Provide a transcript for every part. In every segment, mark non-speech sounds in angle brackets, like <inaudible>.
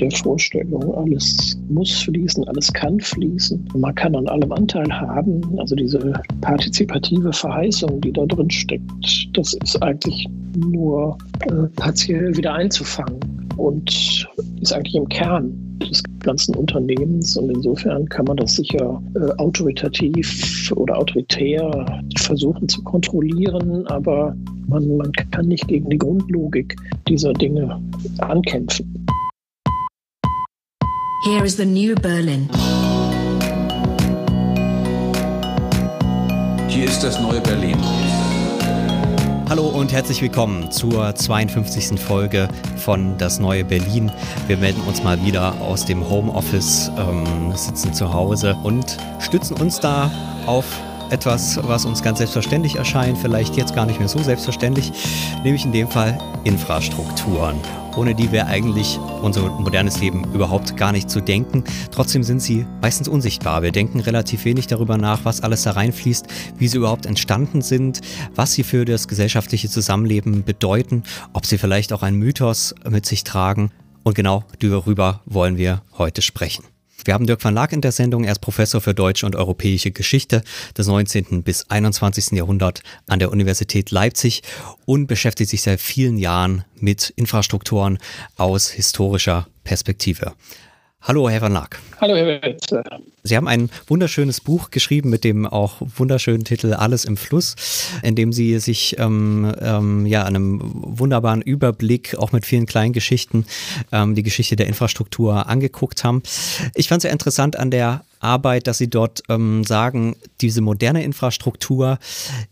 der Vorstellung, alles muss fließen, alles kann fließen. Man kann an allem Anteil haben. Also diese partizipative Verheißung, die da drin steckt, das ist eigentlich nur äh, partiell wieder einzufangen und ist eigentlich im Kern des ganzen Unternehmens und insofern kann man das sicher äh, autoritativ oder autoritär versuchen zu kontrollieren, aber man, man kann nicht gegen die Grundlogik dieser Dinge ankämpfen. Here is the new Berlin. Hier ist das neue Berlin. Hallo und herzlich willkommen zur 52. Folge von Das neue Berlin. Wir melden uns mal wieder aus dem Homeoffice, ähm, sitzen zu Hause und stützen uns da auf etwas, was uns ganz selbstverständlich erscheint, vielleicht jetzt gar nicht mehr so selbstverständlich, nämlich in dem Fall Infrastrukturen ohne die wäre eigentlich unser modernes Leben überhaupt gar nicht zu denken. Trotzdem sind sie meistens unsichtbar. Wir denken relativ wenig darüber nach, was alles da reinfließt, wie sie überhaupt entstanden sind, was sie für das gesellschaftliche Zusammenleben bedeuten, ob sie vielleicht auch einen Mythos mit sich tragen. Und genau darüber wollen wir heute sprechen. Wir haben Dirk van Laak in der Sendung. Er ist Professor für deutsche und europäische Geschichte des 19. bis 21. Jahrhundert an der Universität Leipzig und beschäftigt sich seit vielen Jahren mit Infrastrukturen aus historischer Perspektive. Hallo, Herr van Laak. Hallo, Herr Wetzel. Sie haben ein wunderschönes Buch geschrieben mit dem auch wunderschönen Titel Alles im Fluss, in dem Sie sich ähm, ähm, ja einem wunderbaren Überblick, auch mit vielen kleinen Geschichten, ähm, die Geschichte der Infrastruktur angeguckt haben. Ich fand es sehr interessant an der Arbeit, dass sie dort ähm, sagen, diese moderne Infrastruktur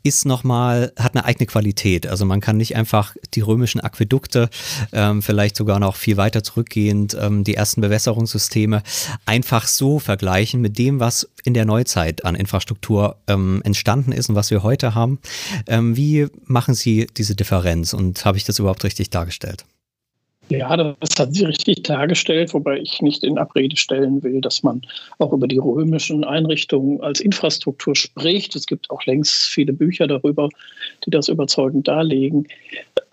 ist nochmal, hat eine eigene Qualität. Also man kann nicht einfach die römischen Aquädukte, ähm, vielleicht sogar noch viel weiter zurückgehend, ähm, die ersten Bewässerungssysteme einfach so vergleichen mit dem, was in der Neuzeit an Infrastruktur ähm, entstanden ist und was wir heute haben. Ähm, wie machen Sie diese Differenz und habe ich das überhaupt richtig dargestellt? Ja, das hat sie richtig dargestellt, wobei ich nicht in Abrede stellen will, dass man auch über die römischen Einrichtungen als Infrastruktur spricht. Es gibt auch längst viele Bücher darüber, die das überzeugend darlegen.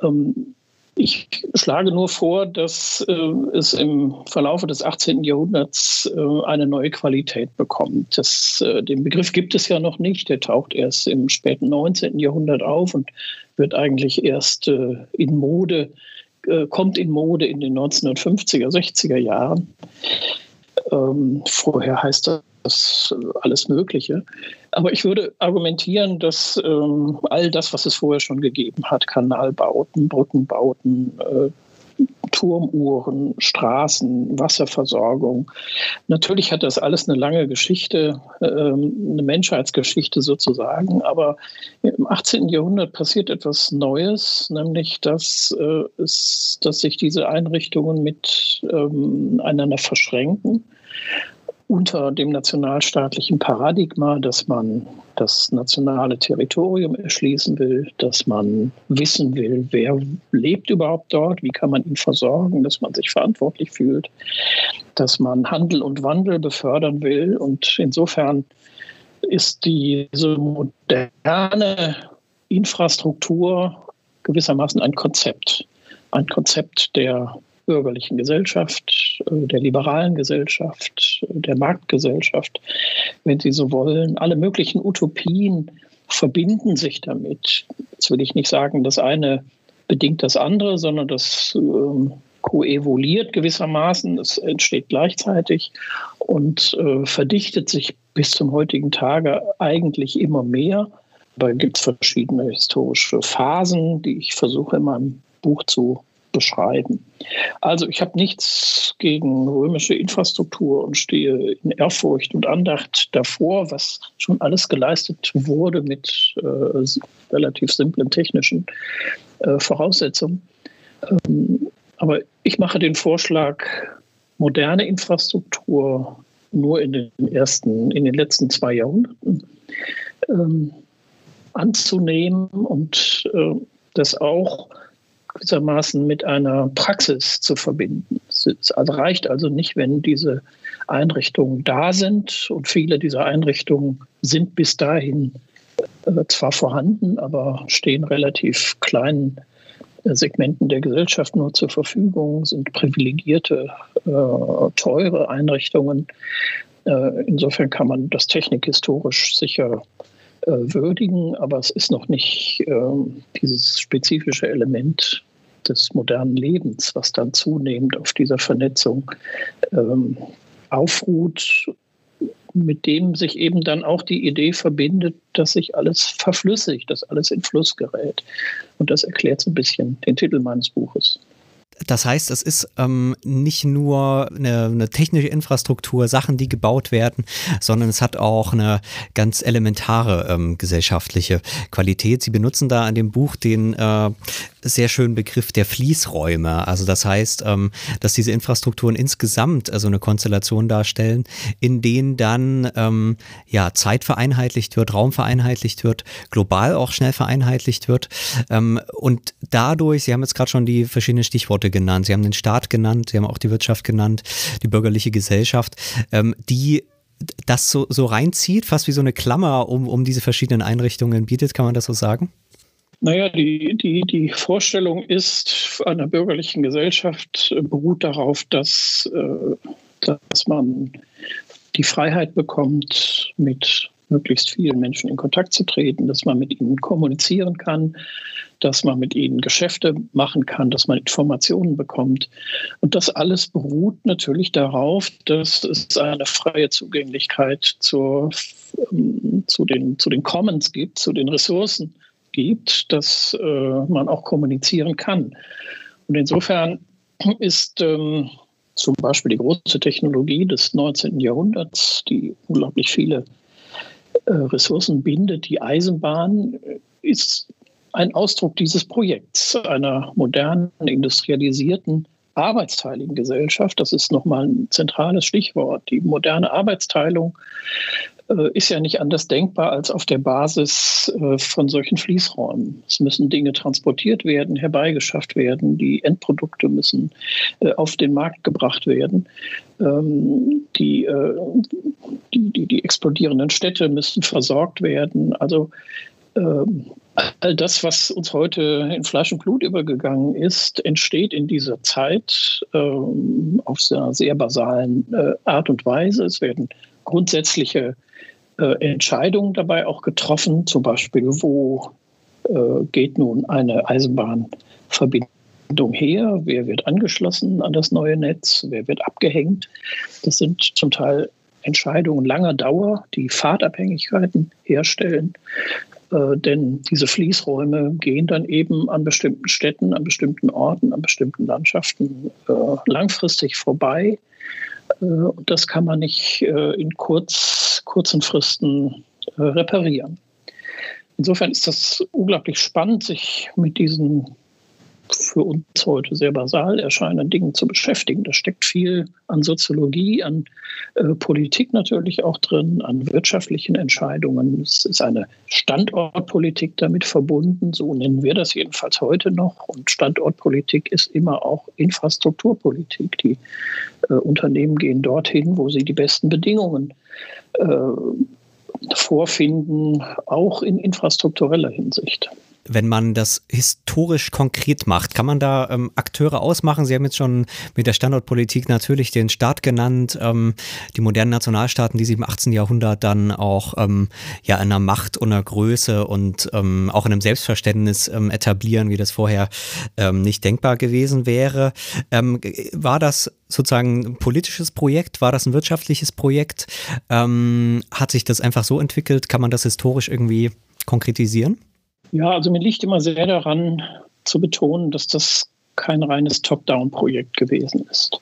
Ähm, ich schlage nur vor, dass äh, es im Verlauf des 18. Jahrhunderts äh, eine neue Qualität bekommt. Das, äh, den Begriff gibt es ja noch nicht. Der taucht erst im späten 19. Jahrhundert auf und wird eigentlich erst in Mode kommt in Mode in den 1950er, 60er Jahren. Ähm, vorher heißt das alles Mögliche. Aber ich würde argumentieren, dass ähm, all das, was es vorher schon gegeben hat, Kanalbauten, Brückenbauten, äh, Turmuhren, Straßen, Wasserversorgung. Natürlich hat das alles eine lange Geschichte, ähm, eine Menschheitsgeschichte sozusagen, aber im 18. Jahrhundert passiert etwas Neues, nämlich dass, äh, dass sich diese Einrichtungen miteinander ähm, verschränken unter dem nationalstaatlichen Paradigma, dass man das nationale Territorium erschließen will, dass man wissen will, wer lebt überhaupt dort, wie kann man ihn versorgen, dass man sich verantwortlich fühlt, dass man Handel und Wandel befördern will. Und insofern ist diese moderne Infrastruktur gewissermaßen ein Konzept, ein Konzept der bürgerlichen Gesellschaft, äh, der liberalen Gesellschaft, der Marktgesellschaft, wenn Sie so wollen. Alle möglichen Utopien verbinden sich damit. Jetzt will ich nicht sagen, das eine bedingt das andere, sondern das ähm, koevoluiert gewissermaßen. Es entsteht gleichzeitig und äh, verdichtet sich bis zum heutigen Tage eigentlich immer mehr. Da gibt es verschiedene historische Phasen, die ich versuche in meinem Buch zu beschreiben. Also ich habe nichts gegen römische Infrastruktur und stehe in Ehrfurcht und Andacht davor, was schon alles geleistet wurde mit äh, relativ simplen technischen äh, Voraussetzungen. Ähm, aber ich mache den Vorschlag, moderne Infrastruktur nur in den ersten, in den letzten zwei Jahrhunderten ähm, anzunehmen und äh, das auch gewissermaßen mit einer Praxis zu verbinden. Es also reicht also nicht, wenn diese Einrichtungen da sind und viele dieser Einrichtungen sind bis dahin äh, zwar vorhanden, aber stehen relativ kleinen äh, Segmenten der Gesellschaft nur zur Verfügung, sind privilegierte äh, teure Einrichtungen. Insofern kann man das technikhistorisch sicher würdigen, aber es ist noch nicht ähm, dieses spezifische Element des modernen Lebens, was dann zunehmend auf dieser Vernetzung ähm, aufruht, mit dem sich eben dann auch die Idee verbindet, dass sich alles verflüssigt, dass alles in Fluss gerät. Und das erklärt so ein bisschen den Titel meines Buches. Das heißt, es ist ähm, nicht nur eine, eine, technische Infrastruktur, Sachen, die gebaut werden, sondern es hat auch eine ganz elementare ähm, gesellschaftliche Qualität. Sie benutzen da in dem Buch den äh, sehr schönen Begriff der Fließräume. Also das heißt, ähm, dass diese Infrastrukturen insgesamt also eine Konstellation darstellen, in denen dann ähm, ja Zeit vereinheitlicht wird, Raum vereinheitlicht wird, global auch schnell vereinheitlicht wird. Ähm, und dadurch, Sie haben jetzt gerade schon die verschiedenen Stichworte genannt, Sie haben den Staat genannt, Sie haben auch die Wirtschaft genannt, die bürgerliche Gesellschaft, ähm, die das so, so reinzieht, fast wie so eine Klammer um, um diese verschiedenen Einrichtungen bietet, kann man das so sagen? Naja, die, die, die Vorstellung ist, einer bürgerlichen Gesellschaft beruht darauf, dass, äh, dass man die Freiheit bekommt, mit möglichst vielen Menschen in Kontakt zu treten, dass man mit ihnen kommunizieren kann, dass man mit ihnen Geschäfte machen kann, dass man Informationen bekommt. Und das alles beruht natürlich darauf, dass es eine freie Zugänglichkeit zur, ähm, zu, den, zu den Commons gibt, zu den Ressourcen gibt, dass äh, man auch kommunizieren kann. Und insofern ist ähm, zum Beispiel die große Technologie des 19. Jahrhunderts, die unglaublich viele äh, Ressourcen bindet, die Eisenbahn, äh, ist ein Ausdruck dieses Projekts, einer modernen, industrialisierten, arbeitsteiligen Gesellschaft. Das ist nochmal ein zentrales Stichwort. Die moderne Arbeitsteilung äh, ist ja nicht anders denkbar als auf der Basis äh, von solchen Fließräumen. Es müssen Dinge transportiert werden, herbeigeschafft werden, die Endprodukte müssen äh, auf den Markt gebracht werden. Ähm, die, die, die, die explodierenden Städte müssen versorgt werden. Also ähm, all das, was uns heute in Fleisch und Blut übergegangen ist, entsteht in dieser Zeit ähm, auf einer sehr basalen Art und Weise. Es werden grundsätzliche äh, Entscheidungen dabei auch getroffen, zum Beispiel, wo äh, geht nun eine Eisenbahnverbindung her, wer wird angeschlossen an das neue Netz, wer wird abgehängt. Das sind zum Teil Entscheidungen langer Dauer, die Fahrtabhängigkeiten herstellen. Äh, denn diese Fließräume gehen dann eben an bestimmten Städten, an bestimmten Orten, an bestimmten Landschaften äh, langfristig vorbei. Äh, und das kann man nicht äh, in kurz, kurzen Fristen äh, reparieren. Insofern ist das unglaublich spannend, sich mit diesen für uns heute sehr basal erscheinenden Dingen zu beschäftigen. Da steckt viel an Soziologie, an äh, Politik natürlich auch drin, an wirtschaftlichen Entscheidungen. Es ist eine Standortpolitik damit verbunden, so nennen wir das jedenfalls heute noch. Und Standortpolitik ist immer auch Infrastrukturpolitik. Die äh, Unternehmen gehen dorthin, wo sie die besten Bedingungen äh, vorfinden, auch in infrastruktureller Hinsicht wenn man das historisch konkret macht, kann man da ähm, Akteure ausmachen? Sie haben jetzt schon mit der Standortpolitik natürlich den Staat genannt, ähm, die modernen Nationalstaaten, die sich im 18. Jahrhundert dann auch ähm, ja in einer Macht und einer Größe und ähm, auch in einem Selbstverständnis ähm, etablieren, wie das vorher ähm, nicht denkbar gewesen wäre. war das sozusagen ein politisches Projekt? War das ein wirtschaftliches Projekt? hat sich das einfach so entwickelt? Kann man das historisch irgendwie konkretisieren? Ja, also mir liegt immer sehr daran zu betonen, dass das kein reines Top-Down-Projekt gewesen ist.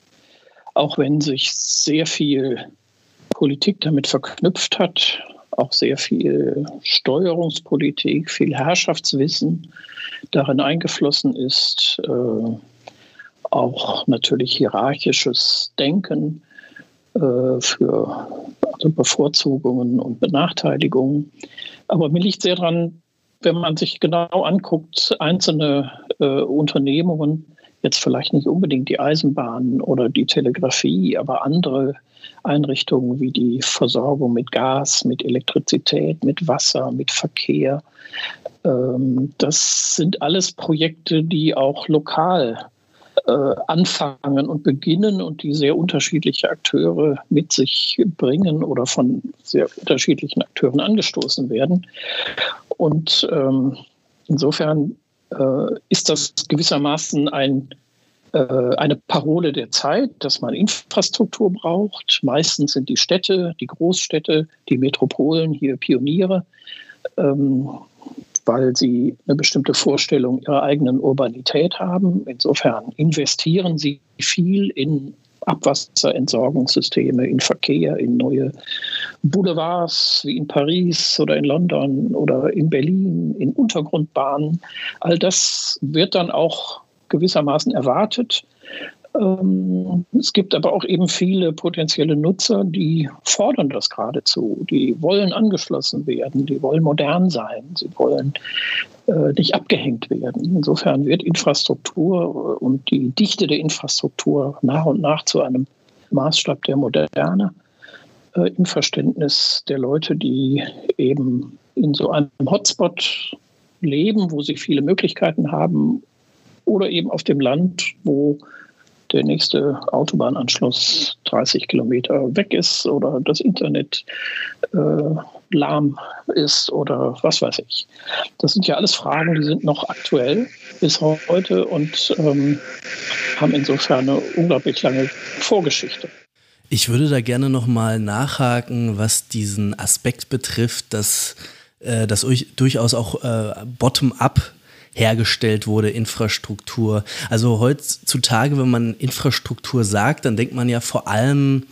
Auch wenn sich sehr viel Politik damit verknüpft hat, auch sehr viel Steuerungspolitik, viel Herrschaftswissen darin eingeflossen ist, äh, auch natürlich hierarchisches Denken äh, für also Bevorzugungen und Benachteiligungen. Aber mir liegt sehr daran, wenn man sich genau anguckt, einzelne äh, Unternehmungen, jetzt vielleicht nicht unbedingt die Eisenbahn oder die Telegrafie, aber andere Einrichtungen wie die Versorgung mit Gas, mit Elektrizität, mit Wasser, mit Verkehr. Ähm, das sind alles Projekte, die auch lokal äh, anfangen und beginnen und die sehr unterschiedliche Akteure mit sich bringen oder von sehr unterschiedlichen Akteuren angestoßen werden. Und ähm, insofern äh, ist das gewissermaßen ein äh, eine Parole der Zeit, dass man Infrastruktur braucht. Meistens sind die Städte, die Großstädte, die Metropolen hier Pioniere, ähm, weil sie eine bestimmte Vorstellung ihrer eigenen Urbanität haben. Insofern investieren sie viel in Abwasserentsorgungssysteme, in Verkehr, in neue Boulevards wie in Paris oder in London oder in Berlin, in Untergrundbahnen. All das wird dann auch gewissermaßen erwartet. Ähm, es gibt aber auch eben viele potenzielle Nutzer, die fordern das geradezu. Die wollen angeschlossen werden, die wollen modern sein, sie wollen äh, nicht abgehängt werden. Insofern wird Infrastruktur und die Dichte der Infrastruktur nach und nach zu einem Maßstab der Moderne äh, im Verständnis der Leute, die eben in so einem Hotspot leben, wo sie viele Möglichkeiten haben oder eben auf dem Land, wo der nächste Autobahnanschluss 30 Kilometer weg ist oder das Internet äh, lahm ist oder was weiß ich. Das sind ja alles Fragen, die sind noch aktuell bis heute und ähm, haben insofern eine unglaublich lange Vorgeschichte. Ich würde da gerne nochmal nachhaken, was diesen Aspekt betrifft, dass äh, das durchaus auch äh, bottom-up hergestellt wurde, Infrastruktur. Also heutzutage, wenn man Infrastruktur sagt, dann denkt man ja vor allem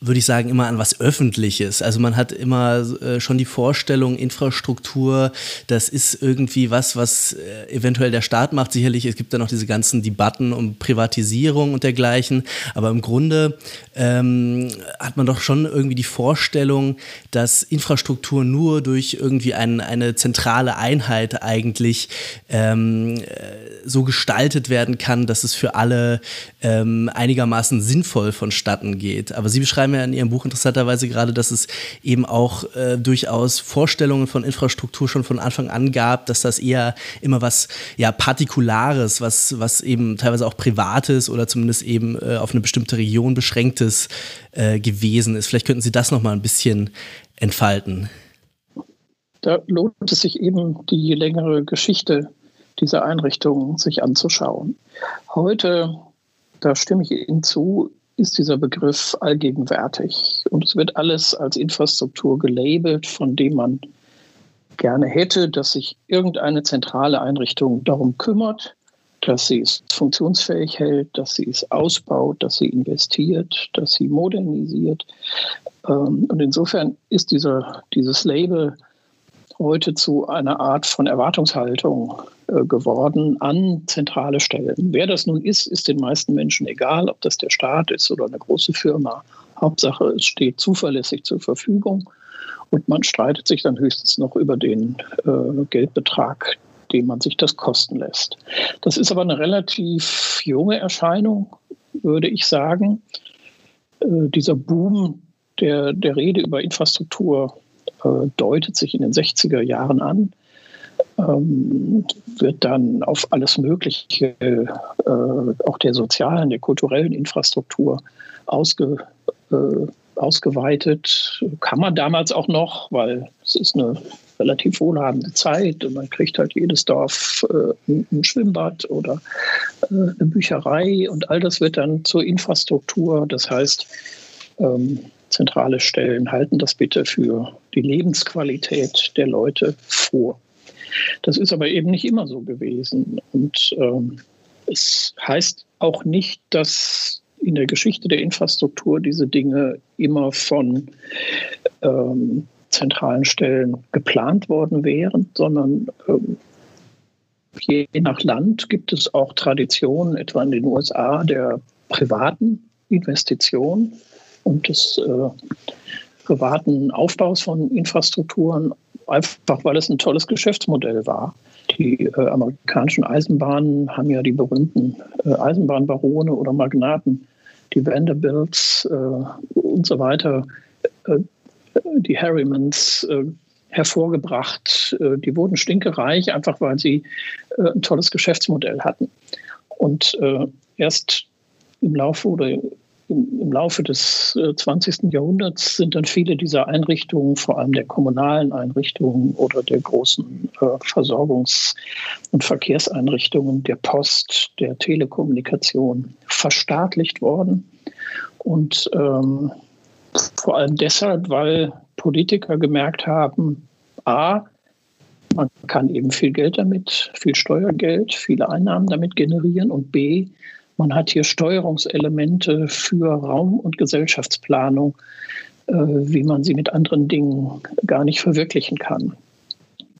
würde ich sagen, immer an was Öffentliches. Also man hat immer äh, schon die Vorstellung, Infrastruktur, das ist irgendwie was, was äh, eventuell der Staat macht. Sicherlich, es gibt da noch diese ganzen Debatten um Privatisierung und dergleichen. Aber im Grunde ähm, hat man doch schon irgendwie die Vorstellung, dass Infrastruktur nur durch irgendwie ein, eine zentrale Einheit eigentlich ähm, äh, so gestaltet werden kann, dass es für alle ähm, einigermaßen sinnvoll vonstatten geht. Aber Sie beschreiben ja in Ihrem Buch interessanterweise gerade, dass es eben auch äh, durchaus Vorstellungen von Infrastruktur schon von Anfang an gab, dass das eher immer was ja Partikulares, was, was eben teilweise auch Privates oder zumindest eben äh, auf eine bestimmte Region beschränktes äh, gewesen ist. Vielleicht könnten Sie das nochmal ein bisschen entfalten. Da lohnt es sich eben, die längere Geschichte dieser Einrichtungen sich anzuschauen. Heute, da stimme ich Ihnen zu, ist dieser Begriff allgegenwärtig und es wird alles als Infrastruktur gelabelt, von dem man gerne hätte, dass sich irgendeine zentrale Einrichtung darum kümmert, dass sie es funktionsfähig hält, dass sie es ausbaut, dass sie investiert, dass sie modernisiert. Ähm, und insofern ist dieser, dieses Label heute zu einer Art von Erwartungshaltung geworden an zentrale Stellen. Wer das nun ist, ist den meisten Menschen egal, ob das der Staat ist oder eine große Firma. Hauptsache, es steht zuverlässig zur Verfügung und man streitet sich dann höchstens noch über den äh, Geldbetrag, den man sich das kosten lässt. Das ist aber eine relativ junge Erscheinung, würde ich sagen. Äh, dieser Boom der, der Rede über Infrastruktur äh, deutet sich in den 60er Jahren an, ähm, wird dann auf alles Mögliche, äh, auch der sozialen, der kulturellen Infrastruktur ausge, äh, ausgeweitet. Kann man damals auch noch, weil es ist eine relativ wohlhabende Zeit und man kriegt halt jedes Dorf äh, ein Schwimmbad oder äh, eine Bücherei und all das wird dann zur Infrastruktur. Das heißt, ähm, zentrale Stellen halten das bitte für die Lebensqualität der Leute vor. Das ist aber eben nicht immer so gewesen. Und ähm, es heißt auch nicht, dass in der Geschichte der Infrastruktur diese Dinge immer von ähm, zentralen Stellen geplant worden wären, sondern ähm, je nach Land gibt es auch Traditionen, etwa in den USA, der privaten Investition und des äh, privaten Aufbaus von Infrastrukturen, einfach weil es ein tolles Geschäftsmodell war. Die äh, amerikanischen Eisenbahnen haben ja die berühmten äh, Eisenbahnbarone oder Magnaten, die Vanderbilts äh, und so weiter, äh, die Harrimans äh, hervorgebracht. die wurden stinkereich, einfach weil sie ein tolles Geschäftsmodell hatten. Und äh, erst im Laufe oder im, im Laufe des äh, 20. Jahrhunderts sind dann viele dieser Einrichtungen, vor allem der kommunalen Einrichtungen oder der großen äh, Versorgungs- und Verkehrseinrichtungen, der Post, der Telekommunikation, verstaatlicht worden. Und ähm, vor allem deshalb, weil Politiker gemerkt haben, a, man kann eben viel Geld damit, viel Steuergeld, viele Einnahmen damit generieren und b, man hat hier Steuerungselemente für Raum- und Gesellschaftsplanung, äh, wie man sie mit anderen Dingen gar nicht verwirklichen kann.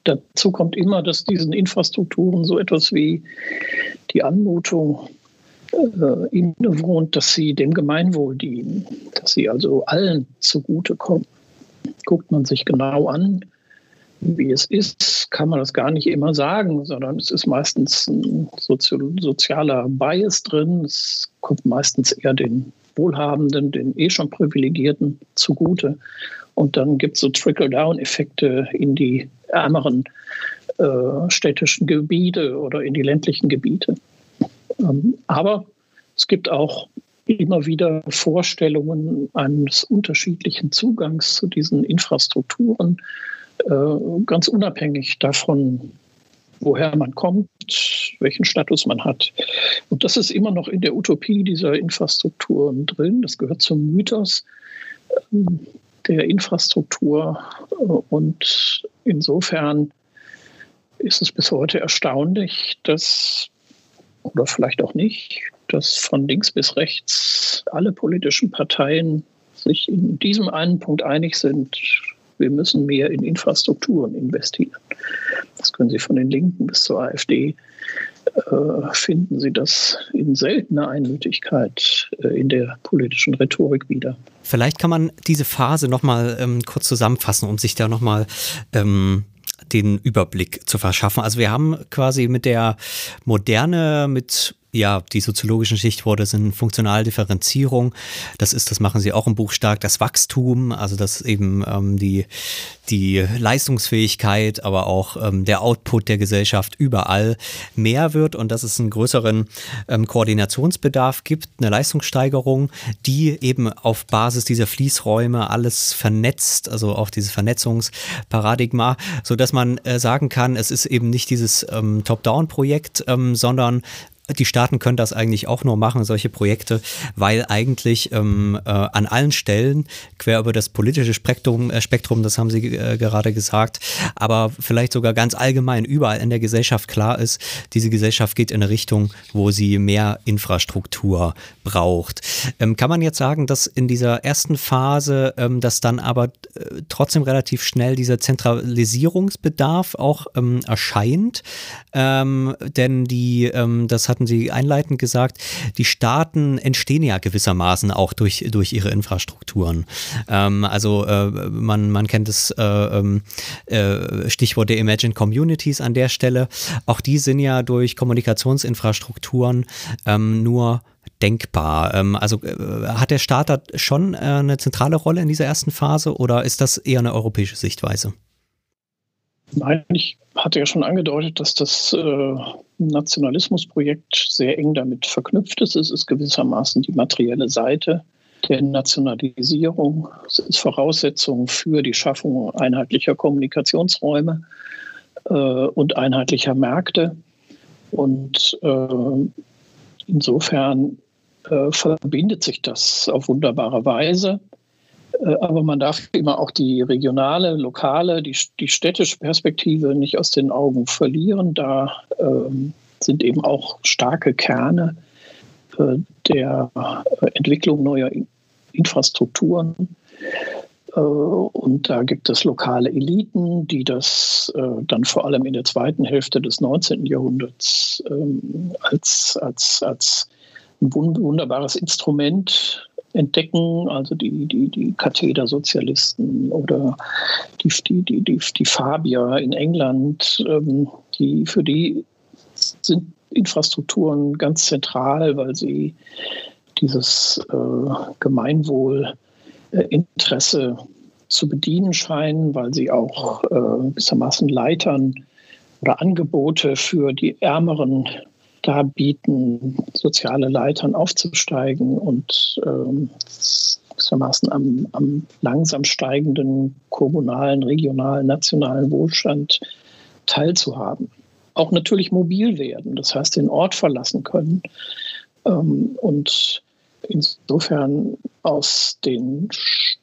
Dazu kommt immer, dass diesen Infrastrukturen so etwas wie die Anmutung äh, innewohnt, dass sie dem Gemeinwohl dienen, dass sie also allen zugutekommen. Guckt man sich genau an, wie es ist, kann man das gar nicht immer sagen, sondern es ist meistens ein sozialer Bias drin. Es kommt meistens eher den Wohlhabenden, den eh schon Privilegierten zugute. Und dann gibt es so Trickle-Down-Effekte in die ärmeren äh, städtischen Gebiete oder in die ländlichen Gebiete. Ähm, aber es gibt auch immer wieder Vorstellungen eines unterschiedlichen Zugangs zu diesen Infrastrukturen ganz unabhängig davon, woher man kommt, welchen Status man hat. Und das ist immer noch in der Utopie dieser Infrastrukturen drin. Das gehört zum Mythos ähm, der Infrastruktur. Und insofern ist es bis heute erstaunlich, dass, oder vielleicht auch nicht, dass von links bis rechts alle politischen Parteien sich in diesem einen Punkt einig sind, wir müssen mehr in Infrastrukturen investieren. Das können Sie von den Linken bis zur AfD äh, finden Sie das in seltener Einmütigkeit äh, in der politischen Rhetorik wieder. Vielleicht kann man diese Phase nochmal ähm, kurz zusammenfassen, um sich da nochmal ähm, den Überblick zu verschaffen. Also wir haben quasi mit der Moderne, mit ja, die soziologischen Stichworte sind Funktionaldifferenzierung. Das ist, das machen sie auch im Buch stark, das Wachstum, also dass eben ähm, die, die Leistungsfähigkeit, aber auch ähm, der Output der Gesellschaft überall mehr wird und dass es einen größeren ähm, Koordinationsbedarf gibt, eine Leistungssteigerung, die eben auf Basis dieser Fließräume alles vernetzt, also auch dieses Vernetzungsparadigma, so dass man äh, sagen kann, es ist eben nicht dieses ähm, Top-Down-Projekt, ähm, sondern die Staaten können das eigentlich auch nur machen, solche Projekte, weil eigentlich ähm, äh, an allen Stellen, quer über das politische Spektrum, äh, Spektrum das haben Sie äh, gerade gesagt, aber vielleicht sogar ganz allgemein überall in der Gesellschaft klar ist, diese Gesellschaft geht in eine Richtung, wo sie mehr Infrastruktur braucht. Ähm, kann man jetzt sagen, dass in dieser ersten Phase, ähm, dass dann aber äh, trotzdem relativ schnell dieser Zentralisierungsbedarf auch ähm, erscheint? Ähm, denn die, ähm, das hat hatten Sie einleitend gesagt, die Staaten entstehen ja gewissermaßen auch durch, durch ihre Infrastrukturen. Ähm, also äh, man, man kennt das äh, ähm, äh, Stichwort der Imagine Communities an der Stelle. Auch die sind ja durch Kommunikationsinfrastrukturen ähm, nur denkbar. Ähm, also äh, hat der Staat da schon äh, eine zentrale Rolle in dieser ersten Phase oder ist das eher eine europäische Sichtweise? Nein, ich hatte ja schon angedeutet, dass das äh, Nationalismusprojekt sehr eng damit verknüpft ist. Es ist gewissermaßen die materielle Seite der Nationalisierung. Es ist Voraussetzung für die Schaffung einheitlicher Kommunikationsräume äh, und einheitlicher Märkte. Und äh, insofern verbindet sich das auf wunderbare Weise. Äh, aber man darf immer auch die regionale, lokale, die, die städtische Perspektive nicht aus den Augen verlieren. Da ähm, sind eben auch starke Kerne äh, der äh, Entwicklung neuer Infrastrukturen. Äh, und da gibt es lokale Eliten, die das äh, dann vor allem in der zweiten Hälfte des 19. Jahrhunderts ähm, als, als, als ein wunderbares Instrument entdecken, also die, die, die Kathedersozialisten oder die, die, die, die, die Fabier in England, ähm, die, für die sind Infrastrukturen ganz zentral, weil sie dieses äh, Gemeinwohlinteresse zu bedienen scheinen, weil sie auch äh, gewissermaßen Leitern oder Angebote für die ärmeren darbieten, soziale Leitern aufzusteigen und ähm, am, am langsam steigenden kommunalen, regionalen, nationalen Wohlstand teilzuhaben. Auch natürlich mobil werden, das heißt den Ort verlassen können ähm, und insofern aus den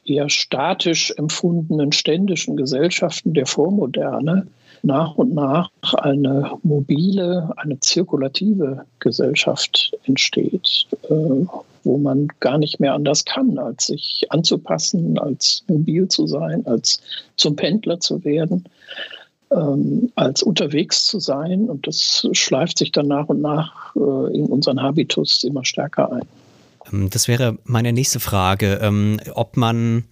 eher statisch empfundenen ständischen Gesellschaften der Vormoderne nach und nach eine mobile, eine zirkulative Gesellschaft entsteht, äh, wo man gar nicht mehr anders kann, als sich anzupassen, als mobil zu sein, als zum Pendler zu werden, ähm, als unterwegs zu sein. Und das schleift sich dann nach und nach äh, in unseren Habitus immer stärker ein. Ähm, das wäre meine nächste Frage, ähm, ob man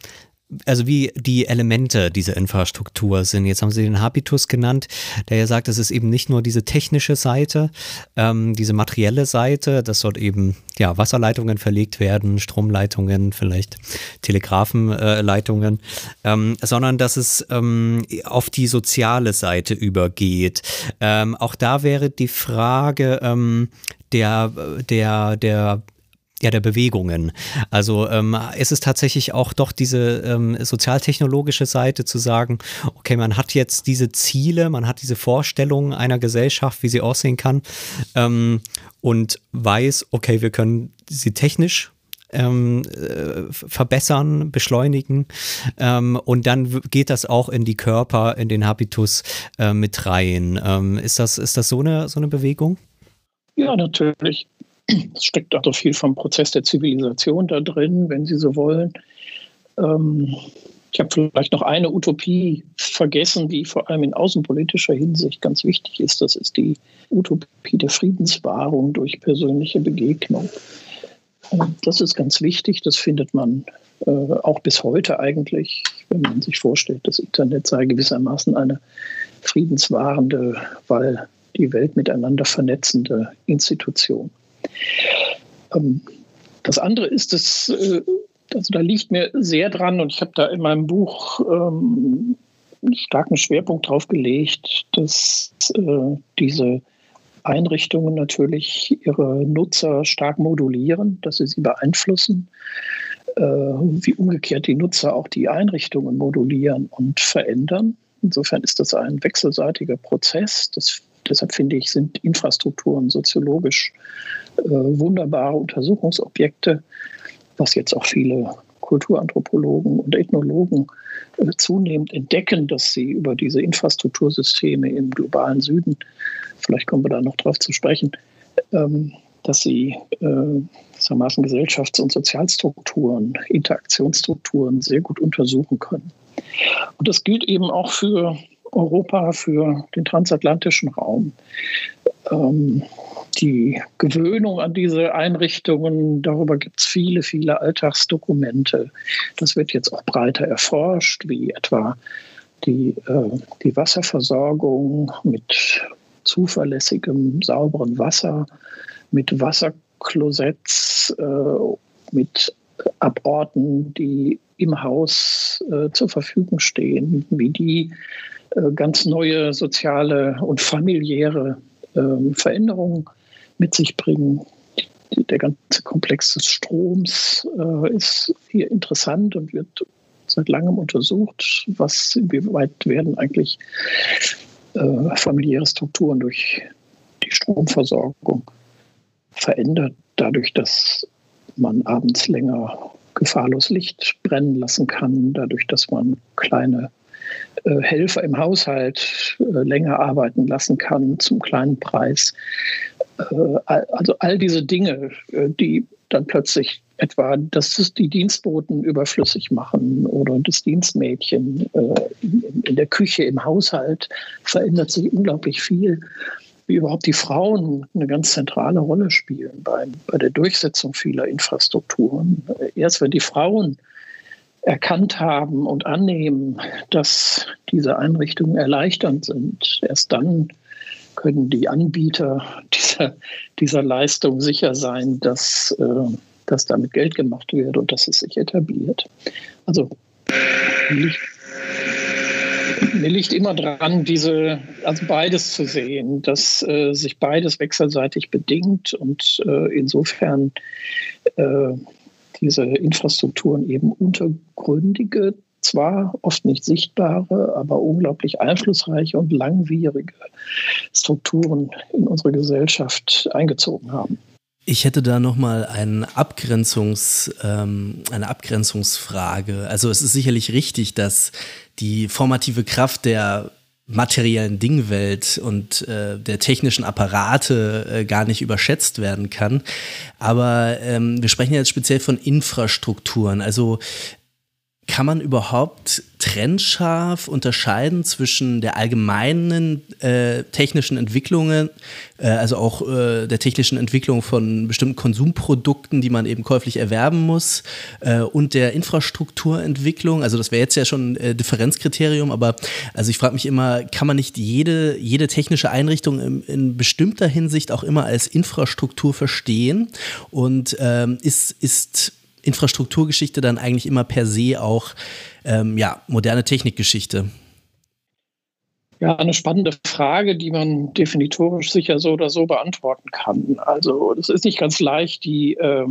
also wie die Elemente dieser Infrastruktur sind. Jetzt haben Sie den Habitus genannt, der ja sagt, es ist eben nicht nur diese technische Seite, ähm, diese materielle Seite, dass dort eben ja, Wasserleitungen verlegt werden, Stromleitungen, vielleicht Telegrafenleitungen, äh, ähm, sondern dass es ähm, auf die soziale Seite übergeht. Ähm, auch da wäre die Frage ähm, der, der, der ja, der Bewegungen. Also ähm, ist es tatsächlich auch doch diese ähm, sozialtechnologische Seite zu sagen, okay, man hat jetzt diese Ziele, man hat diese Vorstellungen einer Gesellschaft, wie sie aussehen kann ähm, und weiß, okay, wir können sie technisch ähm, äh, verbessern, beschleunigen. Ähm, und dann geht das auch in die Körper, in den Habitus äh, mit rein. Ähm, ist, das, ist das so eine, so eine Bewegung? Ja, natürlich. Es steckt also viel vom Prozess der Zivilisation da drin, wenn Sie so wollen. Ähm, ich habe vielleicht noch eine Utopie vergessen, die vor allem in außenpolitischer Hinsicht ganz wichtig ist. Das ist die Utopie der Friedenswahrung durch persönliche Begegnung. Das ist ganz wichtig. Das findet man äh, auch bis heute eigentlich, wenn man sich vorstellt, das Internet sei gewissermaßen eine friedenswahrende, weil die Welt miteinander vernetzende Institution. Ähm, das andere ist, dass, äh, also da liegt mir sehr dran und ich habe da in meinem Buch ähm, einen starken Schwerpunkt drauf gelegt, dass äh, diese Einrichtungen natürlich ihre Nutzer stark modulieren, dass sie sie beeinflussen, äh, wie umgekehrt die Nutzer auch die Einrichtungen modulieren und verändern. Insofern ist das ein wechselseitiger Prozess. Das, deshalb finde ich, sind Infrastrukturen soziologisch äh, wunderbare Untersuchungsobjekte, was jetzt auch viele Kulturanthropologen und Ethnologen äh, zunehmend entdecken, dass sie über diese Infrastruktursysteme im globalen Süden, vielleicht kommen wir da noch drauf zu sprechen, ähm, dass sie äh, Gesellschafts- und Sozialstrukturen, Interaktionsstrukturen sehr gut untersuchen können. Und das gilt eben auch für Europa, für den transatlantischen Raum. Ähm, die Gewöhnung an diese Einrichtungen, darüber gibt es viele, viele Alltagsdokumente. Das wird jetzt auch breiter erforscht, wie etwa die, äh, die Wasserversorgung mit zuverlässigem, sauberen Wasser, mit Wasserklosetts, äh, mit Aborten, die im Haus äh, zur Verfügung stehen, wie die äh, ganz neue soziale und familiäre ähm, Veränderungen mit sich bringen. Der ganze Komplex des Stroms äh, ist hier interessant und wird seit langem untersucht, was inwieweit werden eigentlich äh, familiäre Strukturen durch die Stromversorgung verändert, dadurch, dass man abends länger gefahrlos Licht brennen lassen kann, dadurch, dass man kleine äh, Helfer im Haushalt äh, länger arbeiten lassen kann zum kleinen Preis. Äh, also all diese Dinge, die dann plötzlich etwa, dass es die Dienstboten überflüssig machen oder das Dienstmädchen in der Küche, im Haushalt, verändert sich unglaublich viel wie überhaupt die Frauen eine ganz zentrale Rolle spielen bei, bei der Durchsetzung vieler Infrastrukturen. Erst wenn die Frauen erkannt haben und annehmen, dass diese Einrichtungen erleichternd sind. Erst dann können die Anbieter <laughs> dieser, dieser Leistung sicher sein, dass, äh, dass damit Geld gemacht wird und dass es sich etabliert. Also mir liegt immer dran, diese, also beides zu sehen, dass äh, sich beides wechselseitig bedingt und äh, insofern äh, diese Infrastrukturen eben untergründige, zwar oft nicht sichtbare, aber unglaublich einflussreiche und langwierige Strukturen in unsere Gesellschaft eingezogen haben. Ich hätte da nochmal ein Abgrenzungs, ähm, eine Abgrenzungsfrage. Also es ist sicherlich richtig, dass die formative Kraft der materiellen Dingwelt und äh, der technischen Apparate äh, gar nicht überschätzt werden kann. Aber ähm, wir sprechen jetzt speziell von Infrastrukturen. Also kann man überhaupt trennscharf unterscheiden zwischen der allgemeinen äh, technischen Entwicklungen, äh, also auch äh, der technischen Entwicklung von bestimmten Konsumprodukten, die man eben käuflich erwerben muss, äh, und der Infrastrukturentwicklung? Also das wäre jetzt ja schon ein Differenzkriterium, aber also ich frage mich immer, kann man nicht jede, jede technische Einrichtung in, in bestimmter Hinsicht auch immer als Infrastruktur verstehen? Und ähm, ist, ist Infrastrukturgeschichte dann eigentlich immer per se auch ähm, ja, moderne Technikgeschichte? Ja, eine spannende Frage, die man definitorisch sicher so oder so beantworten kann. Also es ist nicht ganz leicht, die, äh,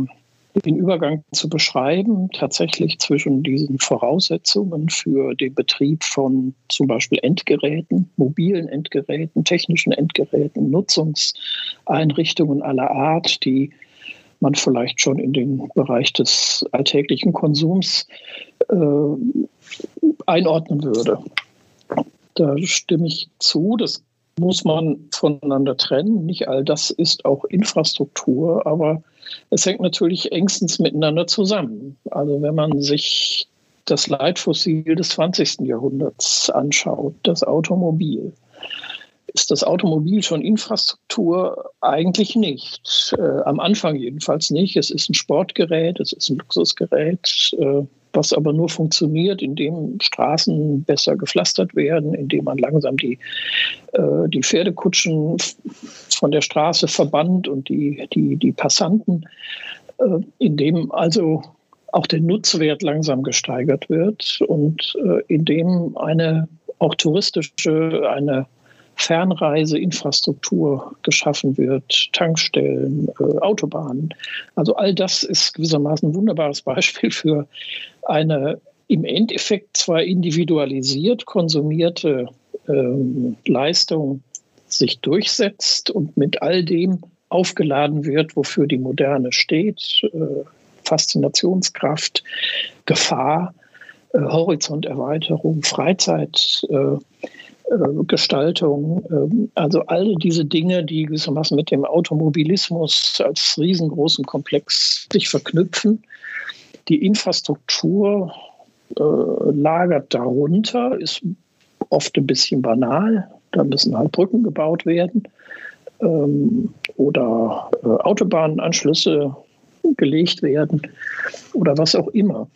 den Übergang zu beschreiben, tatsächlich zwischen diesen Voraussetzungen für den Betrieb von zum Beispiel Endgeräten, mobilen Endgeräten, technischen Endgeräten, Nutzungseinrichtungen aller Art, die man vielleicht schon in den Bereich des alltäglichen Konsums äh, einordnen würde. Da stimme ich zu, das muss man voneinander trennen. Nicht all das ist auch Infrastruktur, aber es hängt natürlich engstens miteinander zusammen. Also wenn man sich das Leitfossil des 20. Jahrhunderts anschaut, das Automobil, ist das Automobil schon Infrastruktur? Eigentlich nicht. Äh, am Anfang jedenfalls nicht. Es ist ein Sportgerät, es ist ein Luxusgerät, äh, was aber nur funktioniert, indem Straßen besser gepflastert werden, indem man langsam die, äh, die Pferdekutschen von der Straße verbannt und die, die, die Passanten, äh, indem also auch der Nutzwert langsam gesteigert wird und äh, indem eine auch touristische, eine Fernreiseinfrastruktur geschaffen wird, Tankstellen, äh, Autobahnen. Also all das ist gewissermaßen ein wunderbares Beispiel für eine im Endeffekt zwar individualisiert konsumierte äh, Leistung sich durchsetzt und mit all dem aufgeladen wird, wofür die Moderne steht, äh, Faszinationskraft, Gefahr, äh, Horizonterweiterung, Freizeit, äh, Gestaltung, ähm, also all diese Dinge, die gewissermaßen mit dem Automobilismus als riesengroßen Komplex sich verknüpfen. Die Infrastruktur äh, lagert darunter, ist oft ein bisschen banal. Da müssen halt Brücken gebaut werden ähm, oder äh, Autobahnanschlüsse gelegt werden oder was auch immer.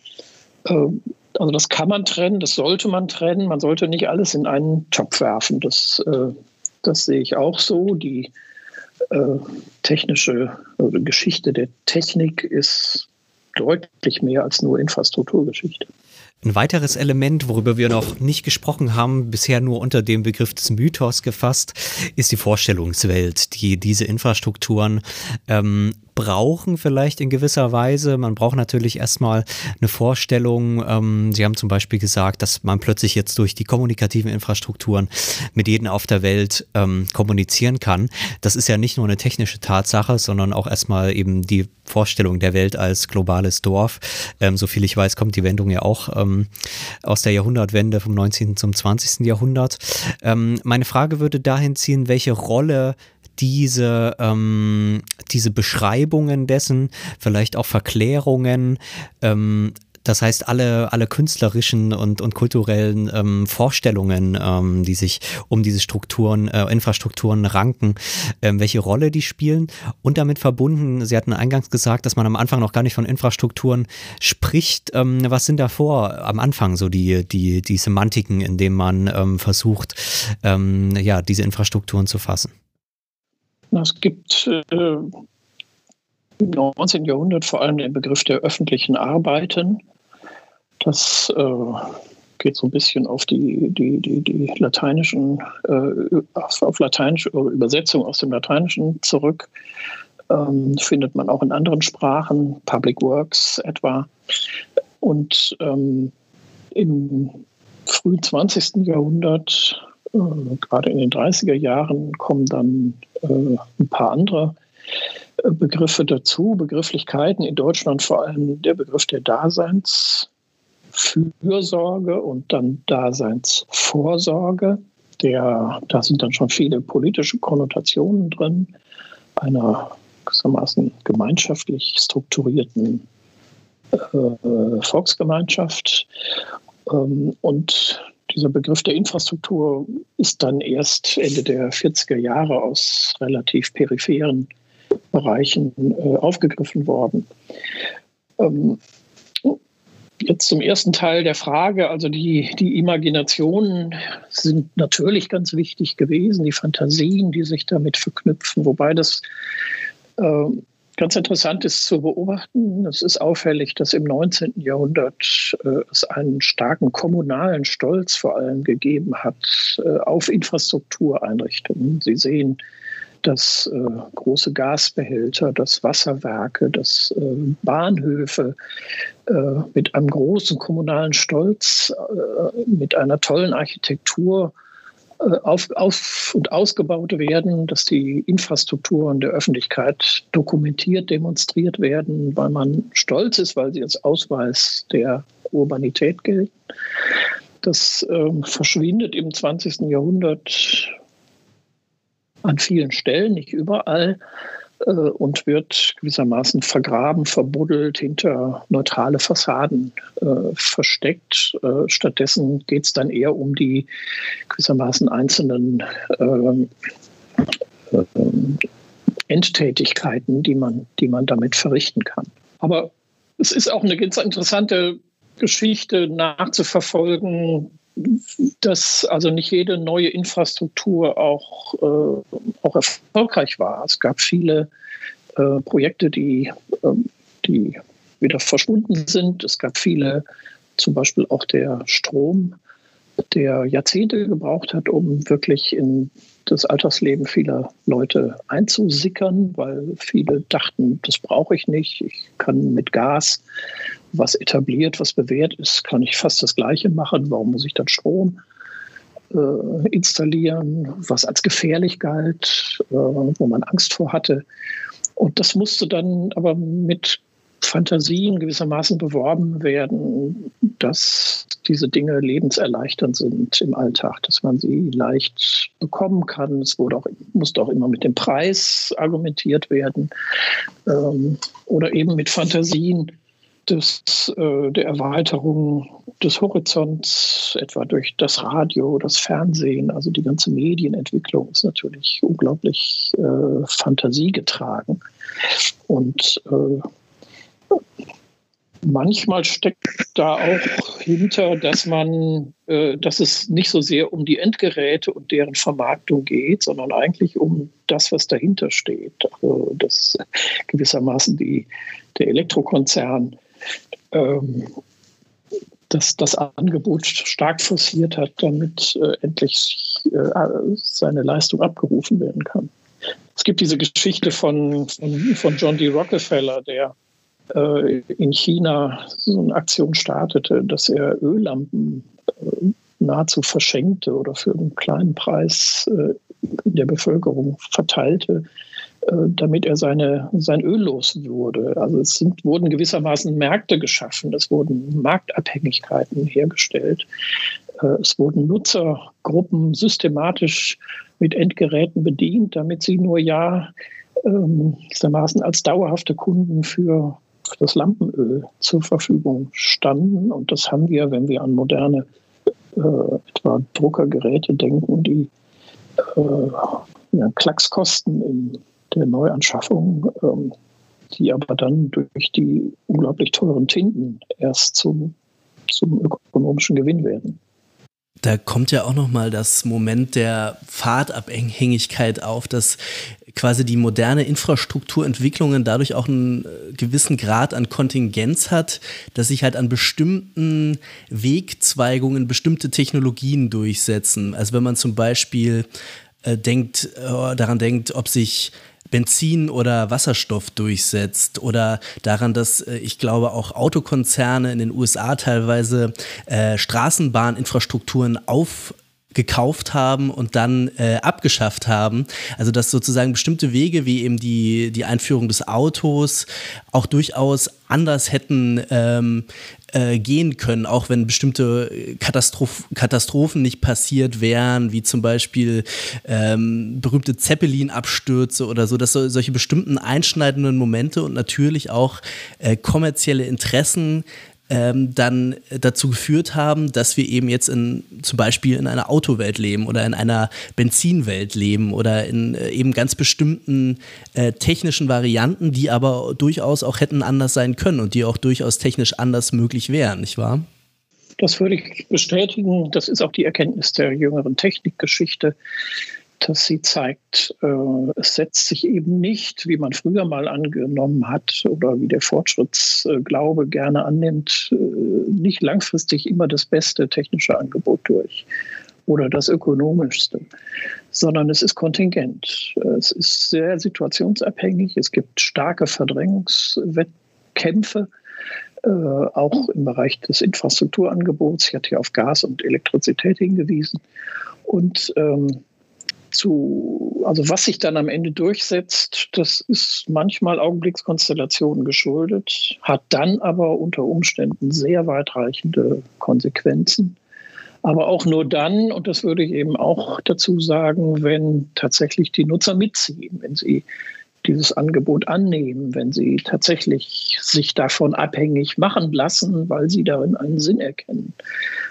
Ähm, also das kann man trennen, das sollte man trennen. Man sollte nicht alles in einen Topf werfen. Das, äh, das sehe ich auch so. Die äh, technische also Geschichte der Technik ist deutlich mehr als nur Infrastrukturgeschichte. Ein weiteres Element, worüber wir noch nicht gesprochen haben, bisher nur unter dem Begriff des Mythos gefasst, ist die Vorstellungswelt, die diese Infrastrukturen ähm, brauchen vielleicht in gewisser Weise. Man braucht natürlich erstmal eine Vorstellung. Ähm, Sie haben zum Beispiel gesagt, dass man plötzlich jetzt durch die kommunikativen Infrastrukturen mit jedem auf der Welt ähm, kommunizieren kann. Das ist ja nicht nur eine technische Tatsache, sondern auch erstmal eben die Vorstellung der Welt als globales Dorf. Ähm, soviel ich weiß, kommt die Wendung ja auch ähm, aus der Jahrhundertwende vom 19. zum 20. Jahrhundert. Ähm, meine Frage würde dahin ziehen, welche Rolle diese, ähm, diese Beschreibungen dessen, vielleicht auch Verklärungen, ähm, das heißt, alle, alle künstlerischen und, und kulturellen ähm, Vorstellungen, ähm, die sich um diese Strukturen, äh, Infrastrukturen ranken, ähm, welche Rolle die spielen. Und damit verbunden, Sie hatten eingangs gesagt, dass man am Anfang noch gar nicht von Infrastrukturen spricht. Ähm, was sind davor am Anfang so die, die, die Semantiken, in denen man ähm, versucht, ähm, ja, diese Infrastrukturen zu fassen? Es gibt äh, im 19. Jahrhundert vor allem den Begriff der öffentlichen Arbeiten. Das äh, geht so ein bisschen auf die, die, die, die lateinischen, äh, auf, lateinische Übersetzung aus dem Lateinischen zurück. Ähm, findet man auch in anderen Sprachen, Public Works etwa. Und ähm, im frühen 20. Jahrhundert, gerade in den 30er Jahren, kommen dann äh, ein paar andere äh, Begriffe dazu, Begrifflichkeiten, in Deutschland vor allem der Begriff der Daseinsfürsorge und dann Daseinsvorsorge. Der, da sind dann schon viele politische Konnotationen drin, einer gewissermaßen gemeinschaftlich strukturierten äh, Volksgemeinschaft. Ähm, und dieser Begriff der Infrastruktur ist dann erst Ende der 40er Jahre aus relativ peripheren Bereichen äh, aufgegriffen worden. Ähm, jetzt zum ersten Teil der Frage. Also die, die Imaginationen sind natürlich ganz wichtig gewesen, die Fantasien, die sich damit verknüpfen, wobei das äh, ganz interessant ist zu beobachten. Es ist auffällig, dass im 19. Jahrhundert äh, es einen starken kommunalen Stolz vor allem gegeben hat äh, auf Infrastruktureinrichtungen. Sie sehen dass äh, große Gasbehälter, dass Wasserwerke, dass äh, Bahnhöfe äh, mit einem großen kommunalen Stolz, äh, mit einer tollen Architektur auf, auf und ausgebaut werden, dass die Infrastrukturen der Öffentlichkeit dokumentiert, demonstriert werden, weil man stolz ist, weil sie als Ausweis der Urbanität gelten. Das äh, verschwindet im 20. Jahrhundert an vielen Stellen, nicht überall, äh, und wird gewissermaßen vergraben, verbuddelt, hinter neutrale Fassaden äh, versteckt. Äh, stattdessen geht es dann eher um die gewissermaßen einzelnen äh, Endtätigkeiten, die man, die man damit verrichten kann. Aber es ist auch eine ganz interessante Geschichte nachzuverfolgen, dass also nicht jede neue Infrastruktur auch, äh, auch erfolgreich war. Es gab viele äh, Projekte, die, äh, die wieder verschwunden sind. Es gab viele, zum Beispiel auch der Strom, der Jahrzehnte gebraucht hat, um wirklich in das Alltagsleben vieler Leute einzusickern, weil viele dachten, das brauche ich nicht. Ich kann mit Gas, was etabliert, was bewährt ist, kann ich fast das Gleiche machen. Warum muss ich dann Strom äh, installieren, was als gefährlich galt, äh, wo man Angst vor hatte? Und das musste dann aber mit Fantasien gewissermaßen beworben werden, dass diese Dinge lebenserleichternd sind im Alltag, dass man sie leicht bekommen kann. Es wurde auch, musste auch immer mit dem Preis argumentiert werden ähm, oder eben mit Fantasien des, äh, der Erweiterung des Horizonts, etwa durch das Radio, das Fernsehen, also die ganze Medienentwicklung ist natürlich unglaublich äh, fantasiegetragen. Und äh, Manchmal steckt da auch hinter, dass man, äh, dass es nicht so sehr um die Endgeräte und deren Vermarktung geht, sondern eigentlich um das, was dahinter steht. Also dass gewissermaßen die, der Elektrokonzern ähm, das, das Angebot stark forciert hat, damit äh, endlich äh, seine Leistung abgerufen werden kann. Es gibt diese Geschichte von, von, von John D. Rockefeller, der in China so eine Aktion startete, dass er Öllampen äh, nahezu verschenkte oder für einen kleinen Preis äh, in der Bevölkerung verteilte, damit er seine, sein Öl los wurde. Also es sind, wurden gewissermaßen Märkte geschaffen, es wurden Marktabhängigkeiten hergestellt, es wurden Nutzergruppen systematisch mit Endgeräten bedient, damit sie nur ja ähm, gewissermaßen als dauerhafte Kunden für das Lampenöl zur Verfügung standen. Und das haben wir, wenn wir an moderne äh, etwa Druckergeräte denken, die äh, ja, Klackskosten in der Neuanschaffung, ähm, die aber dann durch die unglaublich teuren Tinten erst zum, zum ökonomischen Gewinn werden. Da kommt ja auch noch mal das Moment der Fahrtabhängigkeit auf, dass quasi die moderne Infrastrukturentwicklungen dadurch auch einen äh, gewissen Grad an Kontingenz hat, dass sich halt an bestimmten Wegzweigungen bestimmte Technologien durchsetzen. Also wenn man zum Beispiel äh, denkt, äh, daran denkt, ob sich Benzin oder Wasserstoff durchsetzt oder daran, dass äh, ich glaube auch Autokonzerne in den USA teilweise äh, Straßenbahninfrastrukturen auf gekauft haben und dann äh, abgeschafft haben. Also dass sozusagen bestimmte Wege wie eben die, die Einführung des Autos auch durchaus anders hätten ähm, äh, gehen können, auch wenn bestimmte Katastroph Katastrophen nicht passiert wären, wie zum Beispiel ähm, berühmte Zeppelin-Abstürze oder so, dass so, solche bestimmten einschneidenden Momente und natürlich auch äh, kommerzielle Interessen ähm, dann dazu geführt haben, dass wir eben jetzt in, zum Beispiel in einer Autowelt leben oder in einer Benzinwelt leben oder in äh, eben ganz bestimmten äh, technischen Varianten, die aber durchaus auch hätten anders sein können und die auch durchaus technisch anders möglich wären, nicht wahr? Das würde ich bestätigen. Das ist auch die Erkenntnis der jüngeren Technikgeschichte dass sie zeigt, äh, es setzt sich eben nicht, wie man früher mal angenommen hat oder wie der Fortschrittsglaube gerne annimmt, äh, nicht langfristig immer das beste technische Angebot durch oder das ökonomischste, sondern es ist kontingent. Es ist sehr situationsabhängig. Es gibt starke Verdrängungswettkämpfe. Äh, auch im Bereich des Infrastrukturangebots. Ich hatte ja auf Gas und Elektrizität hingewiesen. Und ähm, zu, also was sich dann am Ende durchsetzt, das ist manchmal Augenblickskonstellationen geschuldet, hat dann aber unter Umständen sehr weitreichende Konsequenzen. Aber auch nur dann, und das würde ich eben auch dazu sagen, wenn tatsächlich die Nutzer mitziehen, wenn sie dieses Angebot annehmen, wenn sie tatsächlich sich davon abhängig machen lassen, weil sie darin einen Sinn erkennen.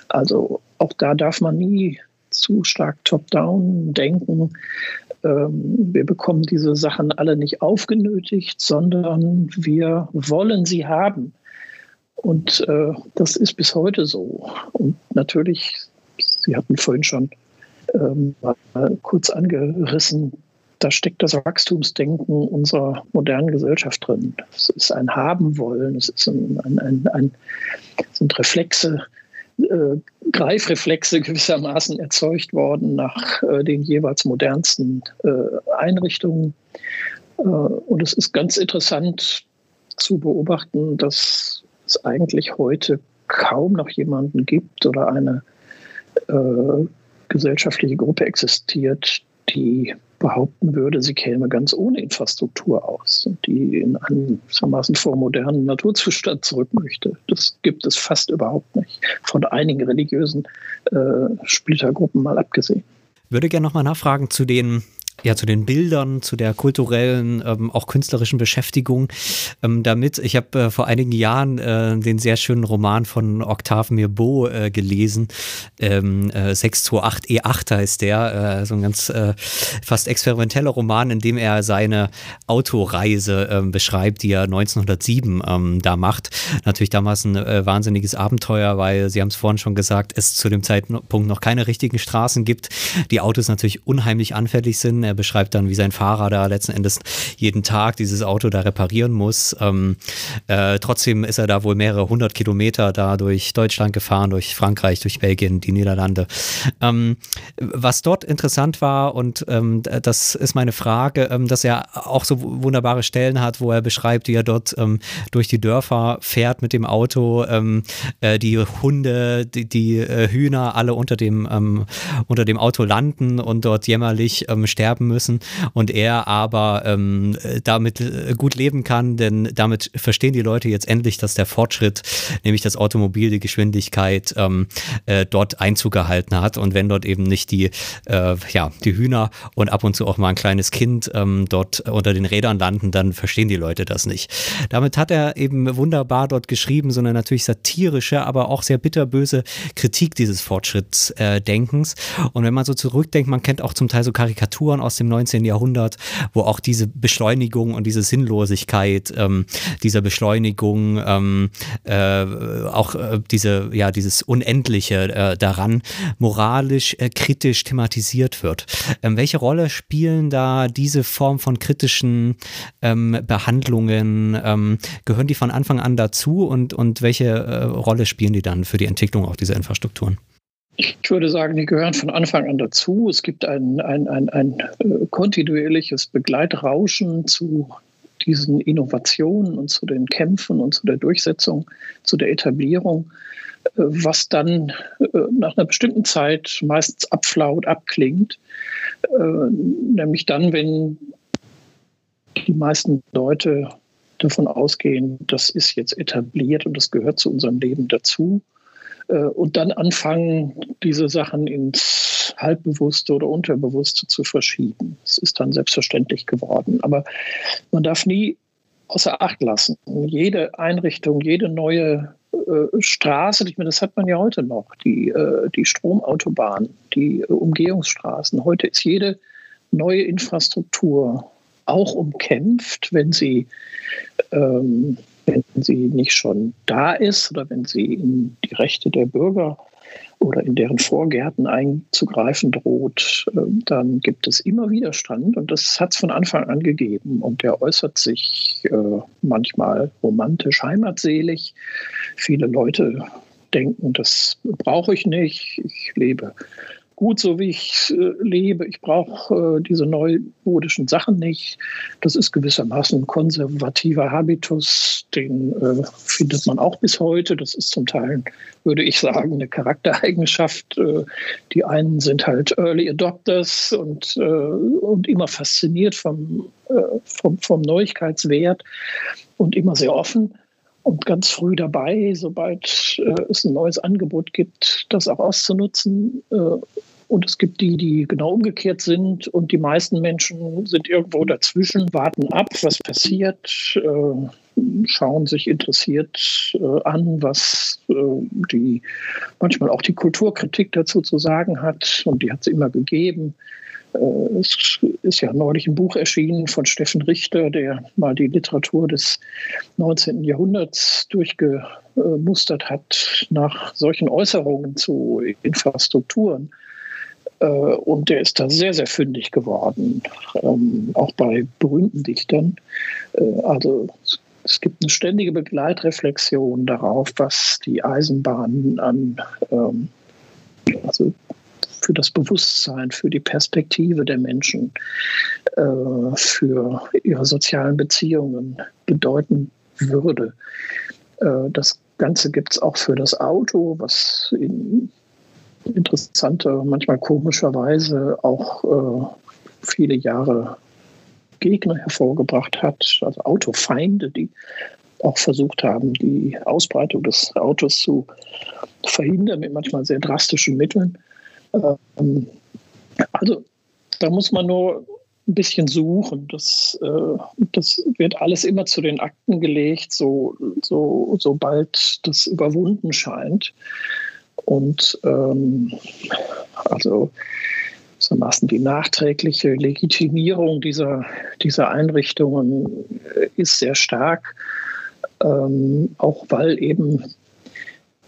Also auch da darf man nie zu stark top-down denken. Ähm, wir bekommen diese Sachen alle nicht aufgenötigt, sondern wir wollen sie haben. Und äh, das ist bis heute so. Und natürlich, Sie hatten vorhin schon ähm, kurz angerissen, da steckt das Wachstumsdenken unserer modernen Gesellschaft drin. Es ist ein Haben wollen, es ist ein, ein, ein, ein sind Reflexe, äh, Greifreflexe gewissermaßen erzeugt worden nach äh, den jeweils modernsten äh, Einrichtungen. Äh, und es ist ganz interessant zu beobachten, dass es eigentlich heute kaum noch jemanden gibt oder eine äh, gesellschaftliche Gruppe existiert, die behaupten würde, sie käme ganz ohne Infrastruktur aus und die in einen gewissermaßen vormodernen Naturzustand zurück möchte. Das gibt es fast überhaupt nicht, von einigen religiösen äh, Splittergruppen mal abgesehen. Würde gerne nochmal nachfragen zu den ja, zu den Bildern, zu der kulturellen, ähm, auch künstlerischen Beschäftigung ähm, damit. Ich habe äh, vor einigen Jahren äh, den sehr schönen Roman von Octave Mirbeau äh, gelesen. Ähm, äh, 628 E8 heißt der. Äh, so ein ganz äh, fast experimenteller Roman, in dem er seine Autoreise äh, beschreibt, die er 1907 ähm, da macht. Natürlich damals ein äh, wahnsinniges Abenteuer, weil, Sie haben es vorhin schon gesagt, es zu dem Zeitpunkt noch keine richtigen Straßen gibt. Die Autos natürlich unheimlich anfällig sind er beschreibt dann, wie sein Fahrer da letzten Endes jeden Tag dieses Auto da reparieren muss. Ähm, äh, trotzdem ist er da wohl mehrere hundert Kilometer da durch Deutschland gefahren, durch Frankreich, durch Belgien, die Niederlande. Ähm, was dort interessant war, und ähm, das ist meine Frage, ähm, dass er auch so wunderbare Stellen hat, wo er beschreibt, wie er dort ähm, durch die Dörfer fährt mit dem Auto, ähm, äh, die Hunde, die, die äh, Hühner alle unter dem, unter dem Auto landen und dort jämmerlich sterben sterben müssen und er aber ähm, damit äh, gut leben kann, denn damit verstehen die Leute jetzt endlich, dass der Fortschritt, nämlich das Automobil, die Geschwindigkeit ähm, äh, dort Einzug gehalten hat und wenn dort eben nicht die, äh, ja, die Hühner und ab und zu auch mal ein kleines Kind ähm, dort unter den Rädern landen, dann verstehen die Leute das nicht. Damit hat er eben wunderbar dort geschrieben, so eine natürlich satirische, aber auch sehr bitterböse Kritik dieses Fortschrittsdenkens. Äh, und wenn man so zurückdenkt, man kennt auch zum Teil so Karikaturen aus dem 19. Jahrhundert, wo auch diese Beschleunigung und diese Sinnlosigkeit ähm, dieser Beschleunigung, ähm, äh, auch äh, diese, ja, dieses Unendliche äh, daran moralisch äh, kritisch thematisiert wird. Ähm, welche Rolle spielen da diese Form von kritischen ähm, Behandlungen? Ähm, gehören die von Anfang an dazu und, und welche äh, Rolle spielen die dann für die Entwicklung auch dieser Infrastrukturen? Ich würde sagen, die gehören von Anfang an dazu. Es gibt ein, ein, ein, ein äh, kontinuierliches Begleitrauschen zu diesen Innovationen und zu den Kämpfen und zu der Durchsetzung, zu der Etablierung, äh, was dann äh, nach einer bestimmten Zeit meistens abflaut, abklingt. Nämlich dann, wenn die meisten Leute davon ausgehen, das ist jetzt etabliert und das gehört zu unserem Leben dazu und dann anfangen, diese Sachen ins Halbbewusste oder Unterbewusste zu verschieben. Es ist dann selbstverständlich geworden. Aber man darf nie außer Acht lassen. Jede Einrichtung, jede neue äh, Straße, ich meine, das hat man ja heute noch, die, äh, die Stromautobahn, die äh, Umgehungsstraßen. Heute ist jede neue Infrastruktur auch umkämpft, wenn sie ähm, wenn sie nicht schon da ist oder wenn sie in die Rechte der Bürger oder in deren Vorgärten einzugreifen droht, ähm, dann gibt es immer Widerstand. Und das hat es von Anfang an gegeben. Und der äußert sich äh, manchmal romantisch, heimatselig. Viele Leute denken, das brauche ich nicht, ich lebe gut so, wie ich äh, lebe. Ich brauche äh, diese neumodischen Sachen nicht. Das ist gewissermaßen ein konservativer Habitus, den äh, findet man auch bis heute. Das ist zum Teil, würde ich sagen, eine Charaktereigenschaft. Äh, die einen sind halt Early Adopters und, äh, und immer fasziniert vom, äh, vom, vom Neuigkeitswert und immer sehr offen und ganz früh dabei, sobald äh, es ein neues Angebot gibt, das auch auszunutzen. Und es gibt die, die genau umgekehrt sind. Und die meisten Menschen sind irgendwo dazwischen, warten ab, was passiert, äh, schauen sich interessiert äh, an, was äh, die manchmal auch die Kulturkritik dazu zu sagen hat. Und die hat es immer gegeben. Es ist ja neulich ein Buch erschienen von Steffen Richter, der mal die Literatur des 19. Jahrhunderts durchgemustert hat nach solchen Äußerungen zu Infrastrukturen. Äh, und der ist da sehr, sehr fündig geworden, ähm, auch bei berühmten Dichtern. Äh, also es gibt eine ständige Begleitreflexion darauf, was die Eisenbahn an, ähm, also für das Bewusstsein, für die Perspektive der Menschen, äh, für ihre sozialen Beziehungen bedeuten würde. Das Ganze gibt es auch für das Auto, was in interessanter, manchmal komischerweise auch äh, viele Jahre Gegner hervorgebracht hat, also Autofeinde, die auch versucht haben, die Ausbreitung des Autos zu verhindern mit manchmal sehr drastischen Mitteln. Ähm, also da muss man nur ein bisschen suchen. Das, äh, das wird alles immer zu den Akten gelegt, so, so, sobald das überwunden scheint. Und ähm, also gewissermaßen die nachträgliche Legitimierung dieser, dieser Einrichtungen ist sehr stark, ähm, auch weil eben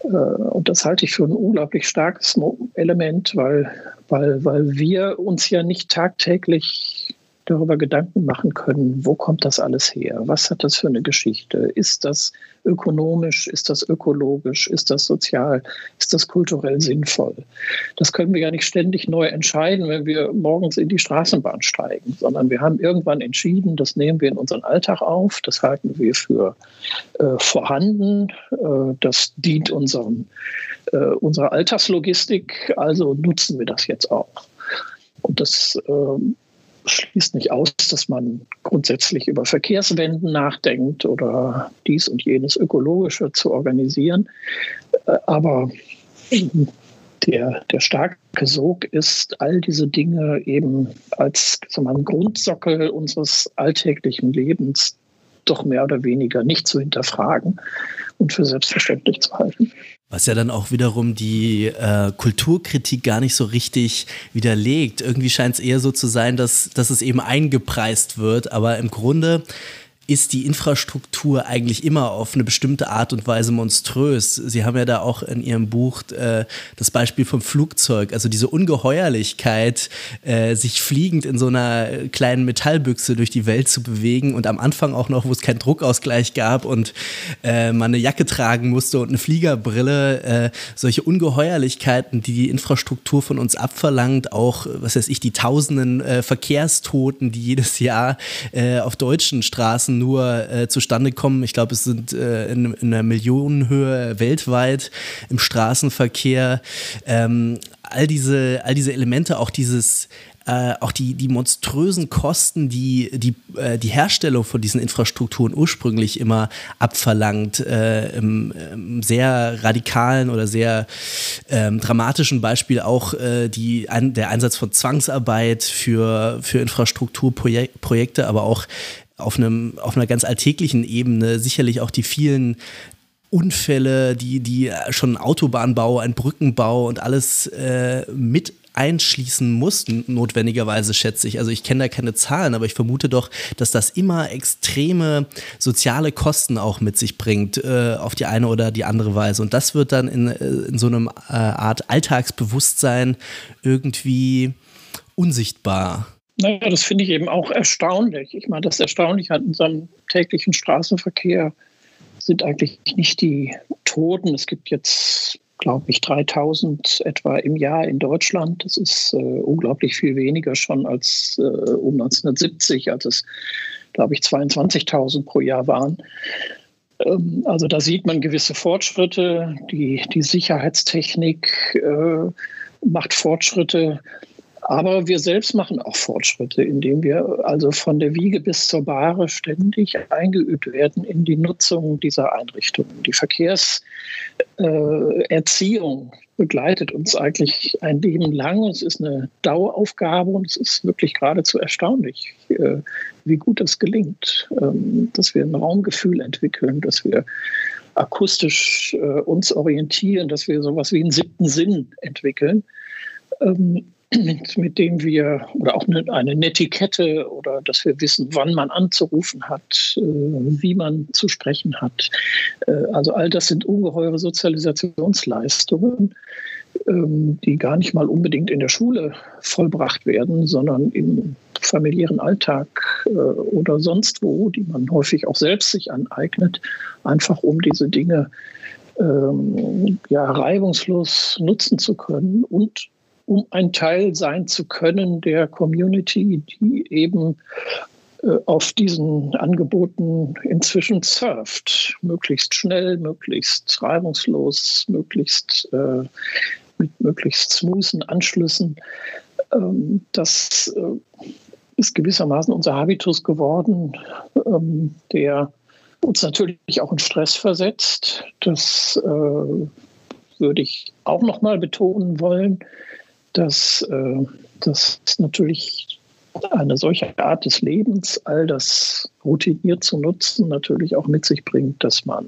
äh, und das halte ich für ein unglaublich starkes Element, weil, weil, weil wir uns ja nicht tagtäglich darüber Gedanken machen können, wo kommt das alles her? Was hat das für eine Geschichte? Ist das ökonomisch? Ist das ökologisch? Ist das sozial? Ist das kulturell sinnvoll? Das können wir ja nicht ständig neu entscheiden, wenn wir morgens in die Straßenbahn steigen, sondern wir haben irgendwann entschieden, das nehmen wir in unseren Alltag auf, das halten wir für äh, vorhanden, äh, das dient unserem, äh, unserer Alltagslogistik, also nutzen wir das jetzt auch. Und das ähm, schließt nicht aus, dass man grundsätzlich über Verkehrswenden nachdenkt oder dies und jenes ökologischer zu organisieren. Äh, aber der, der starke Sog ist, all diese Dinge eben als sagen wir, Grundsockel unseres alltäglichen Lebens doch mehr oder weniger nicht zu hinterfragen und für selbstverständlich zu halten. Was ja dann auch wiederum die äh, Kulturkritik gar nicht so richtig widerlegt. Irgendwie scheint es eher so zu sein, dass, dass es eben eingepreist wird, aber im Grunde ist die Infrastruktur eigentlich immer auf eine bestimmte Art und Weise monströs. Sie haben ja da auch in Ihrem Buch äh, das Beispiel vom Flugzeug, also diese Ungeheuerlichkeit, äh, sich fliegend in so einer kleinen Metallbüchse durch die Welt zu bewegen und am Anfang auch noch, wo es keinen Druckausgleich gab und äh, man eine Jacke tragen musste und eine Fliegerbrille, äh, solche Ungeheuerlichkeiten, die die Infrastruktur von uns abverlangt, auch, was weiß ich, die tausenden äh, Verkehrstoten, die jedes Jahr äh, auf deutschen Straßen nur äh, zustande kommen. Ich glaube, es sind äh, in, in, einer Millionenhöhe weltweit im Straßenverkehr. Ähm, all diese, all diese Elemente, auch dieses äh, auch die, die monströsen Kosten, die die, äh, die Herstellung von diesen Infrastrukturen ursprünglich immer abverlangt, äh, im, im, sehr radikalen oder sehr ähm, dramatischen Beispiel auch äh, die, ein, der Einsatz von Zwangsarbeit für, für Infrastrukturprojekte, aber auch auf, einem, auf einer ganz alltäglichen Ebene sicherlich auch die vielen Unfälle, die, die schon Autobahnbau, ein Brückenbau und alles äh, mit einschließen mussten, notwendigerweise schätze ich. Also ich kenne da keine Zahlen, aber ich vermute doch, dass das immer extreme soziale Kosten auch mit sich bringt, äh, auf die eine oder die andere Weise. Und das wird dann in, äh, in so einem äh, Art Alltagsbewusstsein irgendwie unsichtbar. Naja, das finde ich eben auch erstaunlich. Ich meine, das Erstaunliche an unserem täglichen Straßenverkehr sind eigentlich nicht die Toten. Es gibt jetzt, glaube ich, 3000 etwa im Jahr in Deutschland. Das ist äh, unglaublich viel weniger schon als äh, um 1970, als es, glaube ich, 22.000 pro Jahr waren. Ähm, also da sieht man gewisse Fortschritte. Die, die Sicherheitstechnik äh, macht Fortschritte. Aber wir selbst machen auch Fortschritte, indem wir also von der Wiege bis zur Bahre ständig eingeübt werden in die Nutzung dieser Einrichtungen. Die Verkehrserziehung begleitet uns eigentlich ein Leben lang. Es ist eine Daueraufgabe und es ist wirklich geradezu erstaunlich, äh, wie gut das gelingt, ähm, dass wir ein Raumgefühl entwickeln, dass wir akustisch äh, uns orientieren, dass wir sowas wie einen siebten Sinn entwickeln. Mit, mit dem wir, oder auch eine, eine Netiquette oder dass wir wissen, wann man anzurufen hat, äh, wie man zu sprechen hat. Äh, also all das sind ungeheure Sozialisationsleistungen, ähm, die gar nicht mal unbedingt in der Schule vollbracht werden, sondern im familiären Alltag äh, oder sonst wo, die man häufig auch selbst sich aneignet, einfach um diese Dinge ähm, ja, reibungslos nutzen zu können und um ein Teil sein zu können der Community, die eben äh, auf diesen Angeboten inzwischen surft. Möglichst schnell, möglichst reibungslos, möglichst äh, mit möglichst smoothen Anschlüssen. Ähm, das äh, ist gewissermaßen unser Habitus geworden, ähm, der uns natürlich auch in Stress versetzt. Das äh, würde ich auch noch mal betonen wollen dass, äh, dass natürlich eine solche Art des Lebens, all das routiniert zu nutzen, natürlich auch mit sich bringt, dass man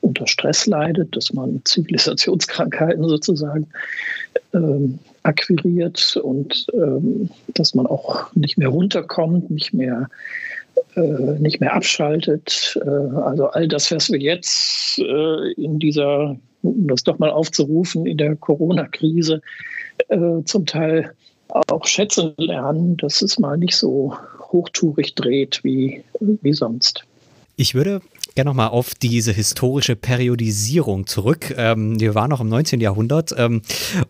unter Stress leidet, dass man Zivilisationskrankheiten sozusagen ähm, akquiriert und ähm, dass man auch nicht mehr runterkommt, nicht mehr, äh, nicht mehr abschaltet. Äh, also all das, was wir jetzt äh, in dieser, um das doch mal aufzurufen, in der Corona-Krise äh, zum Teil auch schätzen lernen, dass es mal nicht so hochtourig dreht wie, wie sonst. Ich würde gerne nochmal auf diese historische Periodisierung zurück. Ähm, wir waren noch im 19. Jahrhundert ähm,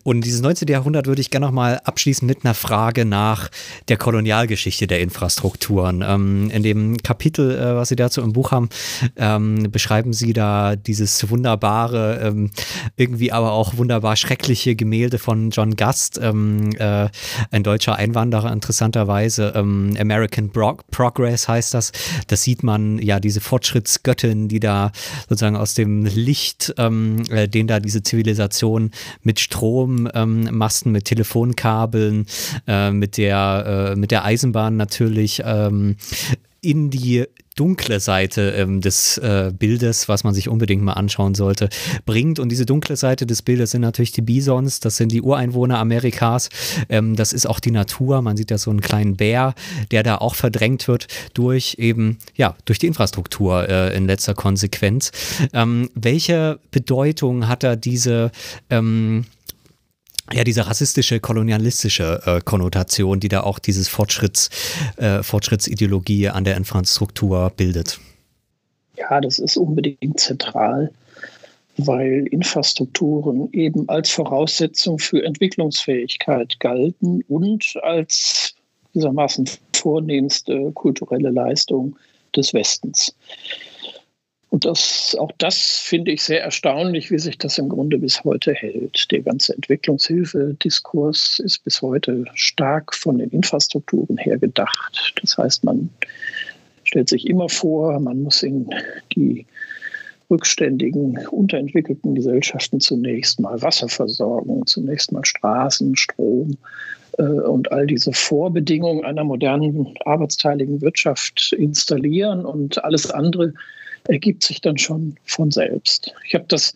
und dieses 19. Jahrhundert würde ich gerne nochmal abschließen mit einer Frage nach der Kolonialgeschichte der Infrastrukturen. Ähm, in dem Kapitel, äh, was Sie dazu im Buch haben, ähm, beschreiben Sie da dieses wunderbare, ähm, irgendwie aber auch wunderbar schreckliche Gemälde von John Gust, ähm, äh, ein deutscher Einwanderer interessanterweise. American Progress heißt das. Das sieht man ja diese Fortschrittsgötter Göttin, die da sozusagen aus dem Licht, ähm, äh, den da diese Zivilisation mit Strommasten, ähm, mit Telefonkabeln, äh, mit der äh, mit der Eisenbahn natürlich ähm, in die dunkle Seite ähm, des äh, Bildes, was man sich unbedingt mal anschauen sollte, bringt. Und diese dunkle Seite des Bildes sind natürlich die Bisons, das sind die Ureinwohner Amerikas, ähm, das ist auch die Natur. Man sieht ja so einen kleinen Bär, der da auch verdrängt wird durch eben, ja, durch die Infrastruktur äh, in letzter Konsequenz. Ähm, welche Bedeutung hat da diese ähm, ja, diese rassistische, kolonialistische äh, Konnotation, die da auch dieses Fortschritts, äh, Fortschrittsideologie an der Infrastruktur bildet. Ja, das ist unbedingt zentral, weil Infrastrukturen eben als Voraussetzung für Entwicklungsfähigkeit galten und als gewissermaßen vornehmste kulturelle Leistung des Westens. Und das, auch das finde ich sehr erstaunlich, wie sich das im Grunde bis heute hält. Der ganze Entwicklungshilfe-Diskurs ist bis heute stark von den Infrastrukturen her gedacht. Das heißt, man stellt sich immer vor, man muss in die rückständigen, unterentwickelten Gesellschaften zunächst mal Wasser versorgen, zunächst mal Straßen, Strom äh, und all diese Vorbedingungen einer modernen arbeitsteiligen Wirtschaft installieren und alles andere ergibt sich dann schon von selbst. Ich habe das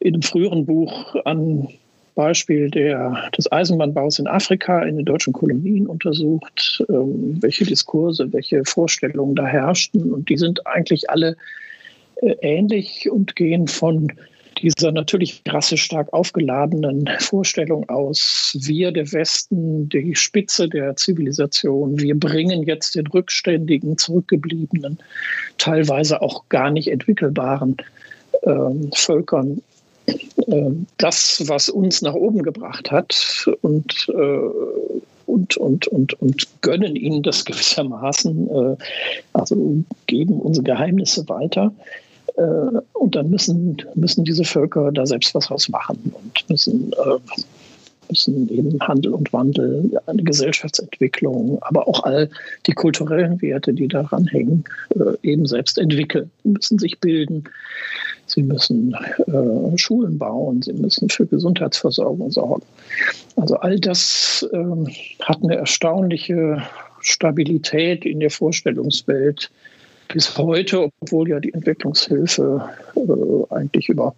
in einem früheren Buch an Beispiel der, des Eisenbahnbaus in Afrika in den deutschen Kolonien untersucht, ähm, welche Diskurse, welche Vorstellungen da herrschten. Und die sind eigentlich alle äh, ähnlich und gehen von dieser natürlich rassisch stark aufgeladenen Vorstellung aus, wir, der Westen, die Spitze der Zivilisation, wir bringen jetzt den rückständigen, zurückgebliebenen, teilweise auch gar nicht entwickelbaren äh, Völkern äh, das, was uns nach oben gebracht hat und äh, und, und, und, und gönnen ihnen das gewissermaßen, äh, also geben unsere Geheimnisse weiter. Äh, und dann müssen, müssen diese Völker da selbst was draus machen und müssen, äh, müssen eben Handel und Wandel, eine Gesellschaftsentwicklung, aber auch all die kulturellen Werte, die daran hängen, äh, eben selbst entwickeln. Sie müssen sich bilden, sie müssen Schulen bauen, sie müssen für Gesundheitsversorgung sorgen. Also all das äh, hat eine erstaunliche Stabilität in der Vorstellungswelt bis heute, obwohl ja die Entwicklungshilfe äh, eigentlich überhaupt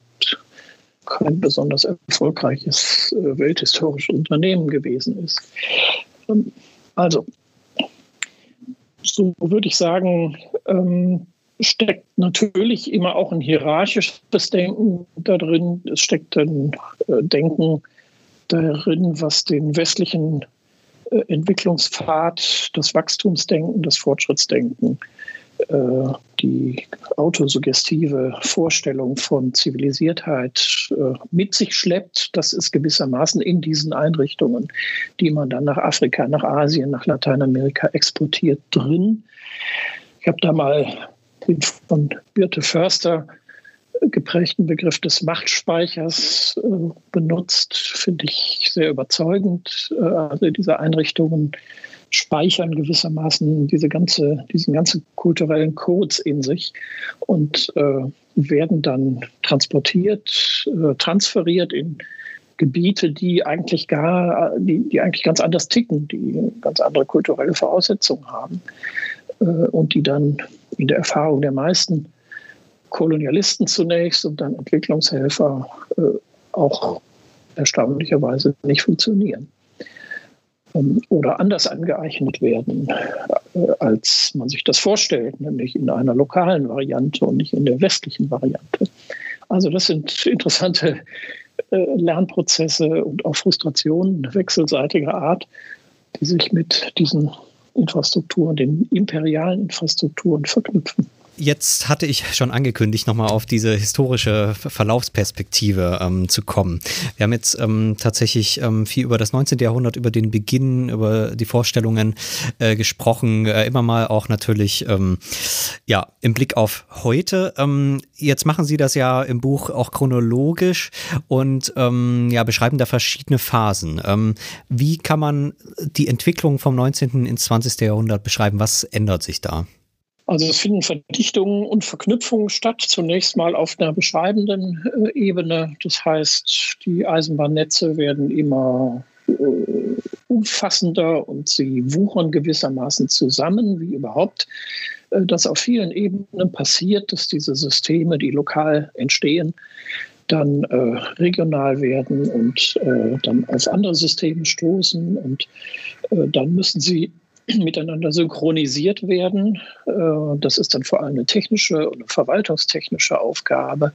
kein besonders erfolgreiches äh, welthistorisches Unternehmen gewesen ist. Ähm, also, so würde ich sagen, ähm, steckt natürlich immer auch ein hierarchisches Denken da drin. Es steckt ein äh, Denken darin, was den westlichen äh, Entwicklungspfad, das Wachstumsdenken, das Fortschrittsdenken äh, die autosuggestive Vorstellung von Zivilisiertheit äh, mit sich schleppt. Das ist gewissermaßen in diesen Einrichtungen, die man dann nach Afrika, nach Asien, nach Lateinamerika exportiert, drin. Ich habe da mal den von Birte Förster geprägten Begriff des Machtspeichers äh, benutzt, finde ich sehr überzeugend. Äh, also diese Einrichtungen speichern gewissermaßen diese ganze, diesen ganzen kulturellen Codes in sich und äh, werden dann transportiert, äh, transferiert in Gebiete, die eigentlich gar, die, die eigentlich ganz anders ticken, die ganz andere kulturelle Voraussetzungen haben äh, und die dann in der Erfahrung der meisten Kolonialisten zunächst und dann Entwicklungshelfer äh, auch erstaunlicherweise nicht funktionieren. Ähm, oder anders angeeignet werden, äh, als man sich das vorstellt, nämlich in einer lokalen Variante und nicht in der westlichen Variante. Also das sind interessante äh, Lernprozesse und auch Frustrationen wechselseitiger Art, die sich mit diesen Infrastrukturen, den imperialen Infrastrukturen verknüpfen. Jetzt hatte ich schon angekündigt, nochmal auf diese historische Verlaufsperspektive ähm, zu kommen. Wir haben jetzt ähm, tatsächlich ähm, viel über das 19. Jahrhundert, über den Beginn, über die Vorstellungen äh, gesprochen, äh, immer mal auch natürlich ähm, ja, im Blick auf heute. Ähm, jetzt machen Sie das ja im Buch auch chronologisch und ähm, ja, beschreiben da verschiedene Phasen. wie kann man die Entwicklung vom 19. ins 20. Jahrhundert beschreiben? Was ändert sich da? Also es finden Verdichtungen und Verknüpfungen statt, zunächst mal auf einer beschreibenden äh, Ebene. Das heißt, die Eisenbahnnetze werden immer äh, umfassender und sie wuchern gewissermaßen zusammen, wie überhaupt äh, das auf vielen Ebenen passiert, dass diese Systeme, die lokal entstehen, dann äh, regional werden und äh, dann auf andere Systeme stoßen und äh, dann müssen sie <clears throat> miteinander synchronisiert werden. Äh, das ist dann vor allem eine technische und eine verwaltungstechnische Aufgabe.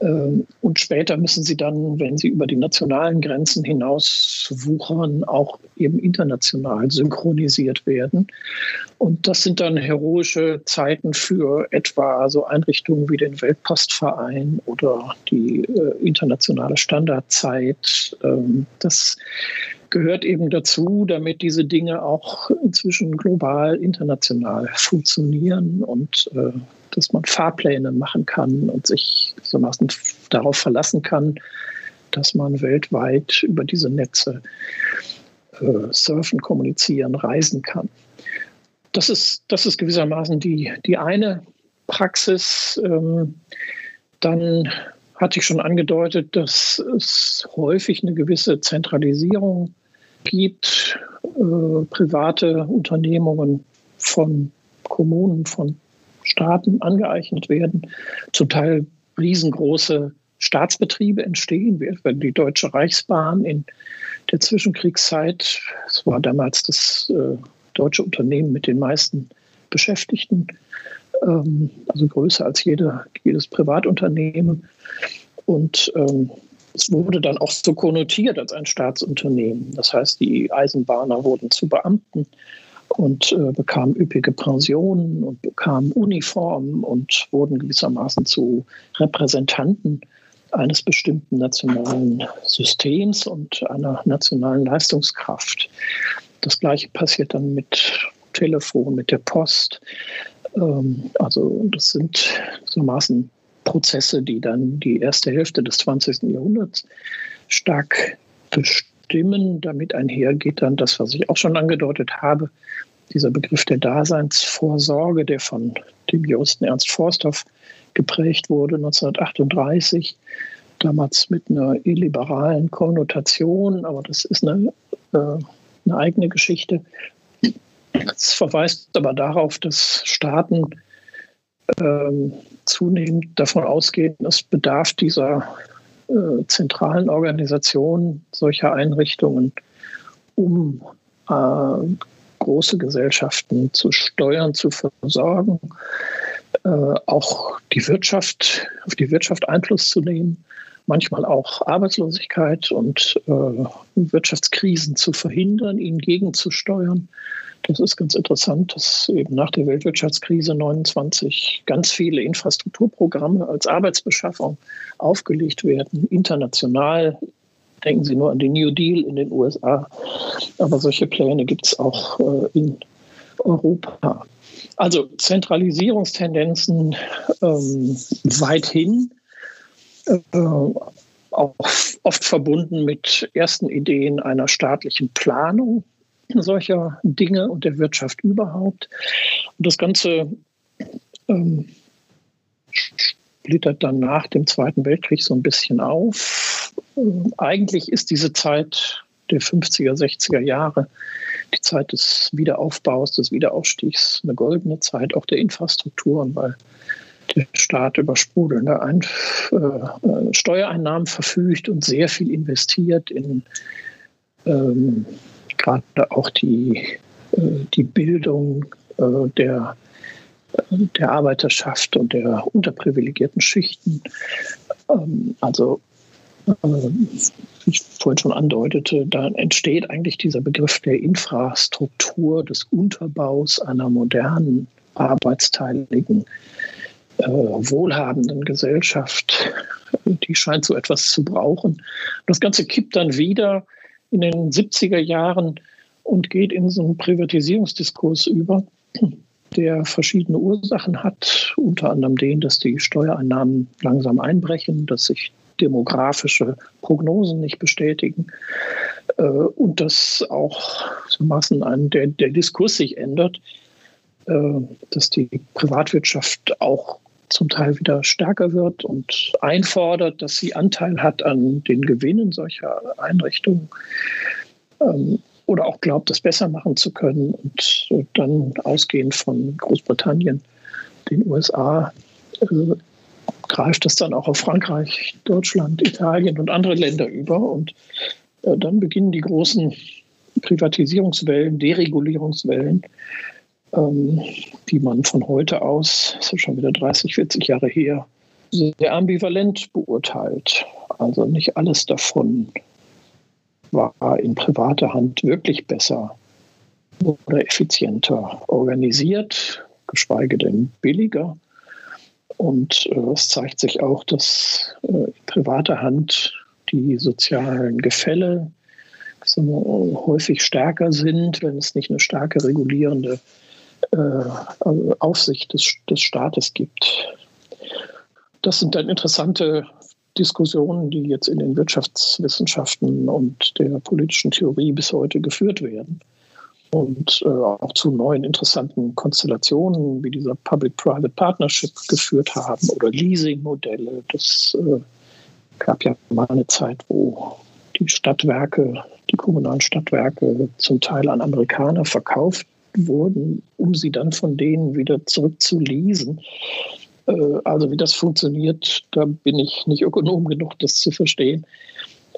Ähm, und später müssen sie dann, wenn sie über die nationalen Grenzen hinaus wuchern, auch eben international synchronisiert werden. Und das sind dann heroische Zeiten für etwa so Einrichtungen wie den Weltpostverein oder die äh, internationale Standardzeit. Ähm, das gehört eben dazu, damit diese Dinge auch inzwischen global, international funktionieren und äh, dass man Fahrpläne machen kann und sich so darauf verlassen kann, dass man weltweit über diese Netze äh, surfen, kommunizieren, reisen kann. Das ist, das ist gewissermaßen die, die eine Praxis. Ähm, dann hatte ich schon angedeutet, dass es häufig eine gewisse Zentralisierung gibt, äh, private Unternehmungen von Kommunen, von Staaten angeeignet werden, zum Teil riesengroße Staatsbetriebe entstehen, wie etwa die Deutsche Reichsbahn in der Zwischenkriegszeit. Es war damals das äh, deutsche Unternehmen mit den meisten Beschäftigten, ähm, also größer als jede, jedes Privatunternehmen. Und ähm, es wurde dann auch so konnotiert als ein Staatsunternehmen. Das heißt, die Eisenbahner wurden zu Beamten und äh, bekamen üppige Pensionen und bekamen Uniformen und wurden gewissermaßen zu Repräsentanten eines bestimmten nationalen Systems und einer nationalen Leistungskraft. Das gleiche passiert dann mit Telefon, mit der Post. Ähm, also das sind so Maßen Prozesse, die dann die erste Hälfte des 20. Jahrhunderts stark bestimmen. Damit einhergeht dann das, was ich auch schon angedeutet habe, dieser Begriff der Daseinsvorsorge, der von dem Juristen Ernst Forsthoff geprägt wurde 1938, damals mit einer illiberalen Konnotation, aber das ist eine, äh, eine eigene Geschichte. Es verweist aber darauf, dass Staaten ähm, zunehmend davon ausgehen, es bedarf dieser äh, zentralen Organisation solcher Einrichtungen, um äh, große Gesellschaften zu steuern, zu versorgen, äh, auch die Wirtschaft, auf die Wirtschaft Einfluss zu nehmen, manchmal auch Arbeitslosigkeit und äh, Wirtschaftskrisen zu verhindern, ihnen gegenzusteuern. Das ist ganz interessant, dass eben nach der Weltwirtschaftskrise 29 ganz viele Infrastrukturprogramme als Arbeitsbeschaffung aufgelegt werden, international. Denken Sie nur an den New Deal in den USA. Aber solche Pläne gibt es auch äh, in Europa. Also Zentralisierungstendenzen ähm, weithin, äh, auch oft verbunden mit ersten Ideen einer staatlichen Planung solcher Dinge und der Wirtschaft überhaupt. Und das Ganze ähm, splittert dann nach dem Zweiten Weltkrieg so ein bisschen auf. Ähm, eigentlich ist diese Zeit der 50er, 60er Jahre die Zeit des Wiederaufbaus, des Wiederaufstiegs, eine goldene Zeit auch der Infrastrukturen, weil der Staat über sprudelnde Ein äh, äh Steuereinnahmen verfügt und sehr viel investiert in ähm, gerade auch die, äh, die Bildung äh, der, der Arbeiterschaft und der unterprivilegierten Schichten. Ähm, also äh, wie ich vorhin schon andeutete, da entsteht eigentlich dieser Begriff der Infrastruktur, des Unterbaus einer modernen, arbeitsteiligen, wohlhabenden Gesellschaft. Die scheint so etwas zu brauchen. Das Ganze kippt dann wieder in den 70er Jahren und geht in so einen Privatisierungsdiskurs über, der verschiedene Ursachen hat, unter anderem den, dass die Steuereinnahmen langsam einbrechen, dass sich demografische Prognosen nicht bestätigen äh, und dass auch so Massen ein, der, der Diskurs sich ändert, äh, dass die Privatwirtschaft auch zum Teil wieder stärker wird und einfordert, dass sie Anteil hat an den Gewinnen solcher Einrichtungen. Ähm, oder auch glaubt, es besser machen zu können und äh, dann ausgehend von Großbritannien, den USA, äh, greift das dann auch auf Frankreich, Deutschland, Italien und andere Länder über. Und äh, dann beginnen die großen Privatisierungswellen, Deregulierungswellen, ähm, die man von heute aus, das ist schon wieder 30, 40 Jahre her, sehr ambivalent beurteilt. Also nicht alles davon war in privater Hand wirklich besser oder effizienter organisiert, geschweige denn billiger. Und äh, es zeigt sich auch, dass äh, in privater Hand die sozialen Gefälle häufig stärker sind, wenn es nicht eine starke regulierende äh, also Aufsicht des, des Staates gibt. Das sind dann interessante Diskussionen, die jetzt in den Wirtschaftswissenschaften und der politischen Theorie bis heute geführt werden. Und äh, auch zu neuen interessanten Konstellationen wie dieser Public-Private Partnership geführt haben oder Leasing-Modelle. Das äh, gab ja mal eine Zeit, wo die Stadtwerke, die kommunalen Stadtwerke zum Teil an Amerikaner verkauft wurden, um sie dann von denen wieder zurück zu leasen. Äh, also wie das funktioniert, da bin ich nicht ökonom genug, das zu verstehen.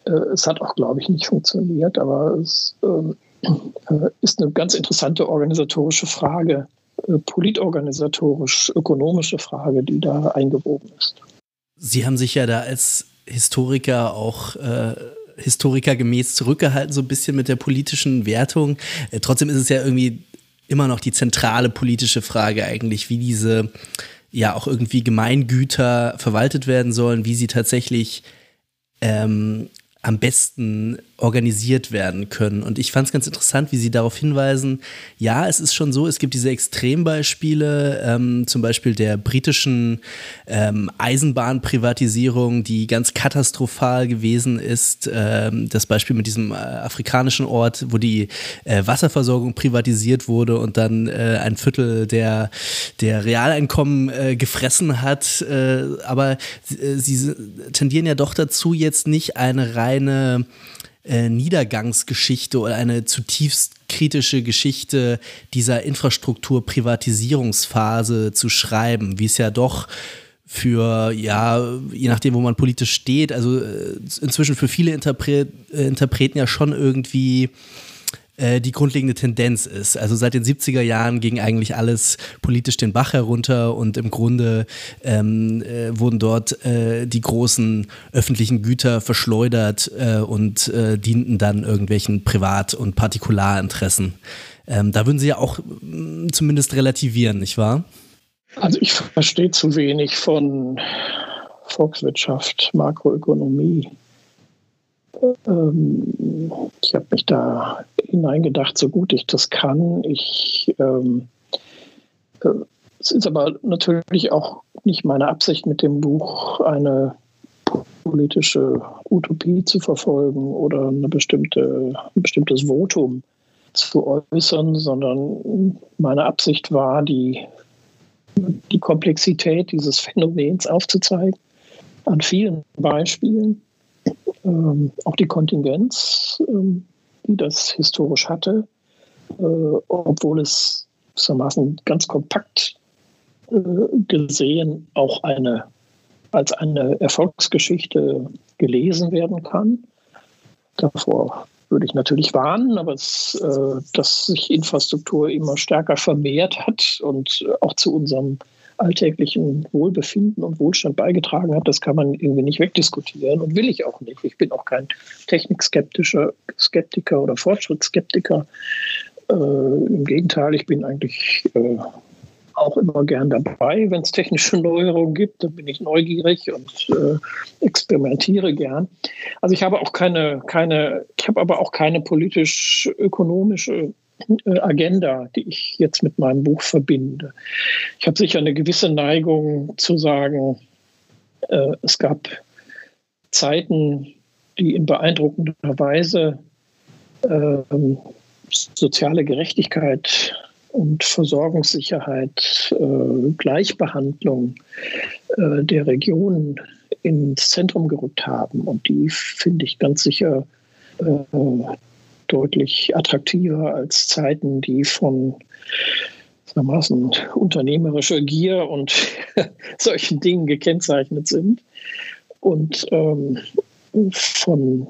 Äh, es hat auch, glaube ich, nicht funktioniert, aber es ähm, äh, ist eine ganz interessante organisatorische Frage, politorganisatorisch, ökonomische Frage, die da eingewoben ist. Sie haben sich ja da als Historiker auch äh, historikergemäß zurückgehalten, so ein bisschen mit der politischen Wertung. Äh, trotzdem ist es ja irgendwie immer noch die zentrale politische Frage eigentlich, wie diese ja auch irgendwie Gemeingüter verwaltet werden sollen, wie sie tatsächlich ähm, am besten organisiert werden können. Und ich fand es ganz interessant, wie Sie darauf hinweisen, ja, es ist schon so, es gibt diese Extrembeispiele, ähm, zum Beispiel der britischen ähm, Eisenbahnprivatisierung, die ganz katastrophal gewesen ist. Ähm, das Beispiel mit diesem äh, afrikanischen Ort, wo die äh, Wasserversorgung privatisiert wurde und dann äh, ein Viertel der, der Realeinkommen äh, gefressen hat. Äh, aber äh, sie tendieren ja doch dazu, jetzt nicht eine reine äh, Niedergangsgeschichte oder eine zutiefst kritische Geschichte dieser Infrastrukturprivatisierungsphase zu schreiben, wie es ja doch für, ja, je nachdem, wo man politisch steht, also äh, inzwischen für viele Interpre äh, Interpreten ja schon irgendwie äh, die grundlegende Tendenz ist. Also seit den 70er Jahren ging eigentlich alles politisch den Bach herunter und im Grunde ähm, äh, wurden dort äh, die großen öffentlichen Güter verschleudert äh, und äh, dienten dann irgendwelchen Privat- und Partikularinteressen. Ähm, da würden Sie ja auch mh, mm, zumindest relativieren, nicht wahr? Also ich verstehe zu wenig von Volkswirtschaft, Makroökonomie. Ähm, ich habe mich da hineingedacht, so gut ich das kann. Ich, ähm, äh, es ist aber natürlich auch nicht meine Absicht mit dem Buch, eine politische Utopie zu verfolgen oder eine bestimmte, ein bestimmtes Votum zu äußern, sondern meine Absicht war, die, die Komplexität dieses Phänomens aufzuzeigen an vielen Beispielen ähm, auch die Kontingenz, ähm, die das historisch hatte, äh, obwohl es gewissermaßen ganz kompakt äh, gesehen auch eine, als eine Erfolgsgeschichte gelesen werden kann. Davor würde ich natürlich warnen, aber es, äh, dass sich Infrastruktur immer stärker vermehrt hat und auch zu unserem alltäglichen Wohlbefinden und Wohlstand beigetragen hat, das kann man irgendwie nicht wegdiskutieren und will ich auch nicht. Ich bin auch kein technikskeptischer Skeptiker oder Fortschrittsskeptiker. Äh, Im Gegenteil, ich bin eigentlich äh, auch immer gern dabei, wenn es technische <laughs> Neuerungen gibt. Da bin ich neugierig und äh, experimentiere gern. Also ich habe auch keine, keine, ich habe aber auch keine politisch-ökonomische Agenda, die ich jetzt mit meinem Buch verbinde. Ich habe sicher eine gewisse Neigung zu sagen, äh, es gab Zeiten, die in beeindruckender Weise äh, soziale Gerechtigkeit und Versorgungssicherheit, äh, Gleichbehandlung äh, der Regionen ins Zentrum gerückt haben. Und die finde ich ganz sicher äh, deutlich attraktiver als Zeiten, die von unternehmerischer Gier und <laughs> solchen Dingen gekennzeichnet sind. Und ähm, von,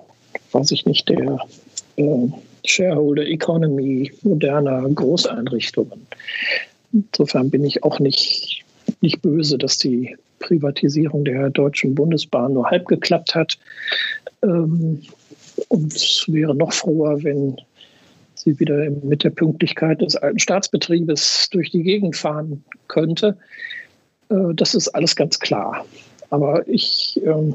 weiß ich nicht, der äh, Shareholder Economy moderner Großeinrichtungen. Insofern bin ich auch nicht, nicht böse, dass die Privatisierung der Deutschen Bundesbahn nur halb geklappt hat. Ähm, und wäre noch froher, wenn sie wieder mit der Pünktlichkeit des alten Staatsbetriebes durch die Gegend fahren könnte. Äh, das ist alles ganz klar. Aber ich ähm,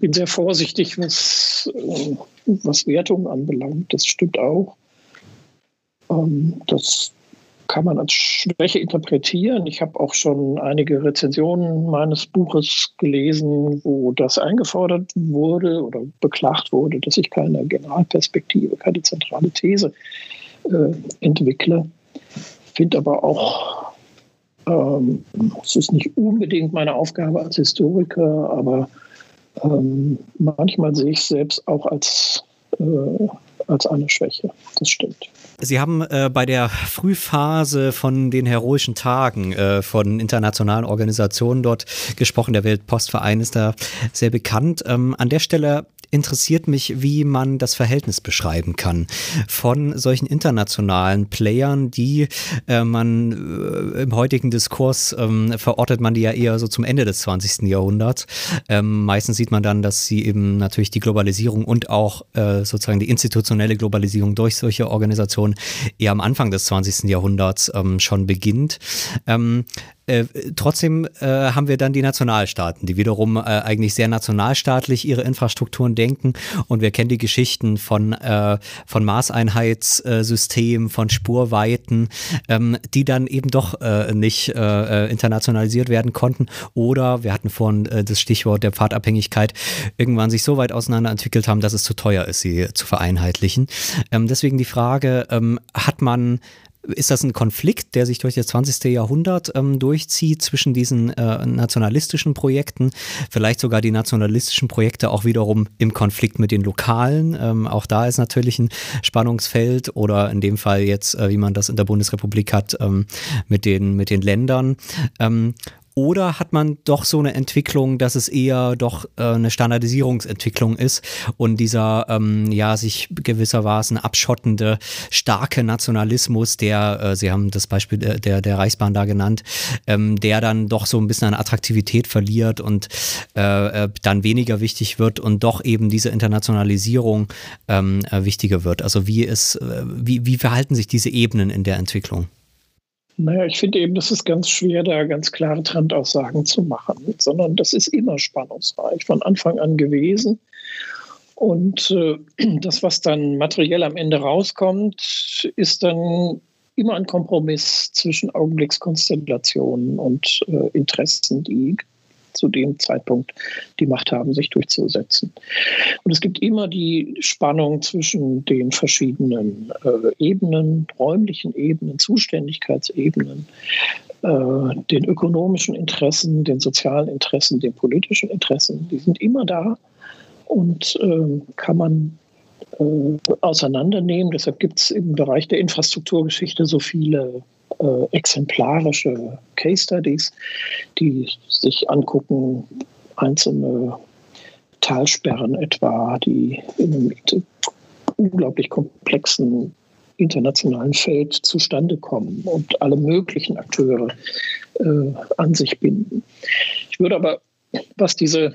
bin sehr vorsichtig, was, äh, was Wertungen anbelangt. Das stimmt auch. Ähm, das kann man als Schwäche interpretieren. Ich habe auch schon einige Rezensionen meines Buches gelesen, wo das eingefordert wurde oder beklagt wurde, dass ich keine Generalperspektive, keine zentrale These äh, entwickle. Finde aber auch, ähm, es ist nicht unbedingt meine Aufgabe als Historiker, aber ähm, manchmal sehe ich es selbst auch als, äh, als eine Schwäche. Das stimmt. Sie haben äh, bei der Frühphase von den heroischen Tagen äh, von internationalen Organisationen dort gesprochen. Der Weltpostverein ist da sehr bekannt. Ähm, an der Stelle interessiert mich, wie man das Verhältnis beschreiben kann von solchen internationalen Playern, die äh, man äh, im heutigen Diskurs ähm, verortet man die ja eher so zum Ende des 20. Jahrhunderts. Ähm, meistens sieht man dann, dass sie eben natürlich die Globalisierung und auch äh, sozusagen die institutionelle Globalisierung durch solche Organisationen eher am Anfang des 20. Jahrhunderts ähm, schon beginnt. Äh, trotzdem äh, haben wir dann die Nationalstaaten, die wiederum äh, eigentlich sehr nationalstaatlich ihre Infrastrukturen denken. Und wir kennen die Geschichten von, äh, von Maßeinheitssystemen, von Spurweiten, ähm, die dann eben doch äh, nicht internationalisiert werden konnten. Oder wir hatten vorhin das Stichwort der Pfadabhängigkeit, irgendwann sich so weit auseinander entwickelt haben, dass es zu teuer ist, sie zu vereinheitlichen. Ähm, deswegen die Frage, ähm, hat man ist das ein Konflikt, der sich durch das 20. Jahrhundert ähm, durchzieht zwischen diesen äh, nationalistischen Projekten, vielleicht sogar die nationalistischen Projekte auch wiederum im Konflikt mit den lokalen? Ähm, auch da ist natürlich ein Spannungsfeld oder in dem Fall jetzt, äh, wie man das in der Bundesrepublik hat, ähm, mit, den, mit den Ländern. Oder hat man doch so eine Entwicklung, dass es eher doch äh, eine Standardisierungsentwicklung ist und dieser ähm, ja sich gewissermaßen abschottende starke Nationalismus, der, äh, Sie haben das Beispiel der, der, der Reichsbahn da genannt, ähm, der dann doch so ein bisschen an Attraktivität verliert und äh, äh dann weniger wichtig wird und doch eben diese Internationalisierung ähm, äh, wichtiger wird. Also wie ist, äh, wie, wie verhalten sich diese Ebenen in der Entwicklung? Naja, ich finde eben, das ist ganz schwer, da ganz klare Trendaussagen zu machen, sondern das ist immer spannungsreich, von Anfang an gewesen. Und äh, <clears throat> das, was dann materiell am Ende rauskommt, ist dann immer ein Kompromiss zwischen Augenblickskonstellationen und äh, Interessen, die zu dem Zeitpunkt die Macht haben, sich durchzusetzen. Und es gibt immer die Spannung zwischen den verschiedenen äh, Ebenen, räumlichen Ebenen, Zuständigkeitsebenen, äh, den ökonomischen Interessen, den sozialen Interessen, den politischen Interessen. Die sind immer da und äh, kann man äh, auseinandernehmen. Deshalb gibt es im Bereich der Infrastrukturgeschichte so viele äh, exemplarische Case Studies, die sich angucken, einzelne Talsperren etwa, die in einem unglaublich komplexen internationalen Feld zustande kommen und alle möglichen Akteure äh, an sich binden. Ich würde aber, was diese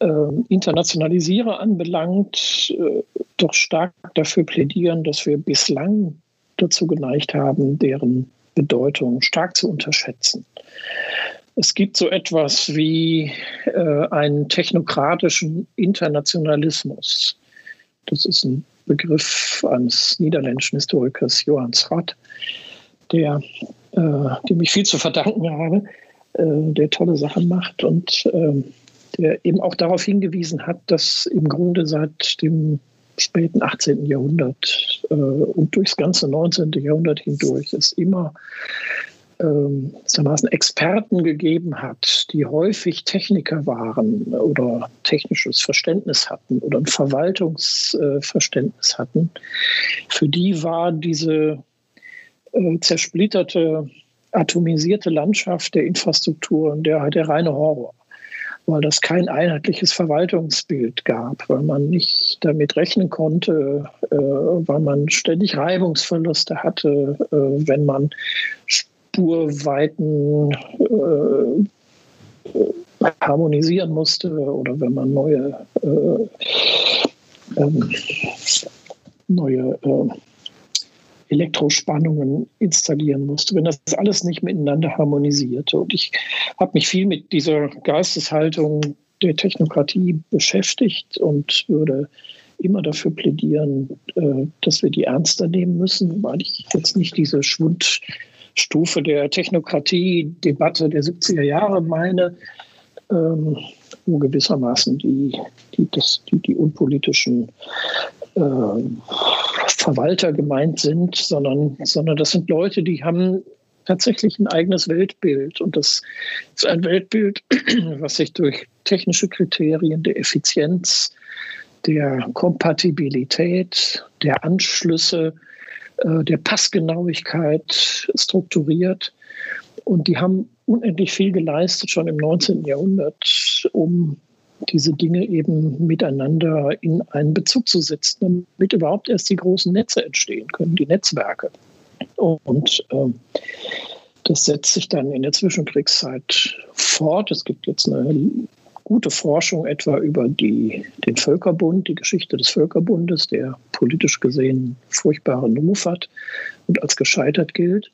äh, Internationalisierer anbelangt, äh, doch stark dafür plädieren, dass wir bislang dazu geneigt haben, deren Bedeutung stark zu unterschätzen. Es gibt so etwas wie äh, einen technokratischen Internationalismus. Das ist ein Begriff eines niederländischen Historikers Johann Schratt, der, äh, dem ich viel zu verdanken habe, äh, der tolle Sachen macht und äh, der eben auch darauf hingewiesen hat, dass im Grunde seit dem späten 18. Jahrhundert äh, und durchs ganze 19. Jahrhundert hindurch es immer ähm, Experten gegeben hat, die häufig Techniker waren oder technisches Verständnis hatten oder ein Verwaltungsverständnis hatten, für die war diese äh, zersplitterte, atomisierte Landschaft der Infrastrukturen der, der reine Horror weil das kein einheitliches Verwaltungsbild gab, weil man nicht damit rechnen konnte, äh, weil man ständig Reibungsverluste hatte, äh, wenn man Spurweiten äh, harmonisieren musste oder wenn man neue, äh, ähm, neue äh, Elektrospannungen installieren musste, wenn das alles nicht miteinander harmonisierte. Und ich habe mich viel mit dieser Geisteshaltung der Technokratie beschäftigt und würde immer dafür plädieren, äh, dass wir die ernster nehmen müssen, weil ich jetzt nicht diese Schwundstufe der Technokratie-Debatte der 70er Jahre meine, ähm, wo gewissermaßen die, die, das, die, die unpolitischen Verwalter gemeint sind, sondern, sondern das sind Leute, die haben tatsächlich ein eigenes Weltbild. Und das ist ein Weltbild, <clears throat> was sich durch technische Kriterien der Effizienz, der Kompatibilität, der Anschlüsse, äh, der Passgenauigkeit strukturiert. Und die haben unendlich viel geleistet, schon im 19. Jahrhundert, um diese Dinge eben miteinander in einen Bezug zu setzen, damit überhaupt erst die großen Netze entstehen können, die Netzwerke. Und äh, das setzt sich dann in der Zwischenkriegszeit fort. Es gibt jetzt eine gute Forschung etwa über die, den Völkerbund, die Geschichte des Völkerbundes, der politisch gesehen furchtbaren Ruf hat und als gescheitert gilt.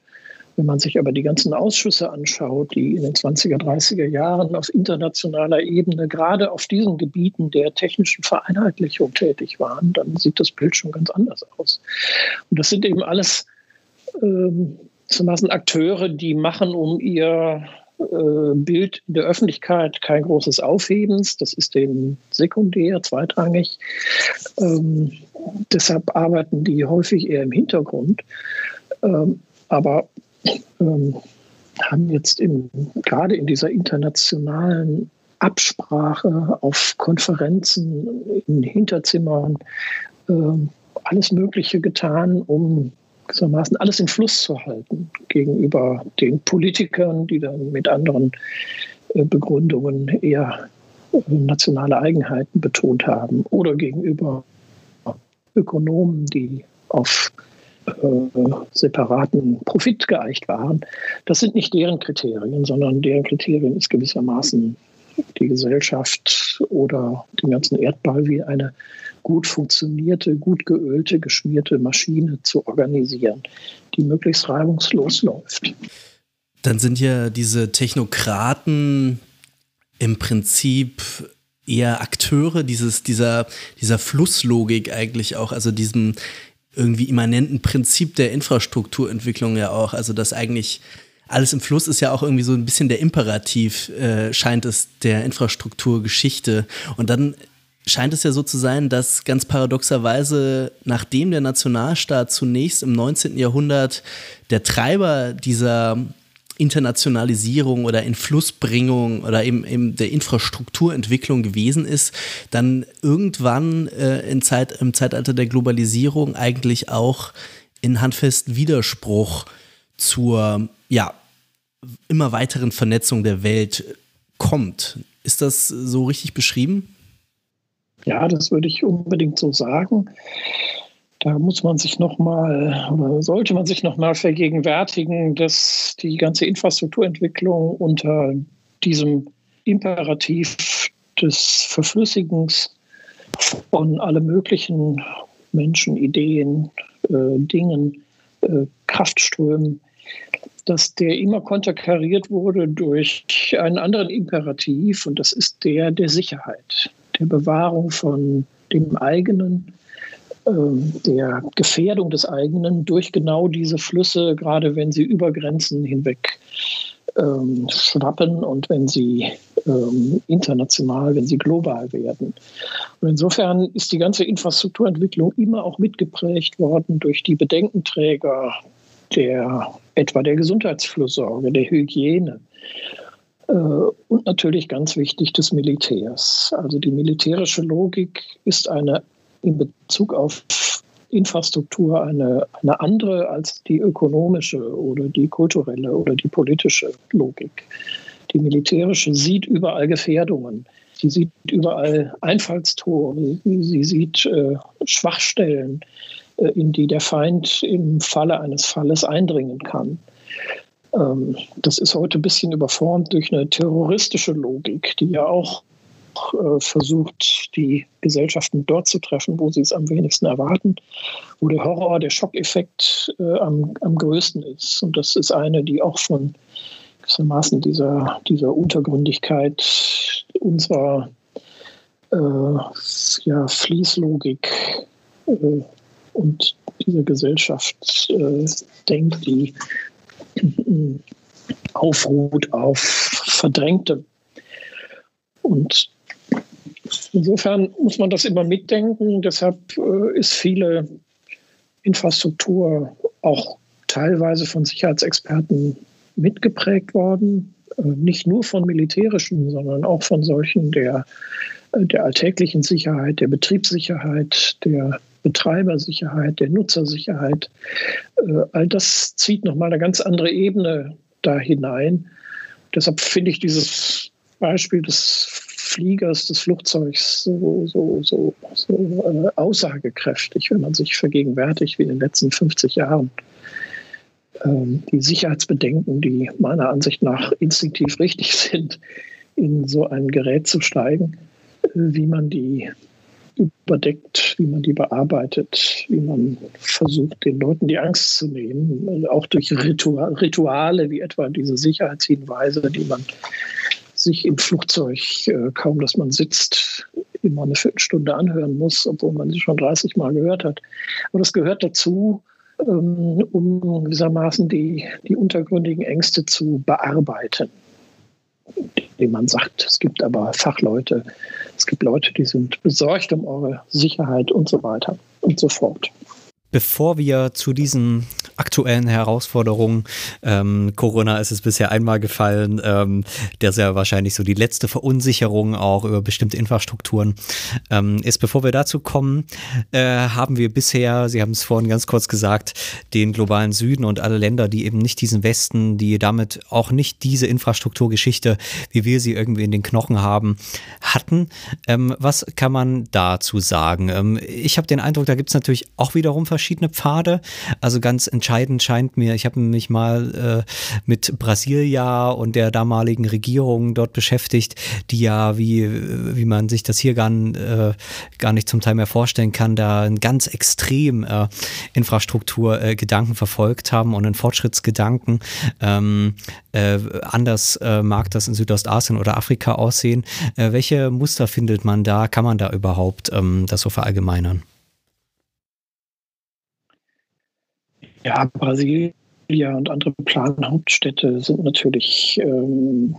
Wenn man sich aber die ganzen Ausschüsse anschaut, die in den 20er, 30er Jahren auf internationaler Ebene gerade auf diesen Gebieten der technischen Vereinheitlichung tätig waren, dann sieht das Bild schon ganz anders aus. Und das sind eben alles ähm, zumaßen Akteure, die machen um ihr äh, Bild in der Öffentlichkeit kein großes Aufhebens. Das ist denen sekundär, zweitrangig. Ähm, deshalb arbeiten die häufig eher im Hintergrund. Ähm, aber ähm, haben jetzt im, gerade in dieser internationalen Absprache auf Konferenzen, in Hinterzimmern äh, alles Mögliche getan, um gewissermaßen alles in Fluss zu halten gegenüber den Politikern, die dann mit anderen äh, Begründungen eher äh, nationale Eigenheiten betont haben oder gegenüber Ökonomen, die auf separaten Profit geeicht waren. Das sind nicht deren Kriterien, sondern deren Kriterien ist gewissermaßen die Gesellschaft oder den ganzen Erdball wie eine gut funktionierte, gut geölte, geschmierte Maschine zu organisieren, die möglichst reibungslos läuft. Dann sind ja diese Technokraten im Prinzip eher Akteure dieses, dieser, dieser Flusslogik eigentlich auch, also diesem irgendwie immanenten Prinzip der Infrastrukturentwicklung ja auch. Also dass eigentlich alles im Fluss ist ja auch irgendwie so ein bisschen der Imperativ, äh, scheint es, der Infrastrukturgeschichte. Und dann scheint es ja so zu sein, dass ganz paradoxerweise, nachdem der Nationalstaat zunächst im 19. Jahrhundert der Treiber dieser Internationalisierung oder Influssbringung oder eben, eben der Infrastrukturentwicklung gewesen ist, dann irgendwann äh, in Zeit, im Zeitalter der Globalisierung eigentlich auch in handfesten Widerspruch zur ja, immer weiteren Vernetzung der Welt kommt. Ist das so richtig beschrieben? Ja, das würde ich unbedingt so sagen. Da muss man sich nochmal oder sollte man sich nochmal vergegenwärtigen, dass die ganze Infrastrukturentwicklung unter diesem Imperativ des Verflüssigens von alle möglichen Menschen, Ideen, äh, Dingen, äh, Kraftströmen, dass der immer konterkariert wurde durch einen anderen Imperativ und das ist der der Sicherheit, der Bewahrung von dem eigenen, der Gefährdung des eigenen durch genau diese Flüsse, gerade wenn sie über Grenzen hinweg ähm, schwappen und wenn sie ähm, international, wenn sie global werden. Und insofern ist die ganze Infrastrukturentwicklung immer auch mitgeprägt worden durch die Bedenkenträger der etwa der Gesundheitsfürsorge, der Hygiene äh, und natürlich ganz wichtig des Militärs. Also die militärische Logik ist eine in Bezug auf Infrastruktur eine, eine andere als die ökonomische oder die kulturelle oder die politische Logik. Die militärische sieht überall Gefährdungen. Sie sieht überall Einfallstore. Sie sieht äh, Schwachstellen, äh, in die der Feind im Falle eines Falles eindringen kann. Ähm, das ist heute ein bisschen überformt durch eine terroristische Logik, die ja auch äh, versucht, die Gesellschaften dort zu treffen, wo sie es am wenigsten erwarten, wo der Horror, der Schockeffekt äh, am, am größten ist. Und das ist eine, die auch von gewissermaßen dieser, dieser Untergründigkeit unserer äh, ja, Fließlogik äh, und dieser Gesellschaft äh, denkt, die aufruht auf Verdrängte. Und insofern muss man das immer mitdenken. Deshalb äh, ist viele Infrastruktur auch teilweise von Sicherheitsexperten mitgeprägt worden. Äh, nicht nur von militärischen, sondern auch von solchen der, äh, der alltäglichen Sicherheit, der Betriebssicherheit, der Betreibersicherheit, der Nutzersicherheit. All das zieht nochmal eine ganz andere Ebene da hinein. Deshalb finde ich dieses Beispiel des Fliegers, des Flugzeugs so, so, so, so äh, aussagekräftig, wenn man sich vergegenwärtigt, wie in den letzten 50 Jahren ähm, die Sicherheitsbedenken, die meiner Ansicht nach instinktiv richtig <laughs> sind, in so ein Gerät zu steigen, äh, wie man die überdeckt, wie man die bearbeitet, wie man versucht, den Leuten die Angst zu nehmen, auch durch Rituale wie etwa diese Sicherheitshinweise, die man sich im Flugzeug äh, kaum, dass man sitzt, immer eine Viertelstunde anhören muss, obwohl man sie schon 30 Mal gehört hat. Aber das gehört dazu, ähm, um gewissermaßen die, die untergründigen Ängste zu bearbeiten dem man sagt, es gibt aber Fachleute, es gibt Leute, die sind besorgt um eure Sicherheit und so weiter und so fort. Bevor wir zu diesen aktuellen Herausforderungen, ähm, Corona ist es bisher einmal gefallen, ähm, der ist ja wahrscheinlich so die letzte Verunsicherung auch über bestimmte Infrastrukturen ähm, ist. Bevor wir dazu kommen, äh, haben wir bisher, Sie haben es vorhin ganz kurz gesagt, den globalen Süden und alle Länder, die eben nicht diesen Westen, die damit auch nicht diese Infrastrukturgeschichte, wie wir sie irgendwie in den Knochen haben, hatten. Ähm, was kann man dazu sagen? Ähm, ich habe den Eindruck, da gibt es natürlich auch wiederum verschiedene Pfade. Also ganz entscheidend scheint mir, ich habe mich mal äh, mit Brasilia und der damaligen Regierung dort beschäftigt, die ja, wie, wie man sich das hier gar, äh, gar nicht zum Teil mehr vorstellen kann, da einen ganz extrem äh, Infrastrukturgedanken äh, verfolgt haben und einen Fortschrittsgedanken. Ähm, äh, anders äh, mag das in Südostasien oder Afrika aussehen. welche Muster findet man da? Kann man da überhaupt ähm, das so verallgemeinern? Ja, Brasilia und andere Planhauptstädte sind natürlich ähm,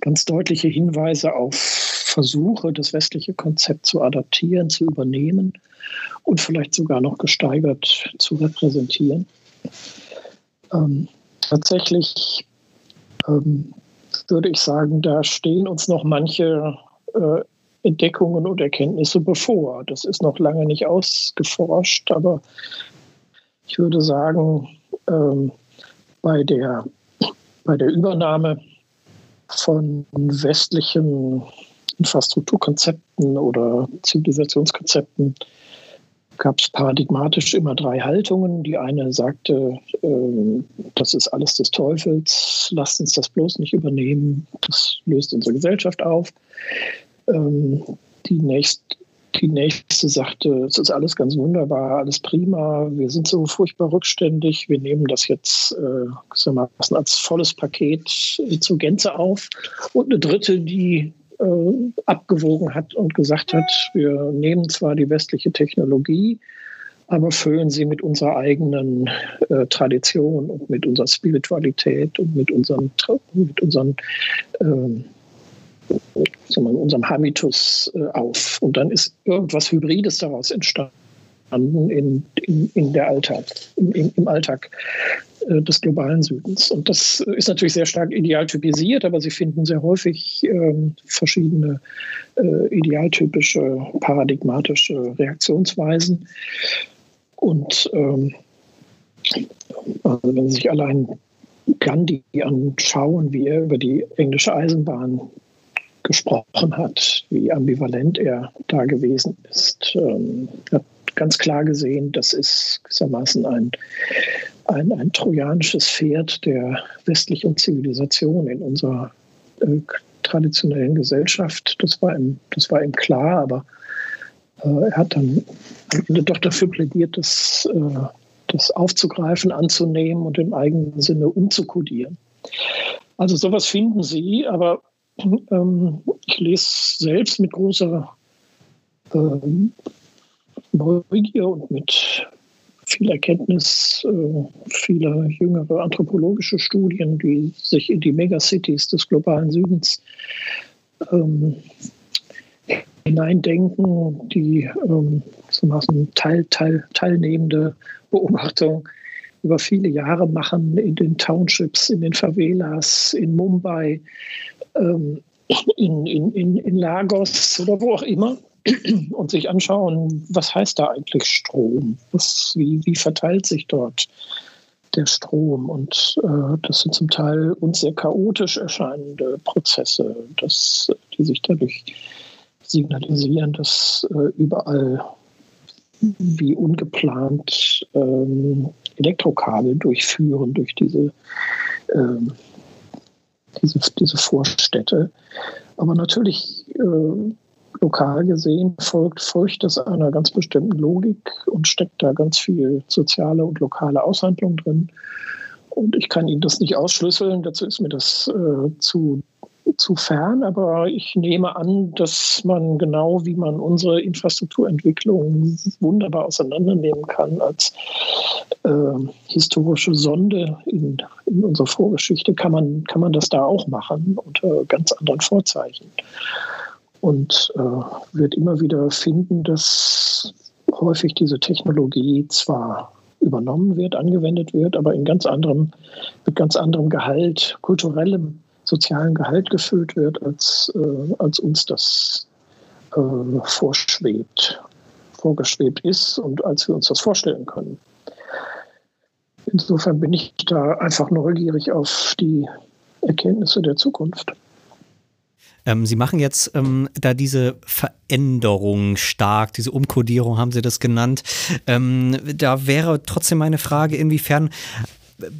ganz deutliche Hinweise auf Versuche, das westliche Konzept zu adaptieren, zu übernehmen und vielleicht sogar noch gesteigert zu repräsentieren. Ähm, tatsächlich ähm, würde ich sagen, da stehen uns noch manche äh, Entdeckungen und Erkenntnisse bevor. Das ist noch lange nicht ausgeforscht, aber ich würde sagen, ähm, bei, der, bei der Übernahme von westlichen Infrastrukturkonzepten oder Zivilisationskonzepten gab es paradigmatisch immer drei Haltungen. Die eine sagte, äh, das ist alles des Teufels, lasst uns das bloß nicht übernehmen, das löst unsere Gesellschaft auf. Ähm, die nächste die nächste sagte, es ist alles ganz wunderbar, alles prima, wir sind so furchtbar rückständig, wir nehmen das jetzt äh, als volles Paket zur Gänze auf. Und eine dritte, die äh, abgewogen hat und gesagt hat, wir nehmen zwar die westliche Technologie, aber füllen sie mit unserer eigenen äh, Tradition und mit unserer Spiritualität und mit unseren, mit unseren äh, in unserem Habitus äh, auf. Und dann ist irgendwas Hybrides daraus entstanden. in, in, in der Alltag, im, im Alltag äh, des globalen Südens. Und das ist natürlich sehr stark idealtypisiert, aber Sie finden sehr häufig ähm, verschiedene äh, idealtypische, paradigmatische Reaktionsweisen. Und ähm, also wenn Sie sich allein Gandhi anschauen, wie er über die englische Eisenbahn gesprochen hat, wie ambivalent er da gewesen ist. Ähm, hat ganz klar gesehen, das ist gewissermaßen ein, ein, ein trojanisches Pferd der westlichen Zivilisation in unserer äh, traditionellen Gesellschaft. Das war ihm, das war ihm klar, aber äh, er hat dann am Ende doch dafür plädiert, das, äh, das aufzugreifen, anzunehmen und im eigenen Sinne umzukodieren. Also sowas finden Sie, aber ähm, ich lese selbst mit großer ähm, Neugier und mit viel Erkenntnis äh, viele jüngere anthropologische Studien, die sich in die Megacities des globalen Südens ähm, hineindenken, die ähm, Teil, Teil, teilnehmende Beobachtung über viele Jahre machen in den Townships, in den Favelas, in Mumbai, ähm, in, in, in, Lagos oder wo auch immer <clears throat> und sich anschauen, was heißt da eigentlich Strom? Was, wie, wie verteilt sich dort der Strom? Und äh, das sind zum Teil uns sehr chaotisch erscheinende Prozesse, dass, die sich dadurch signalisieren, dass äh, überall wie ungeplant ähm, Elektrokabel durchführen durch diese, ähm, diese, diese Vorstädte. Aber natürlich äh, lokal gesehen folgt, das einer ganz bestimmten Logik und steckt da ganz viel soziale und lokale Aushandlung drin. Und ich kann Ihnen das nicht ausschlüsseln, dazu ist mir das äh, zu, zu fern, aber ich nehme an, dass man genau wie man unsere Infrastrukturentwicklung wunderbar auseinandernehmen kann als äh, historische Sonde in, in unserer Vorgeschichte, kann man, kann man das da auch machen unter ganz anderen Vorzeichen. Und äh, wird immer wieder finden, dass häufig diese Technologie zwar übernommen wird, angewendet wird, aber in ganz anderem, mit ganz anderem Gehalt, kulturellem, sozialen Gehalt gefüllt wird, als, äh, als uns das äh, vorschwebt, vorgeschwebt ist und als wir uns das vorstellen können. Insofern bin ich da einfach neugierig auf die Erkenntnisse der Zukunft. Ähm, Sie machen jetzt ähm, da diese Veränderung stark, diese Umkodierung haben Sie das genannt. Ähm, da wäre trotzdem meine Frage, inwiefern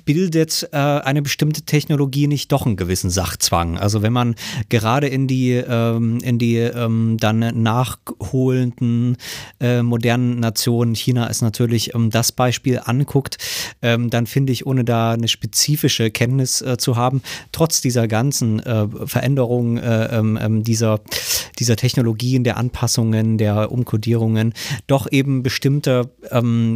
bildet äh, eine bestimmte Technologie nicht doch einen gewissen Sachzwang? Also wenn man gerade in die, ähm, in die ähm, dann nachholenden äh, modernen Nationen, China ist natürlich ähm, das Beispiel, anguckt, ähm, dann finde ich, ohne da eine spezifische Kenntnis äh, zu haben, trotz dieser ganzen äh, Veränderungen äh, ähm, ähm, dieser, dieser Technologien, der Anpassungen, der Umkodierungen, doch eben bestimmte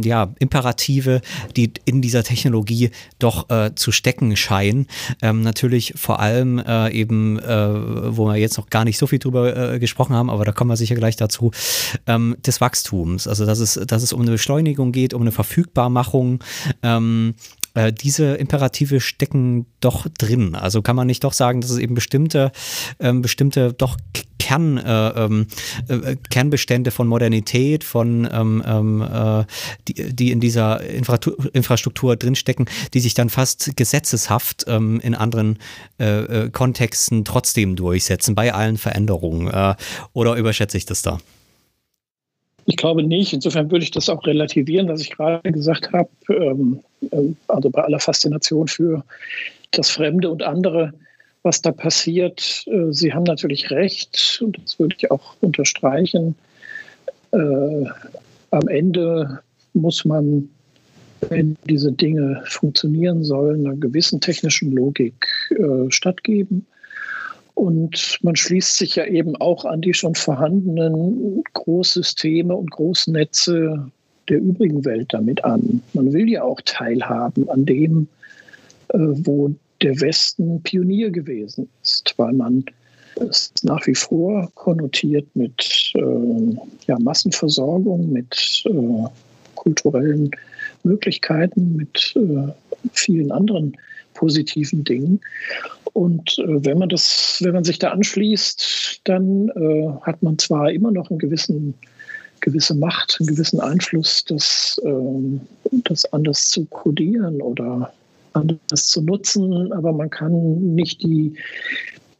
ja, Imperative, die in dieser Technologie doch äh, zu stecken scheinen. Ähm, natürlich vor allem äh, eben, äh, wo wir jetzt noch gar nicht so viel drüber äh, gesprochen haben, aber da kommen wir sicher gleich dazu, ähm, des Wachstums. Also dass es, dass es um eine Beschleunigung geht, um eine Verfügbarmachung. Ähm, äh, diese Imperative stecken doch drin. Also kann man nicht doch sagen, dass es eben bestimmte, ähm, bestimmte doch Kern, äh, ähm, äh, Kernbestände von Modernität, von ähm, ähm, äh, die, die in dieser Infrastruktur, Infrastruktur drinstecken, die sich dann fast gesetzeshaft ähm, in anderen äh, äh, Kontexten trotzdem durchsetzen, bei allen Veränderungen. Äh, oder überschätze ich das da? Ich glaube nicht. Insofern würde ich das auch relativieren, was ich gerade gesagt habe. Ähm, also bei aller Faszination für das Fremde und andere was da passiert. Äh, Sie haben natürlich recht, und das würde ich auch unterstreichen. Äh, am Ende muss man, wenn diese Dinge funktionieren sollen, einer gewissen technischen Logik äh, stattgeben. Und man schließt sich ja eben auch an die schon vorhandenen Großsysteme und Großnetze der übrigen Welt damit an. Man will ja auch teilhaben an dem, äh, wo der Westen Pionier gewesen ist, weil man es nach wie vor konnotiert mit äh, ja, Massenversorgung, mit äh, kulturellen Möglichkeiten, mit vielen anderen positiven Dingen. Und äh, wenn man das, wenn man sich da anschließt, dann äh, hat man zwar immer noch einen gewissen gewisse Macht, einen gewissen Einfluss, das, ähm, das anders zu kodieren oder anders zu nutzen, aber man kann nicht die,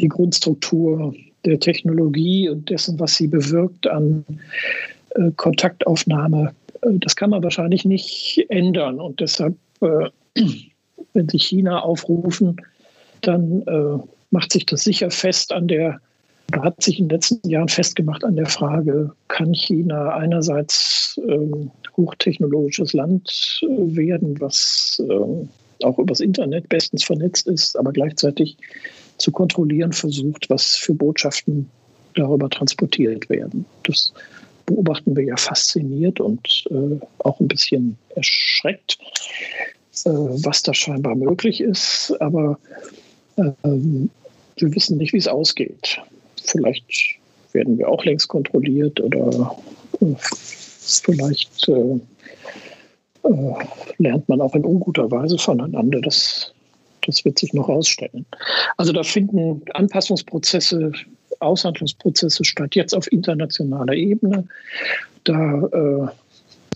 die Grundstruktur der Technologie und dessen, was sie bewirkt an äh, Kontaktaufnahme, äh, das kann man wahrscheinlich nicht ändern. Und deshalb, äh, <clears throat> wenn Sie China aufrufen, dann äh, macht sich das sicher fest an der hat sich in den letzten Jahren festgemacht an der Frage, kann China einerseits ähm, hochtechnologisches Land äh, werden, was äh, auch übers Internet bestens vernetzt ist, aber gleichzeitig zu kontrollieren versucht, was für Botschaften darüber transportiert werden. Das beobachten wir ja fasziniert und äh, auch ein bisschen erschreckt, äh, was da scheinbar möglich ist. Aber ähm, wir wissen nicht, wie es ausgeht. Vielleicht werden wir auch längst kontrolliert oder äh, vielleicht äh, äh, lernt man auch in unguter Weise voneinander. Das, das wird sich noch ausstellen. Also da finden Anpassungsprozesse, Aushandlungsprozesse statt, jetzt auf internationaler Ebene. Da äh,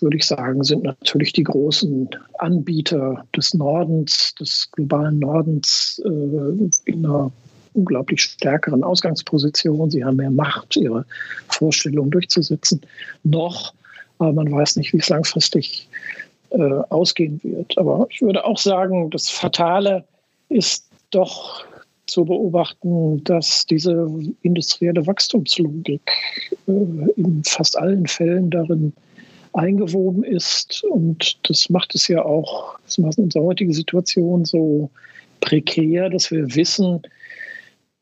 würde ich sagen, sind natürlich die großen Anbieter des Nordens, des globalen Nordens äh, in einer unglaublich stärkeren Ausgangsposition. Sie haben mehr Macht, ihre Vorstellungen durchzusetzen. Noch, aber man weiß nicht, wie es langfristig äh, ausgehen wird. Aber ich würde auch sagen, das Fatale ist doch zu beobachten, dass diese industrielle Wachstumslogik äh, in fast allen Fällen darin eingewoben ist. Und das macht es ja auch, das macht unsere heutige Situation so prekär, dass wir wissen,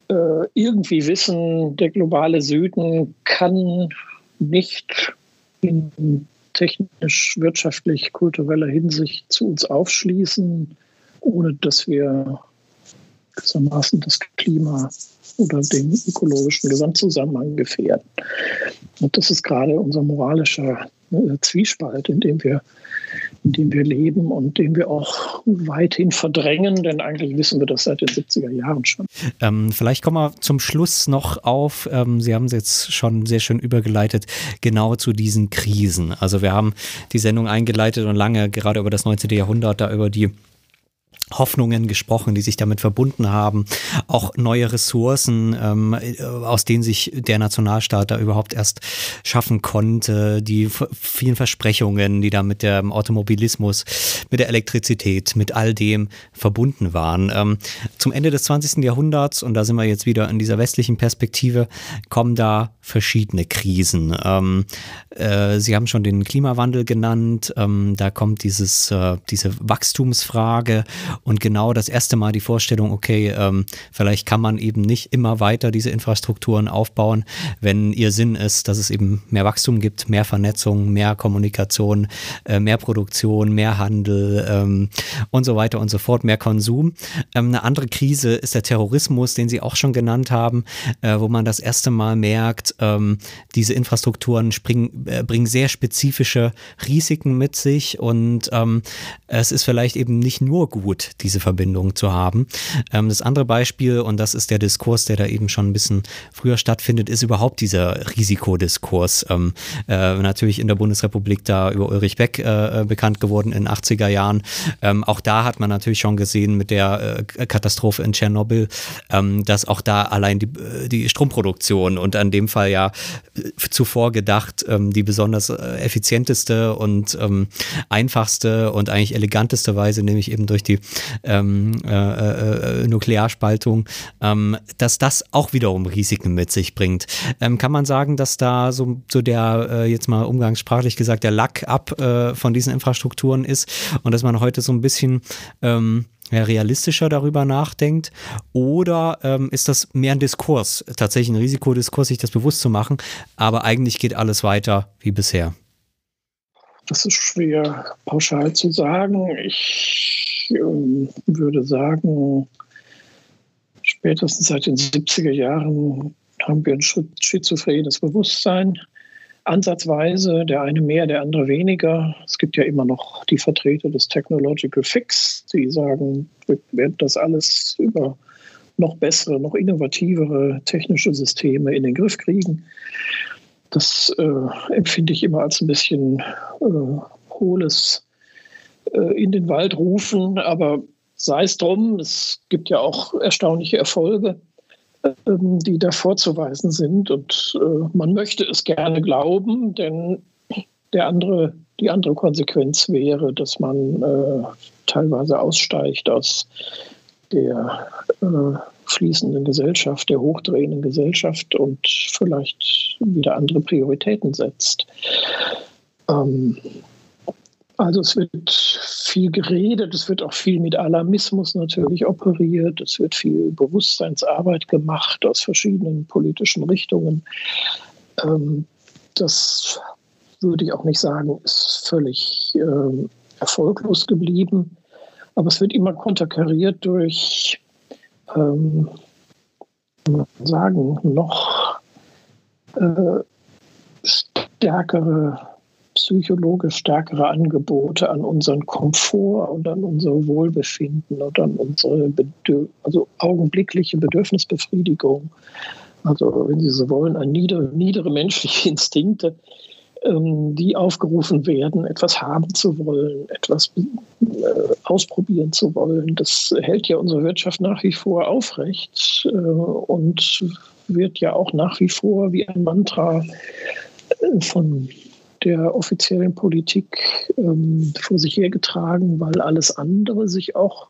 äh, irgendwie wissen, der globale Süden kann nicht in technisch, wirtschaftlich, kultureller Hinsicht zu uns aufschließen, ohne dass wir gewissermaßen das Klima oder den ökologischen Gesamtzusammenhang gefährden. Und das ist gerade unser moralischer Zwiespalt, in dem wir in dem wir leben und den wir auch weithin verdrängen, denn eigentlich wissen wir das seit den 70er Jahren schon. Ähm, vielleicht kommen wir zum Schluss noch auf, ähm, Sie haben es jetzt schon sehr schön übergeleitet, genau zu diesen Krisen. Also wir haben die Sendung eingeleitet und lange gerade über das 19. Jahrhundert, da über die Hoffnungen gesprochen, die sich damit verbunden haben, auch neue Ressourcen, ähm, aus denen sich der Nationalstaat da überhaupt erst schaffen konnte, die vielen Versprechungen, die da mit dem Automobilismus, mit der Elektrizität, mit all dem verbunden waren. Ähm, zum Ende des 20. Jahrhunderts, und da sind wir jetzt wieder in dieser westlichen Perspektive, kommen da verschiedene Krisen. Ähm, äh, Sie haben schon den Klimawandel genannt, ähm, da kommt dieses, äh, diese Wachstumsfrage und genau das erste Mal die Vorstellung, okay, ähm, vielleicht kann man eben nicht immer weiter diese Infrastrukturen aufbauen, wenn ihr Sinn ist, dass es eben mehr Wachstum gibt, mehr Vernetzung, mehr Kommunikation, äh, mehr Produktion, mehr Handel ähm, und so weiter und so fort, mehr Konsum. Ähm, eine andere Krise ist der Terrorismus, den Sie auch schon genannt haben, äh, wo man das erste Mal merkt, ähm, diese Infrastrukturen springen, äh, bringen sehr spezifische Risiken mit sich und ähm, es ist vielleicht eben nicht nur gut, diese Verbindung zu haben. Ähm, das andere Beispiel, und das ist der Diskurs, der da eben schon ein bisschen früher stattfindet, ist überhaupt dieser Risikodiskurs. Ähm, äh, natürlich in der Bundesrepublik da über Ulrich Beck äh, äh bekannt geworden in den 80er Jahren. Ähm, auch da hat man natürlich schon gesehen mit der äh, Katastrophe in Tschernobyl, ähm, dass auch da allein die, äh, die Stromproduktion und an dem Fall ja äh, zuvor gedacht, ähm, die besonders effizienteste und ähm, einfachste und eigentlich eleganteste Weise, nämlich eben durch die ähm, äh, äh, Nuklearspaltung, ähm, dass das auch wiederum Risiken mit sich bringt. Ähm, kann man sagen, dass da so, so der, äh, jetzt mal umgangssprachlich gesagt, der Lack ab äh, von diesen Infrastrukturen ist und dass man heute so ein bisschen ähm, ja, realistischer darüber nachdenkt? Oder ähm, ist das mehr ein Diskurs, tatsächlich ein Risikodiskurs, sich das bewusst zu machen, aber eigentlich geht alles weiter wie bisher? Das ist schwer pauschal zu sagen. Ich äh, würde sagen, spätestens seit den 70er Jahren haben wir ein schizophrenes Bewusstsein. ansatzweise, der eine mehr, der andere weniger. Es gibt ja immer noch die Vertreter des Technological Fix, die sagen, wir werden das alles über noch bessere, noch innovativere technische Systeme in den Griff kriegen. Das äh, empfinde ich immer als ein bisschen äh, hohles äh, in den Wald rufen, aber sei es drum, es gibt ja auch erstaunliche Erfolge, ähm, die da vorzuweisen sind. Und äh, man möchte es gerne glauben, denn der andere, die andere Konsequenz wäre, dass man äh, teilweise aussteigt aus der äh, fließenden Gesellschaft, der hochdrehenden Gesellschaft und vielleicht wieder andere Prioritäten setzt. Ähm, also es wird viel geredet, es wird auch viel mit Alarmismus natürlich operiert, es wird viel Bewusstseinsarbeit gemacht aus verschiedenen politischen Richtungen. Ähm, das würde ich auch nicht sagen, ist völlig äh, erfolglos geblieben. Aber es wird immer konterkariert durch, ähm, sagen, noch äh, stärkere psychologisch stärkere Angebote an unseren Komfort und an unser Wohlbefinden und an unsere Bedürf also augenblickliche Bedürfnisbefriedigung. Also, wenn Sie so wollen, an niedere, niedere menschliche <laughs> Instinkte, die aufgerufen werden, etwas haben zu wollen, etwas äh, ausprobieren zu wollen. Das hält ja unsere Wirtschaft nach wie vor aufrecht äh, und wird ja auch nach wie vor wie ein Mantra äh, von der offiziellen Politik ähm, vor sich hergetragen, weil alles andere sich auch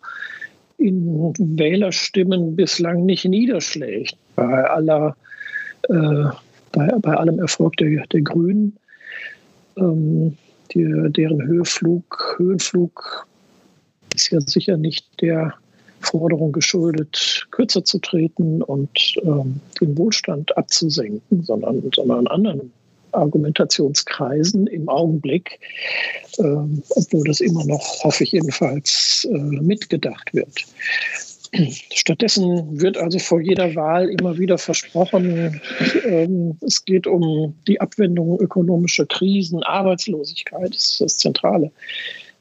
in Wählerstimmen bislang nicht niederschlägt. Bei aller, bei, bei allem Erfolg der, der Grünen, ähm, die, deren Höhenflug, Höhenflug ist ja sicher nicht der Forderung geschuldet, kürzer zu treten und ähm, den Wohlstand abzusenken, sondern, sondern anderen Argumentationskreisen im Augenblick, äh, obwohl das immer noch, hoffe ich jedenfalls, äh, mitgedacht wird. Stattdessen wird also vor jeder Wahl immer wieder versprochen, ähm, es geht um die Abwendung ökonomischer Krisen, Arbeitslosigkeit ist das zentrale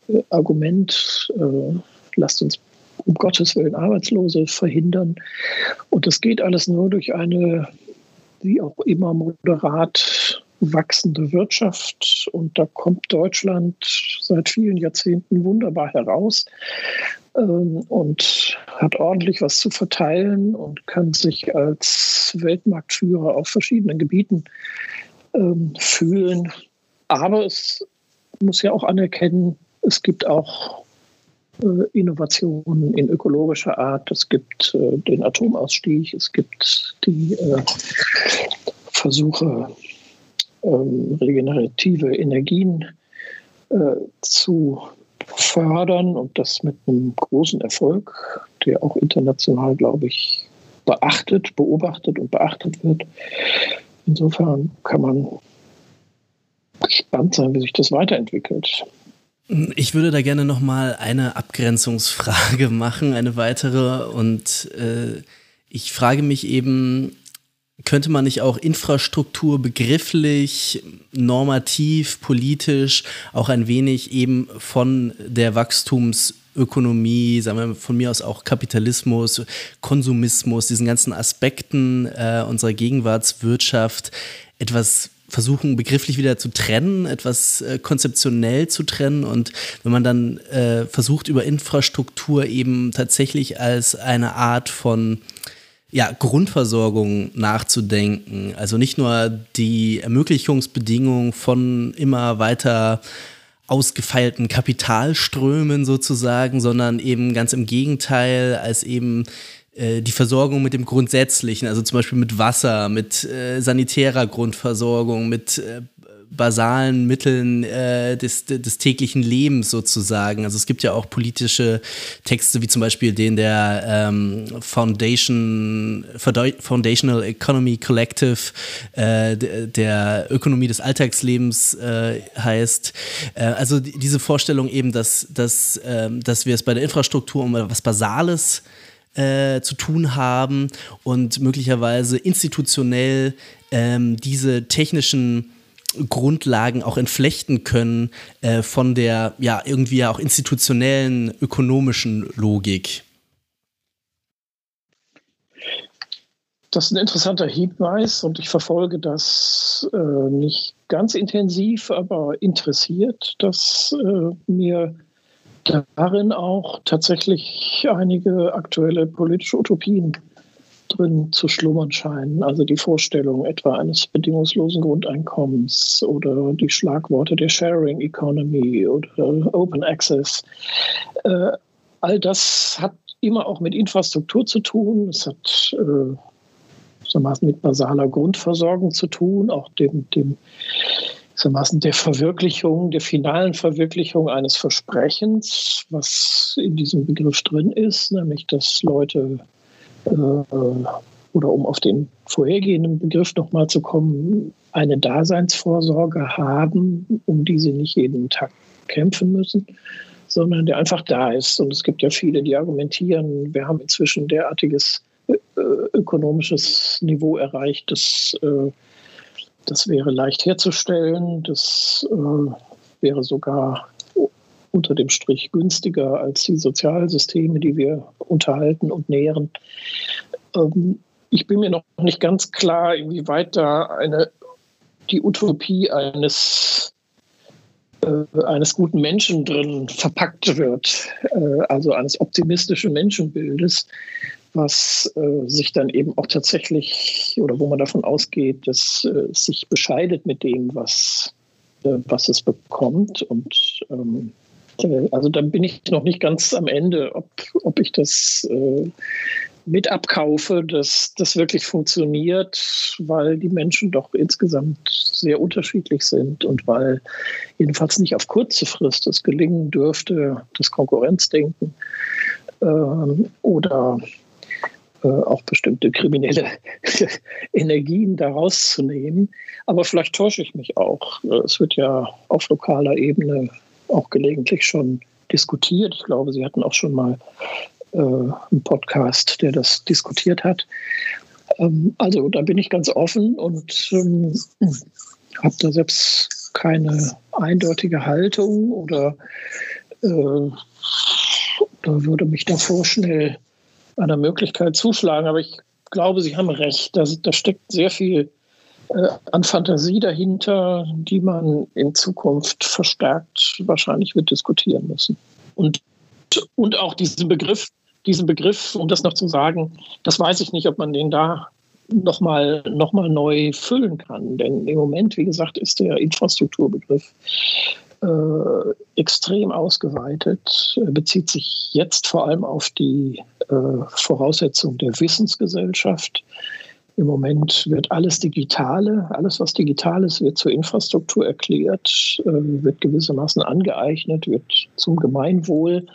äh, Argument. Äh, lasst uns um Gottes Willen Arbeitslose verhindern. Und das geht alles nur durch eine, wie auch immer, moderat wachsende Wirtschaft und da kommt Deutschland seit vielen Jahrzehnten wunderbar heraus und hat ordentlich was zu verteilen und kann sich als Weltmarktführer auf verschiedenen Gebieten ähm, fühlen. Aber es muss ja auch anerkennen, es gibt auch äh, Innovationen in ökologischer Art. Es gibt äh, den Atomausstieg, es gibt die äh, Versuche, ähm, regenerative Energien äh, zu fördern und das mit einem großen Erfolg, der auch international, glaube ich, beachtet, beobachtet und beachtet wird. Insofern kann man gespannt sein, wie sich das weiterentwickelt. Ich würde da gerne noch mal eine Abgrenzungsfrage <laughs> machen, eine weitere. Und äh, ich frage mich eben, könnte man nicht auch Infrastruktur begrifflich, normativ, politisch auch ein wenig eben von der Wachstumsökonomie, sagen wir von mir aus auch Kapitalismus, Konsumismus, diesen ganzen Aspekten äh, unserer Gegenwartswirtschaft etwas versuchen, begrifflich wieder zu trennen, etwas äh, konzeptionell zu trennen. Und wenn man dann äh, versucht, über Infrastruktur eben tatsächlich als eine Art von ja, Grundversorgung nachzudenken. Also nicht nur die Ermöglichungsbedingungen von immer weiter ausgefeilten Kapitalströmen sozusagen, sondern eben ganz im Gegenteil, als eben äh, die Versorgung mit dem Grundsätzlichen, also zum Beispiel mit Wasser, mit äh, sanitärer Grundversorgung, mit äh, basalen Mitteln äh, des, des täglichen Lebens sozusagen. Also es gibt ja auch politische Texte, wie zum Beispiel den der ähm, Foundation, Foundational Economy Collective, äh, der Ökonomie des Alltagslebens äh, heißt. Äh, also diese Vorstellung eben, dass, dass, ähm, dass wir es bei der Infrastruktur um etwas Basales äh, zu tun haben und möglicherweise institutionell ähm, diese technischen Grundlagen auch entflechten können äh, von der ja irgendwie auch institutionellen ökonomischen Logik. Das ist ein interessanter Hinweis und ich verfolge das äh, nicht ganz intensiv, aber interessiert, dass äh, mir darin auch tatsächlich einige aktuelle politische Utopien drin zu schlummern scheinen. Also die Vorstellung etwa eines bedingungslosen Grundeinkommens oder die Schlagworte der Sharing Economy oder Open Access. Äh, all das hat immer auch mit Infrastruktur zu tun. Es hat äh, mit basaler Grundversorgung zu tun, auch dem, dem der Verwirklichung, der finalen Verwirklichung eines Versprechens, was in diesem Begriff drin ist, nämlich dass Leute oder um auf den vorhergehenden Begriff nochmal zu kommen, eine Daseinsvorsorge haben, um die sie nicht jeden Tag kämpfen müssen, sondern der einfach da ist. Und es gibt ja viele, die argumentieren, wir haben inzwischen derartiges äh, ökonomisches Niveau erreicht, dass äh, das wäre leicht herzustellen. Das äh, wäre sogar unter dem Strich günstiger als die Sozialsysteme, die wir unterhalten und nähren. Ähm, ich bin mir noch nicht ganz klar, inwieweit da eine, die Utopie eines, äh, eines guten Menschen drin verpackt wird, äh, also eines optimistischen Menschenbildes was äh, sich dann eben auch tatsächlich oder wo man davon ausgeht, dass äh, es sich bescheidet mit dem, was, äh, was es bekommt. Und ähm, äh, also da bin ich noch nicht ganz am Ende, ob, ob ich das äh, mit abkaufe, dass das wirklich funktioniert, weil die Menschen doch insgesamt sehr unterschiedlich sind und weil jedenfalls nicht auf kurze Frist es gelingen dürfte, das Konkurrenzdenken ähm, oder äh, auch bestimmte kriminelle <laughs> Energien daraus zu nehmen. Aber vielleicht täusche ich mich auch. Es wird ja auf lokaler Ebene auch gelegentlich schon diskutiert. Ich glaube, Sie hatten auch schon mal äh, einen Podcast, der das diskutiert hat. Ähm, also da bin ich ganz offen und ähm, habe da selbst keine eindeutige Haltung oder äh, da würde mich davor schnell einer Möglichkeit zuschlagen. Aber ich glaube, Sie haben recht. Da, da steckt sehr viel an Fantasie dahinter, die man in Zukunft verstärkt wahrscheinlich wird diskutieren müssen. Und, und auch diesen Begriff, diesen Begriff, um das noch zu sagen, das weiß ich nicht, ob man den da nochmal noch mal neu füllen kann. Denn im Moment, wie gesagt, ist der Infrastrukturbegriff äh, extrem ausgeweitet, bezieht sich jetzt vor allem auf die äh, Voraussetzung der Wissensgesellschaft. Im Moment wird alles Digitale, alles was digital ist, wird zur Infrastruktur erklärt, äh, wird gewissermaßen angeeignet, wird zum Gemeinwohl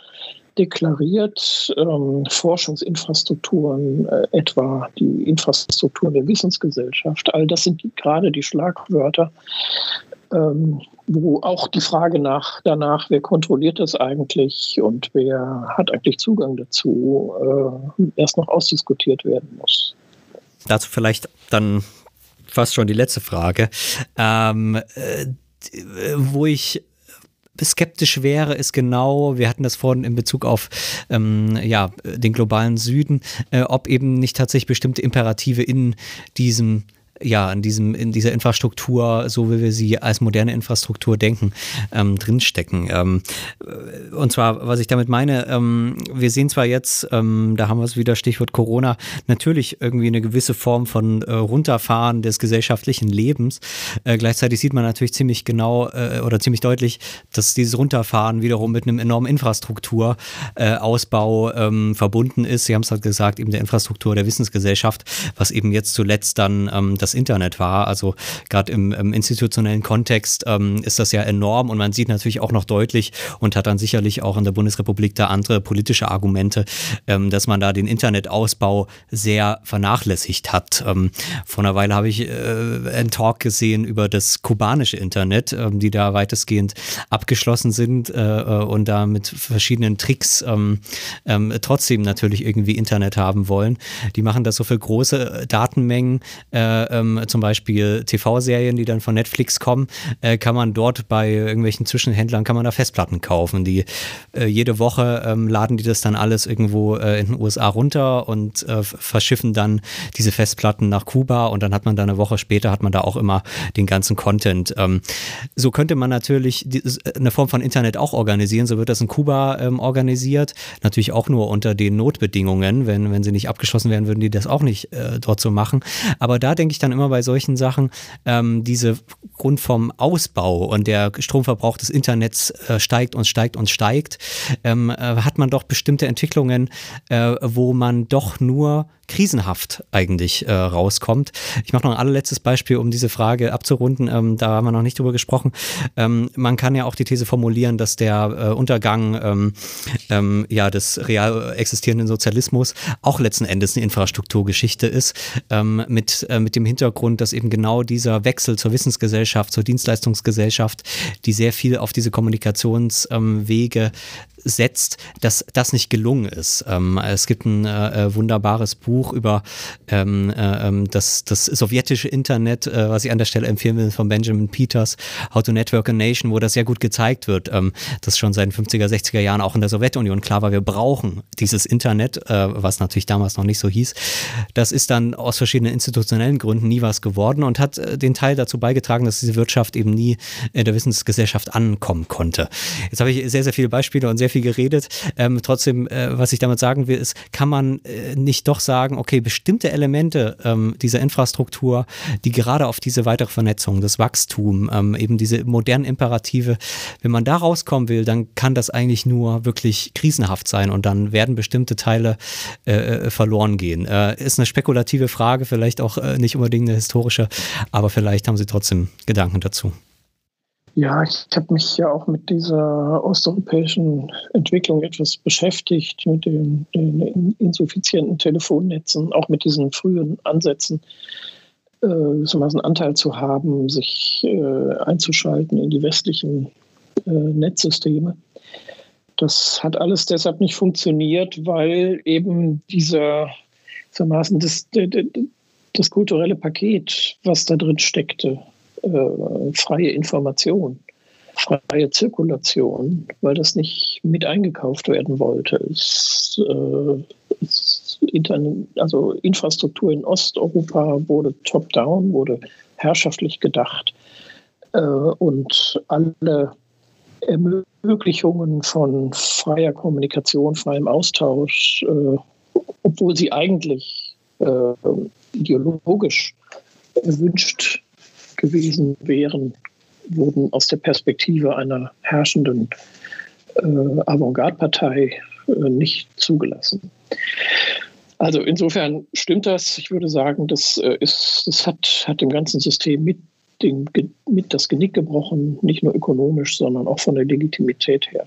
deklariert. Ähm, Forschungsinfrastrukturen, äh, etwa die Infrastrukturen der Wissensgesellschaft, all das sind die, gerade die Schlagwörter, ähm, wo auch die Frage nach, danach, wer kontrolliert das eigentlich und wer hat eigentlich Zugang dazu, äh, erst noch ausdiskutiert werden muss. Dazu vielleicht dann fast schon die letzte Frage. Ähm, äh, wo ich skeptisch wäre, ist genau, wir hatten das vorhin in Bezug auf ähm, ja, den globalen Süden, äh, ob eben nicht tatsächlich bestimmte Imperative in diesem ja, in, diesem, in dieser Infrastruktur, so wie wir sie als moderne Infrastruktur denken, ähm, drinstecken. Ähm, äh, und zwar, was ich damit meine, ähm, wir sehen zwar jetzt, ähm, da haben wir es wieder, Stichwort Corona, natürlich irgendwie eine gewisse Form von äh, Runterfahren des gesellschaftlichen Lebens. Äh, gleichzeitig sieht man natürlich ziemlich genau äh, oder ziemlich deutlich, dass dieses Runterfahren wiederum mit einem enormen Infrastrukturausbau äh, ähm, verbunden ist. Sie haben es halt gesagt, eben der Infrastruktur der Wissensgesellschaft, was eben jetzt zuletzt dann ähm, Internet war. Also gerade im, im, institutionellen Kontext ähm, ist das ja enorm und man sieht natürlich auch noch deutlich und hat dann sicherlich auch in der Bundesrepublik da andere politische Argumente, ähm, dass man da den Internetausbau sehr vernachlässigt hat. Ähm, vor einer Weile habe ich äh, einen Talk gesehen über das kubanische Internet, ähm, die da weitestgehend abgeschlossen sind äh, äh und da mit verschiedenen Tricks ähm, ähm, trotzdem natürlich irgendwie Internet haben wollen. Die machen das so für große Datenmengen äh, ähm, zum Beispiel TV-Serien, die dann von Netflix kommen, äh, kann man dort bei irgendwelchen Zwischenhändlern, kann man da Festplatten kaufen. Die äh, jede Woche ähm, laden die das dann alles irgendwo äh, in den USA runter und äh, verschiffen dann diese Festplatten nach Kuba und dann hat man da eine Woche später, hat man da auch immer den ganzen Content. Ähm, so könnte man natürlich die, eine Form von Internet auch organisieren. So wird das in Kuba ähm, organisiert. Natürlich auch nur unter den Notbedingungen. Wenn, wenn sie nicht abgeschlossen werden, würden die das auch nicht äh, dort so machen. Aber da denke ich dann immer bei solchen Sachen, ähm, diese Grund vom Ausbau und der Stromverbrauch des Internets äh, steigt und steigt und steigt, ähm, äh, hat man doch bestimmte Entwicklungen, äh, wo man doch nur krisenhaft eigentlich äh, rauskommt. Ich mache noch ein allerletztes Beispiel, um diese Frage abzurunden. Ähm, da haben wir noch nicht drüber gesprochen. Ähm, man kann ja auch die These formulieren, dass der äh, Untergang ähm, ähm ja, des real existierenden Sozialismus auch letzten Endes eine Infrastrukturgeschichte ist, ähm, mit, äh, mit dem Hintergrund, dass eben genau dieser Wechsel zur Wissensgesellschaft, zur Dienstleistungsgesellschaft, die sehr viel auf diese Kommunikationswege setzt, dass das nicht gelungen ist. Ähm, es gibt ein äh, äh, wunderbares Buch über ähm, äh, ähm, das, das sowjetische Internet, äh, was ich an der Stelle empfehlen will, von Benjamin Peters, How to Network a Nation, wo das sehr gut gezeigt wird, ähm, dass schon seit den 50er, 60er Jahren auch in der Sowjetunion klar war, wir brauchen dieses Internet, äh, was natürlich damals noch nicht so hieß. Das ist dann aus verschiedenen institutionellen Gründen nie was geworden und hat äh, den Teil dazu beigetragen, dass diese Wirtschaft eben nie in der Wissensgesellschaft ankommen konnte. Jetzt habe ich sehr, sehr viele Beispiele und sehr viel geredet. Ähm, trotzdem, äh, was ich damit sagen will, ist, kann man äh, nicht doch sagen, okay, bestimmte Elemente ähm, dieser Infrastruktur, die gerade auf diese weitere Vernetzung, das Wachstum, ähm, eben diese modernen Imperative, wenn man da rauskommen will, dann kann das eigentlich nur wirklich krisenhaft sein und dann werden bestimmte Teile äh, äh verloren gehen. Äh, ist eine spekulative Frage, vielleicht auch äh, nicht unbedingt eine historische, aber vielleicht haben Sie trotzdem Gedanken dazu. Ja, ich habe mich ja auch mit dieser osteuropäischen Entwicklung etwas beschäftigt, mit den, den insuffizienten Telefonnetzen, auch mit diesen frühen Ansätzen, äh, einen Anteil zu haben, sich äh, einzuschalten in die westlichen äh, Netzsysteme. Das hat alles deshalb nicht funktioniert, weil eben dieser, gewissermaßen das, das kulturelle Paket, was da drin steckte, äh, freie Information, freie Zirkulation, weil das nicht mit eingekauft werden wollte. Es, äh, es also Infrastruktur in Osteuropa wurde top-down, wurde herrschaftlich gedacht äh, und alle Ermöglichungen von freier Kommunikation, freiem Austausch, äh, obwohl sie eigentlich äh, ideologisch erwünscht gewesen wären, wurden aus der Perspektive einer herrschenden äh, Avantgarde-Partei äh, nicht zugelassen. Also insofern stimmt das. Ich würde sagen, das, äh, ist, das hat, hat dem ganzen System mit, den, mit das Genick gebrochen, nicht nur ökonomisch, sondern auch von der Legitimität her.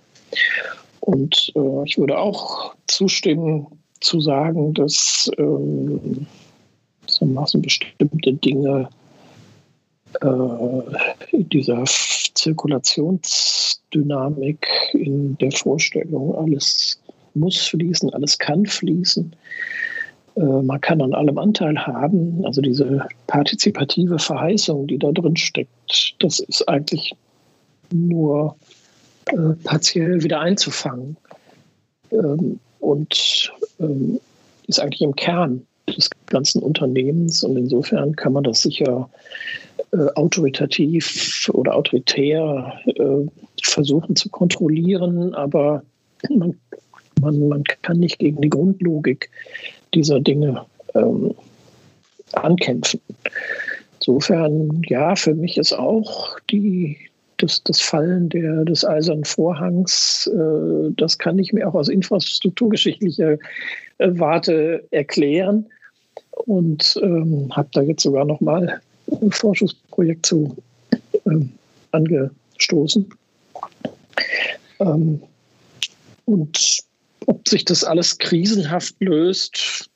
Und äh, ich würde auch zustimmen zu sagen, dass ähm, bestimmte Dinge äh, dieser Zirkulationsdynamik, in der Vorstellung, alles muss fließen, alles kann fließen. Äh, man kann an allem Anteil haben. Also diese partizipative Verheißung, die da drin steckt, das ist eigentlich nur äh, partiell wieder einzufangen. Ähm, und ähm, ist eigentlich im Kern des ganzen Unternehmens. Und insofern kann man das sicher äh, autoritativ oder autoritär äh, versuchen zu kontrollieren, aber man, man, man kann nicht gegen die Grundlogik dieser Dinge ähm, ankämpfen. Insofern, ja, für mich ist auch die, das, das Fallen der, des Eisernen Vorhangs, äh, das kann ich mir auch aus infrastrukturgeschichtlicher Warte erklären und ähm, habe da jetzt sogar noch mal ein Forschungsprojekt zu ähm, angestoßen. Ähm, und ob sich das alles krisenhaft löst,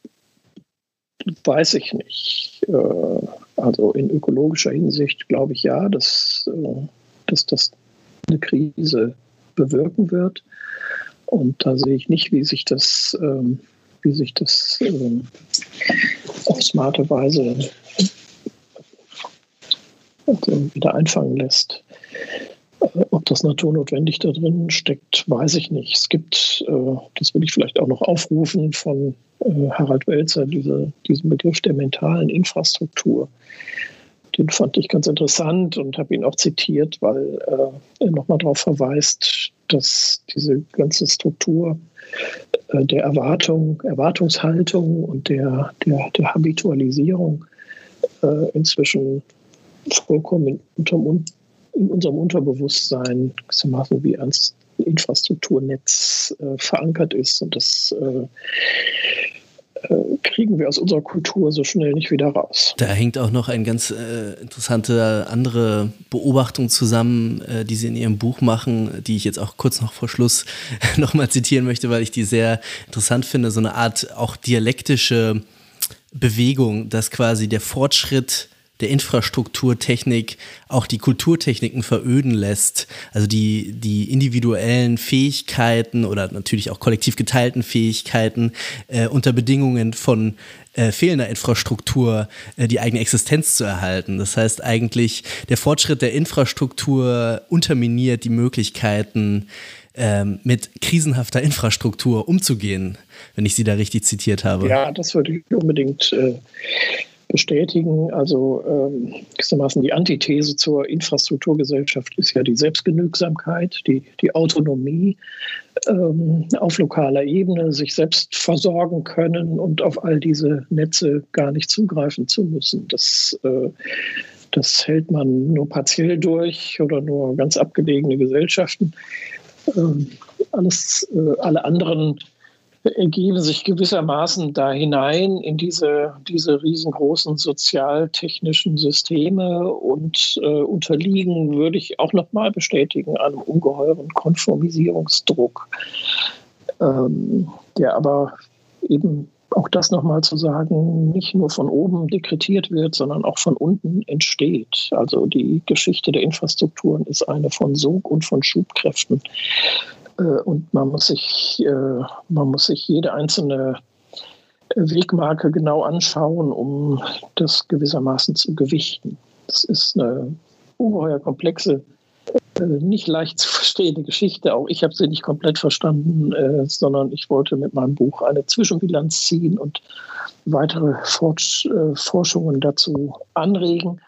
weiß ich nicht. Äh, also in ökologischer Hinsicht glaube ich ja, dass, äh, dass das eine Krise bewirken wird. Und da sehe ich nicht, wie sich das, ähm, wie sich das ähm, auf smarte Weise wieder einfangen lässt. Äh, ob das naturnotwendig da drin steckt, weiß ich nicht. Es gibt, äh, das will ich vielleicht auch noch aufrufen von äh, Harald Welzer, diese, diesen Begriff der mentalen Infrastruktur. Den fand ich ganz interessant und habe ihn auch zitiert, weil er nochmal darauf verweist, dass diese ganze Struktur der Erwartung, Erwartungshaltung und der, der, der Habitualisierung inzwischen vollkommen unterm in unserem Unterbewusstsein gewissermaßen wie ein Infrastrukturnetz äh, verankert ist. Und das äh, äh, kriegen wir aus unserer Kultur so schnell nicht wieder raus. Da hängt auch noch eine ganz äh, interessante andere Beobachtung zusammen, äh, die Sie in Ihrem Buch machen, die ich jetzt auch kurz noch vor Schluss <laughs> nochmal zitieren möchte, weil ich die sehr interessant finde. So eine Art auch dialektische Bewegung, dass quasi der Fortschritt der Infrastrukturtechnik auch die Kulturtechniken veröden lässt. Also die, die individuellen Fähigkeiten oder natürlich auch kollektiv geteilten Fähigkeiten äh, unter Bedingungen von äh, fehlender Infrastruktur äh, die eigene Existenz zu erhalten. Das heißt eigentlich, der Fortschritt der Infrastruktur unterminiert die Möglichkeiten, ähm, mit krisenhafter Infrastruktur umzugehen, wenn ich Sie da richtig zitiert habe. Ja, das würde ich unbedingt äh, bestätigen. Also ähm, gewissermaßen die Antithese zur Infrastrukturgesellschaft ist ja die Selbstgenügsamkeit, die, die Autonomie ähm, auf lokaler Ebene, sich selbst versorgen können und auf all diese Netze gar nicht zugreifen zu müssen. Das, äh, das hält man nur partiell durch oder nur ganz abgelegene Gesellschaften. Ähm, alles, äh, alle anderen ergeben sich gewissermaßen da hinein in diese, diese riesengroßen sozialtechnischen Systeme und äh, unterliegen, würde ich auch nochmal bestätigen, einem ungeheuren Konformisierungsdruck, ähm, der aber eben auch das nochmal zu sagen, nicht nur von oben dekretiert wird, sondern auch von unten entsteht. Also die Geschichte der Infrastrukturen ist eine von Sog und von Schubkräften. Äh, und man muss sich, äh, man muss sich jede einzelne Wegmarke genau anschauen, um das gewissermaßen zu gewichten. Das ist eine ungeheuer komplexe, äh, nicht leicht zu <laughs> verstehende Geschichte. Auch ich habe sie nicht komplett verstanden, sondern ich wollte mit meinem Buch eine Zwischenbilanz ziehen und weitere Forschungen dazu anregen.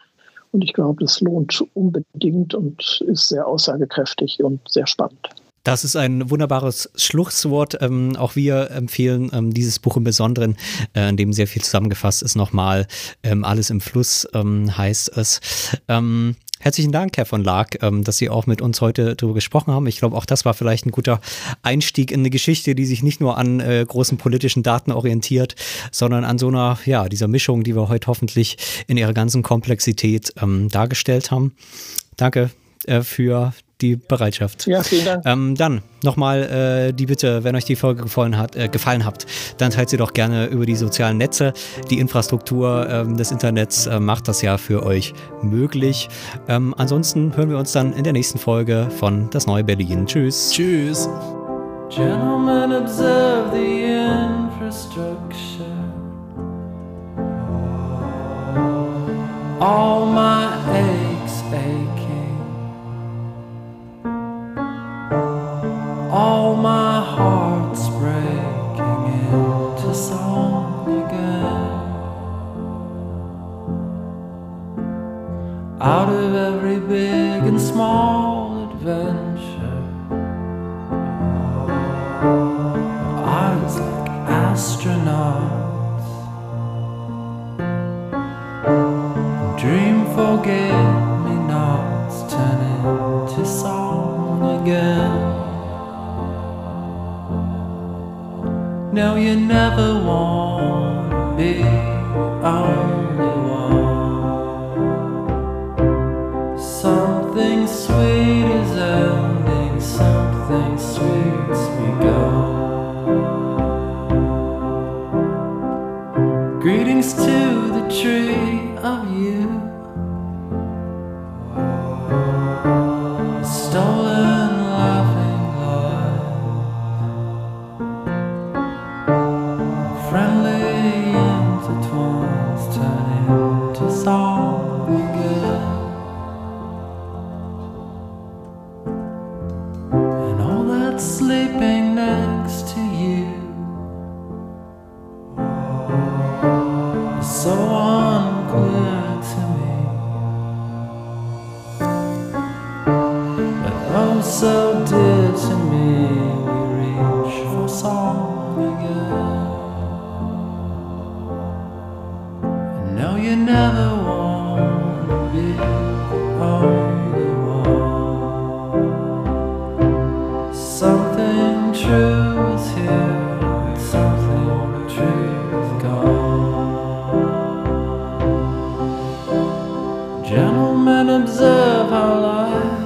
Und ich glaube, es lohnt unbedingt und ist sehr aussagekräftig und sehr spannend. Das ist ein wunderbares Schlusswort. Ähm, auch wir empfehlen ähm, dieses Buch im Besonderen, äh, in dem sehr viel zusammengefasst ist. Nochmal ähm, Alles im Fluss ähm, heißt es. Ähm, herzlichen Dank, Herr von Lark, ähm, dass Sie auch mit uns heute darüber gesprochen haben. Ich glaube, auch das war vielleicht ein guter Einstieg in eine Geschichte, die sich nicht nur an äh, großen politischen Daten orientiert, sondern an so einer, ja, dieser Mischung, die wir heute hoffentlich in ihrer ganzen Komplexität dargestellt haben. Danke äh, für die Bereitschaft. Ja, vielen Dank. Ähm, dann nochmal äh, die Bitte, wenn euch die Folge gefallen hat, äh, gefallen habt, dann teilt sie doch gerne über die sozialen Netze. Die Infrastruktur ähm, des Internets äh, macht das ja für euch möglich. Ähm, ansonsten hören wir uns dann in der nächsten Folge von Das Neue Berlin. Tschüss. Tschüss. Gentlemen, observe the infrastructure. All my all my heart's breaking into song again. Out of every big and small adventure, eyes like astronauts, dream forget me nots turn into song again. No, you never want be only one. Something sweet is ending, something sweet's begun. Greetings to the tree Gentlemen, observe how life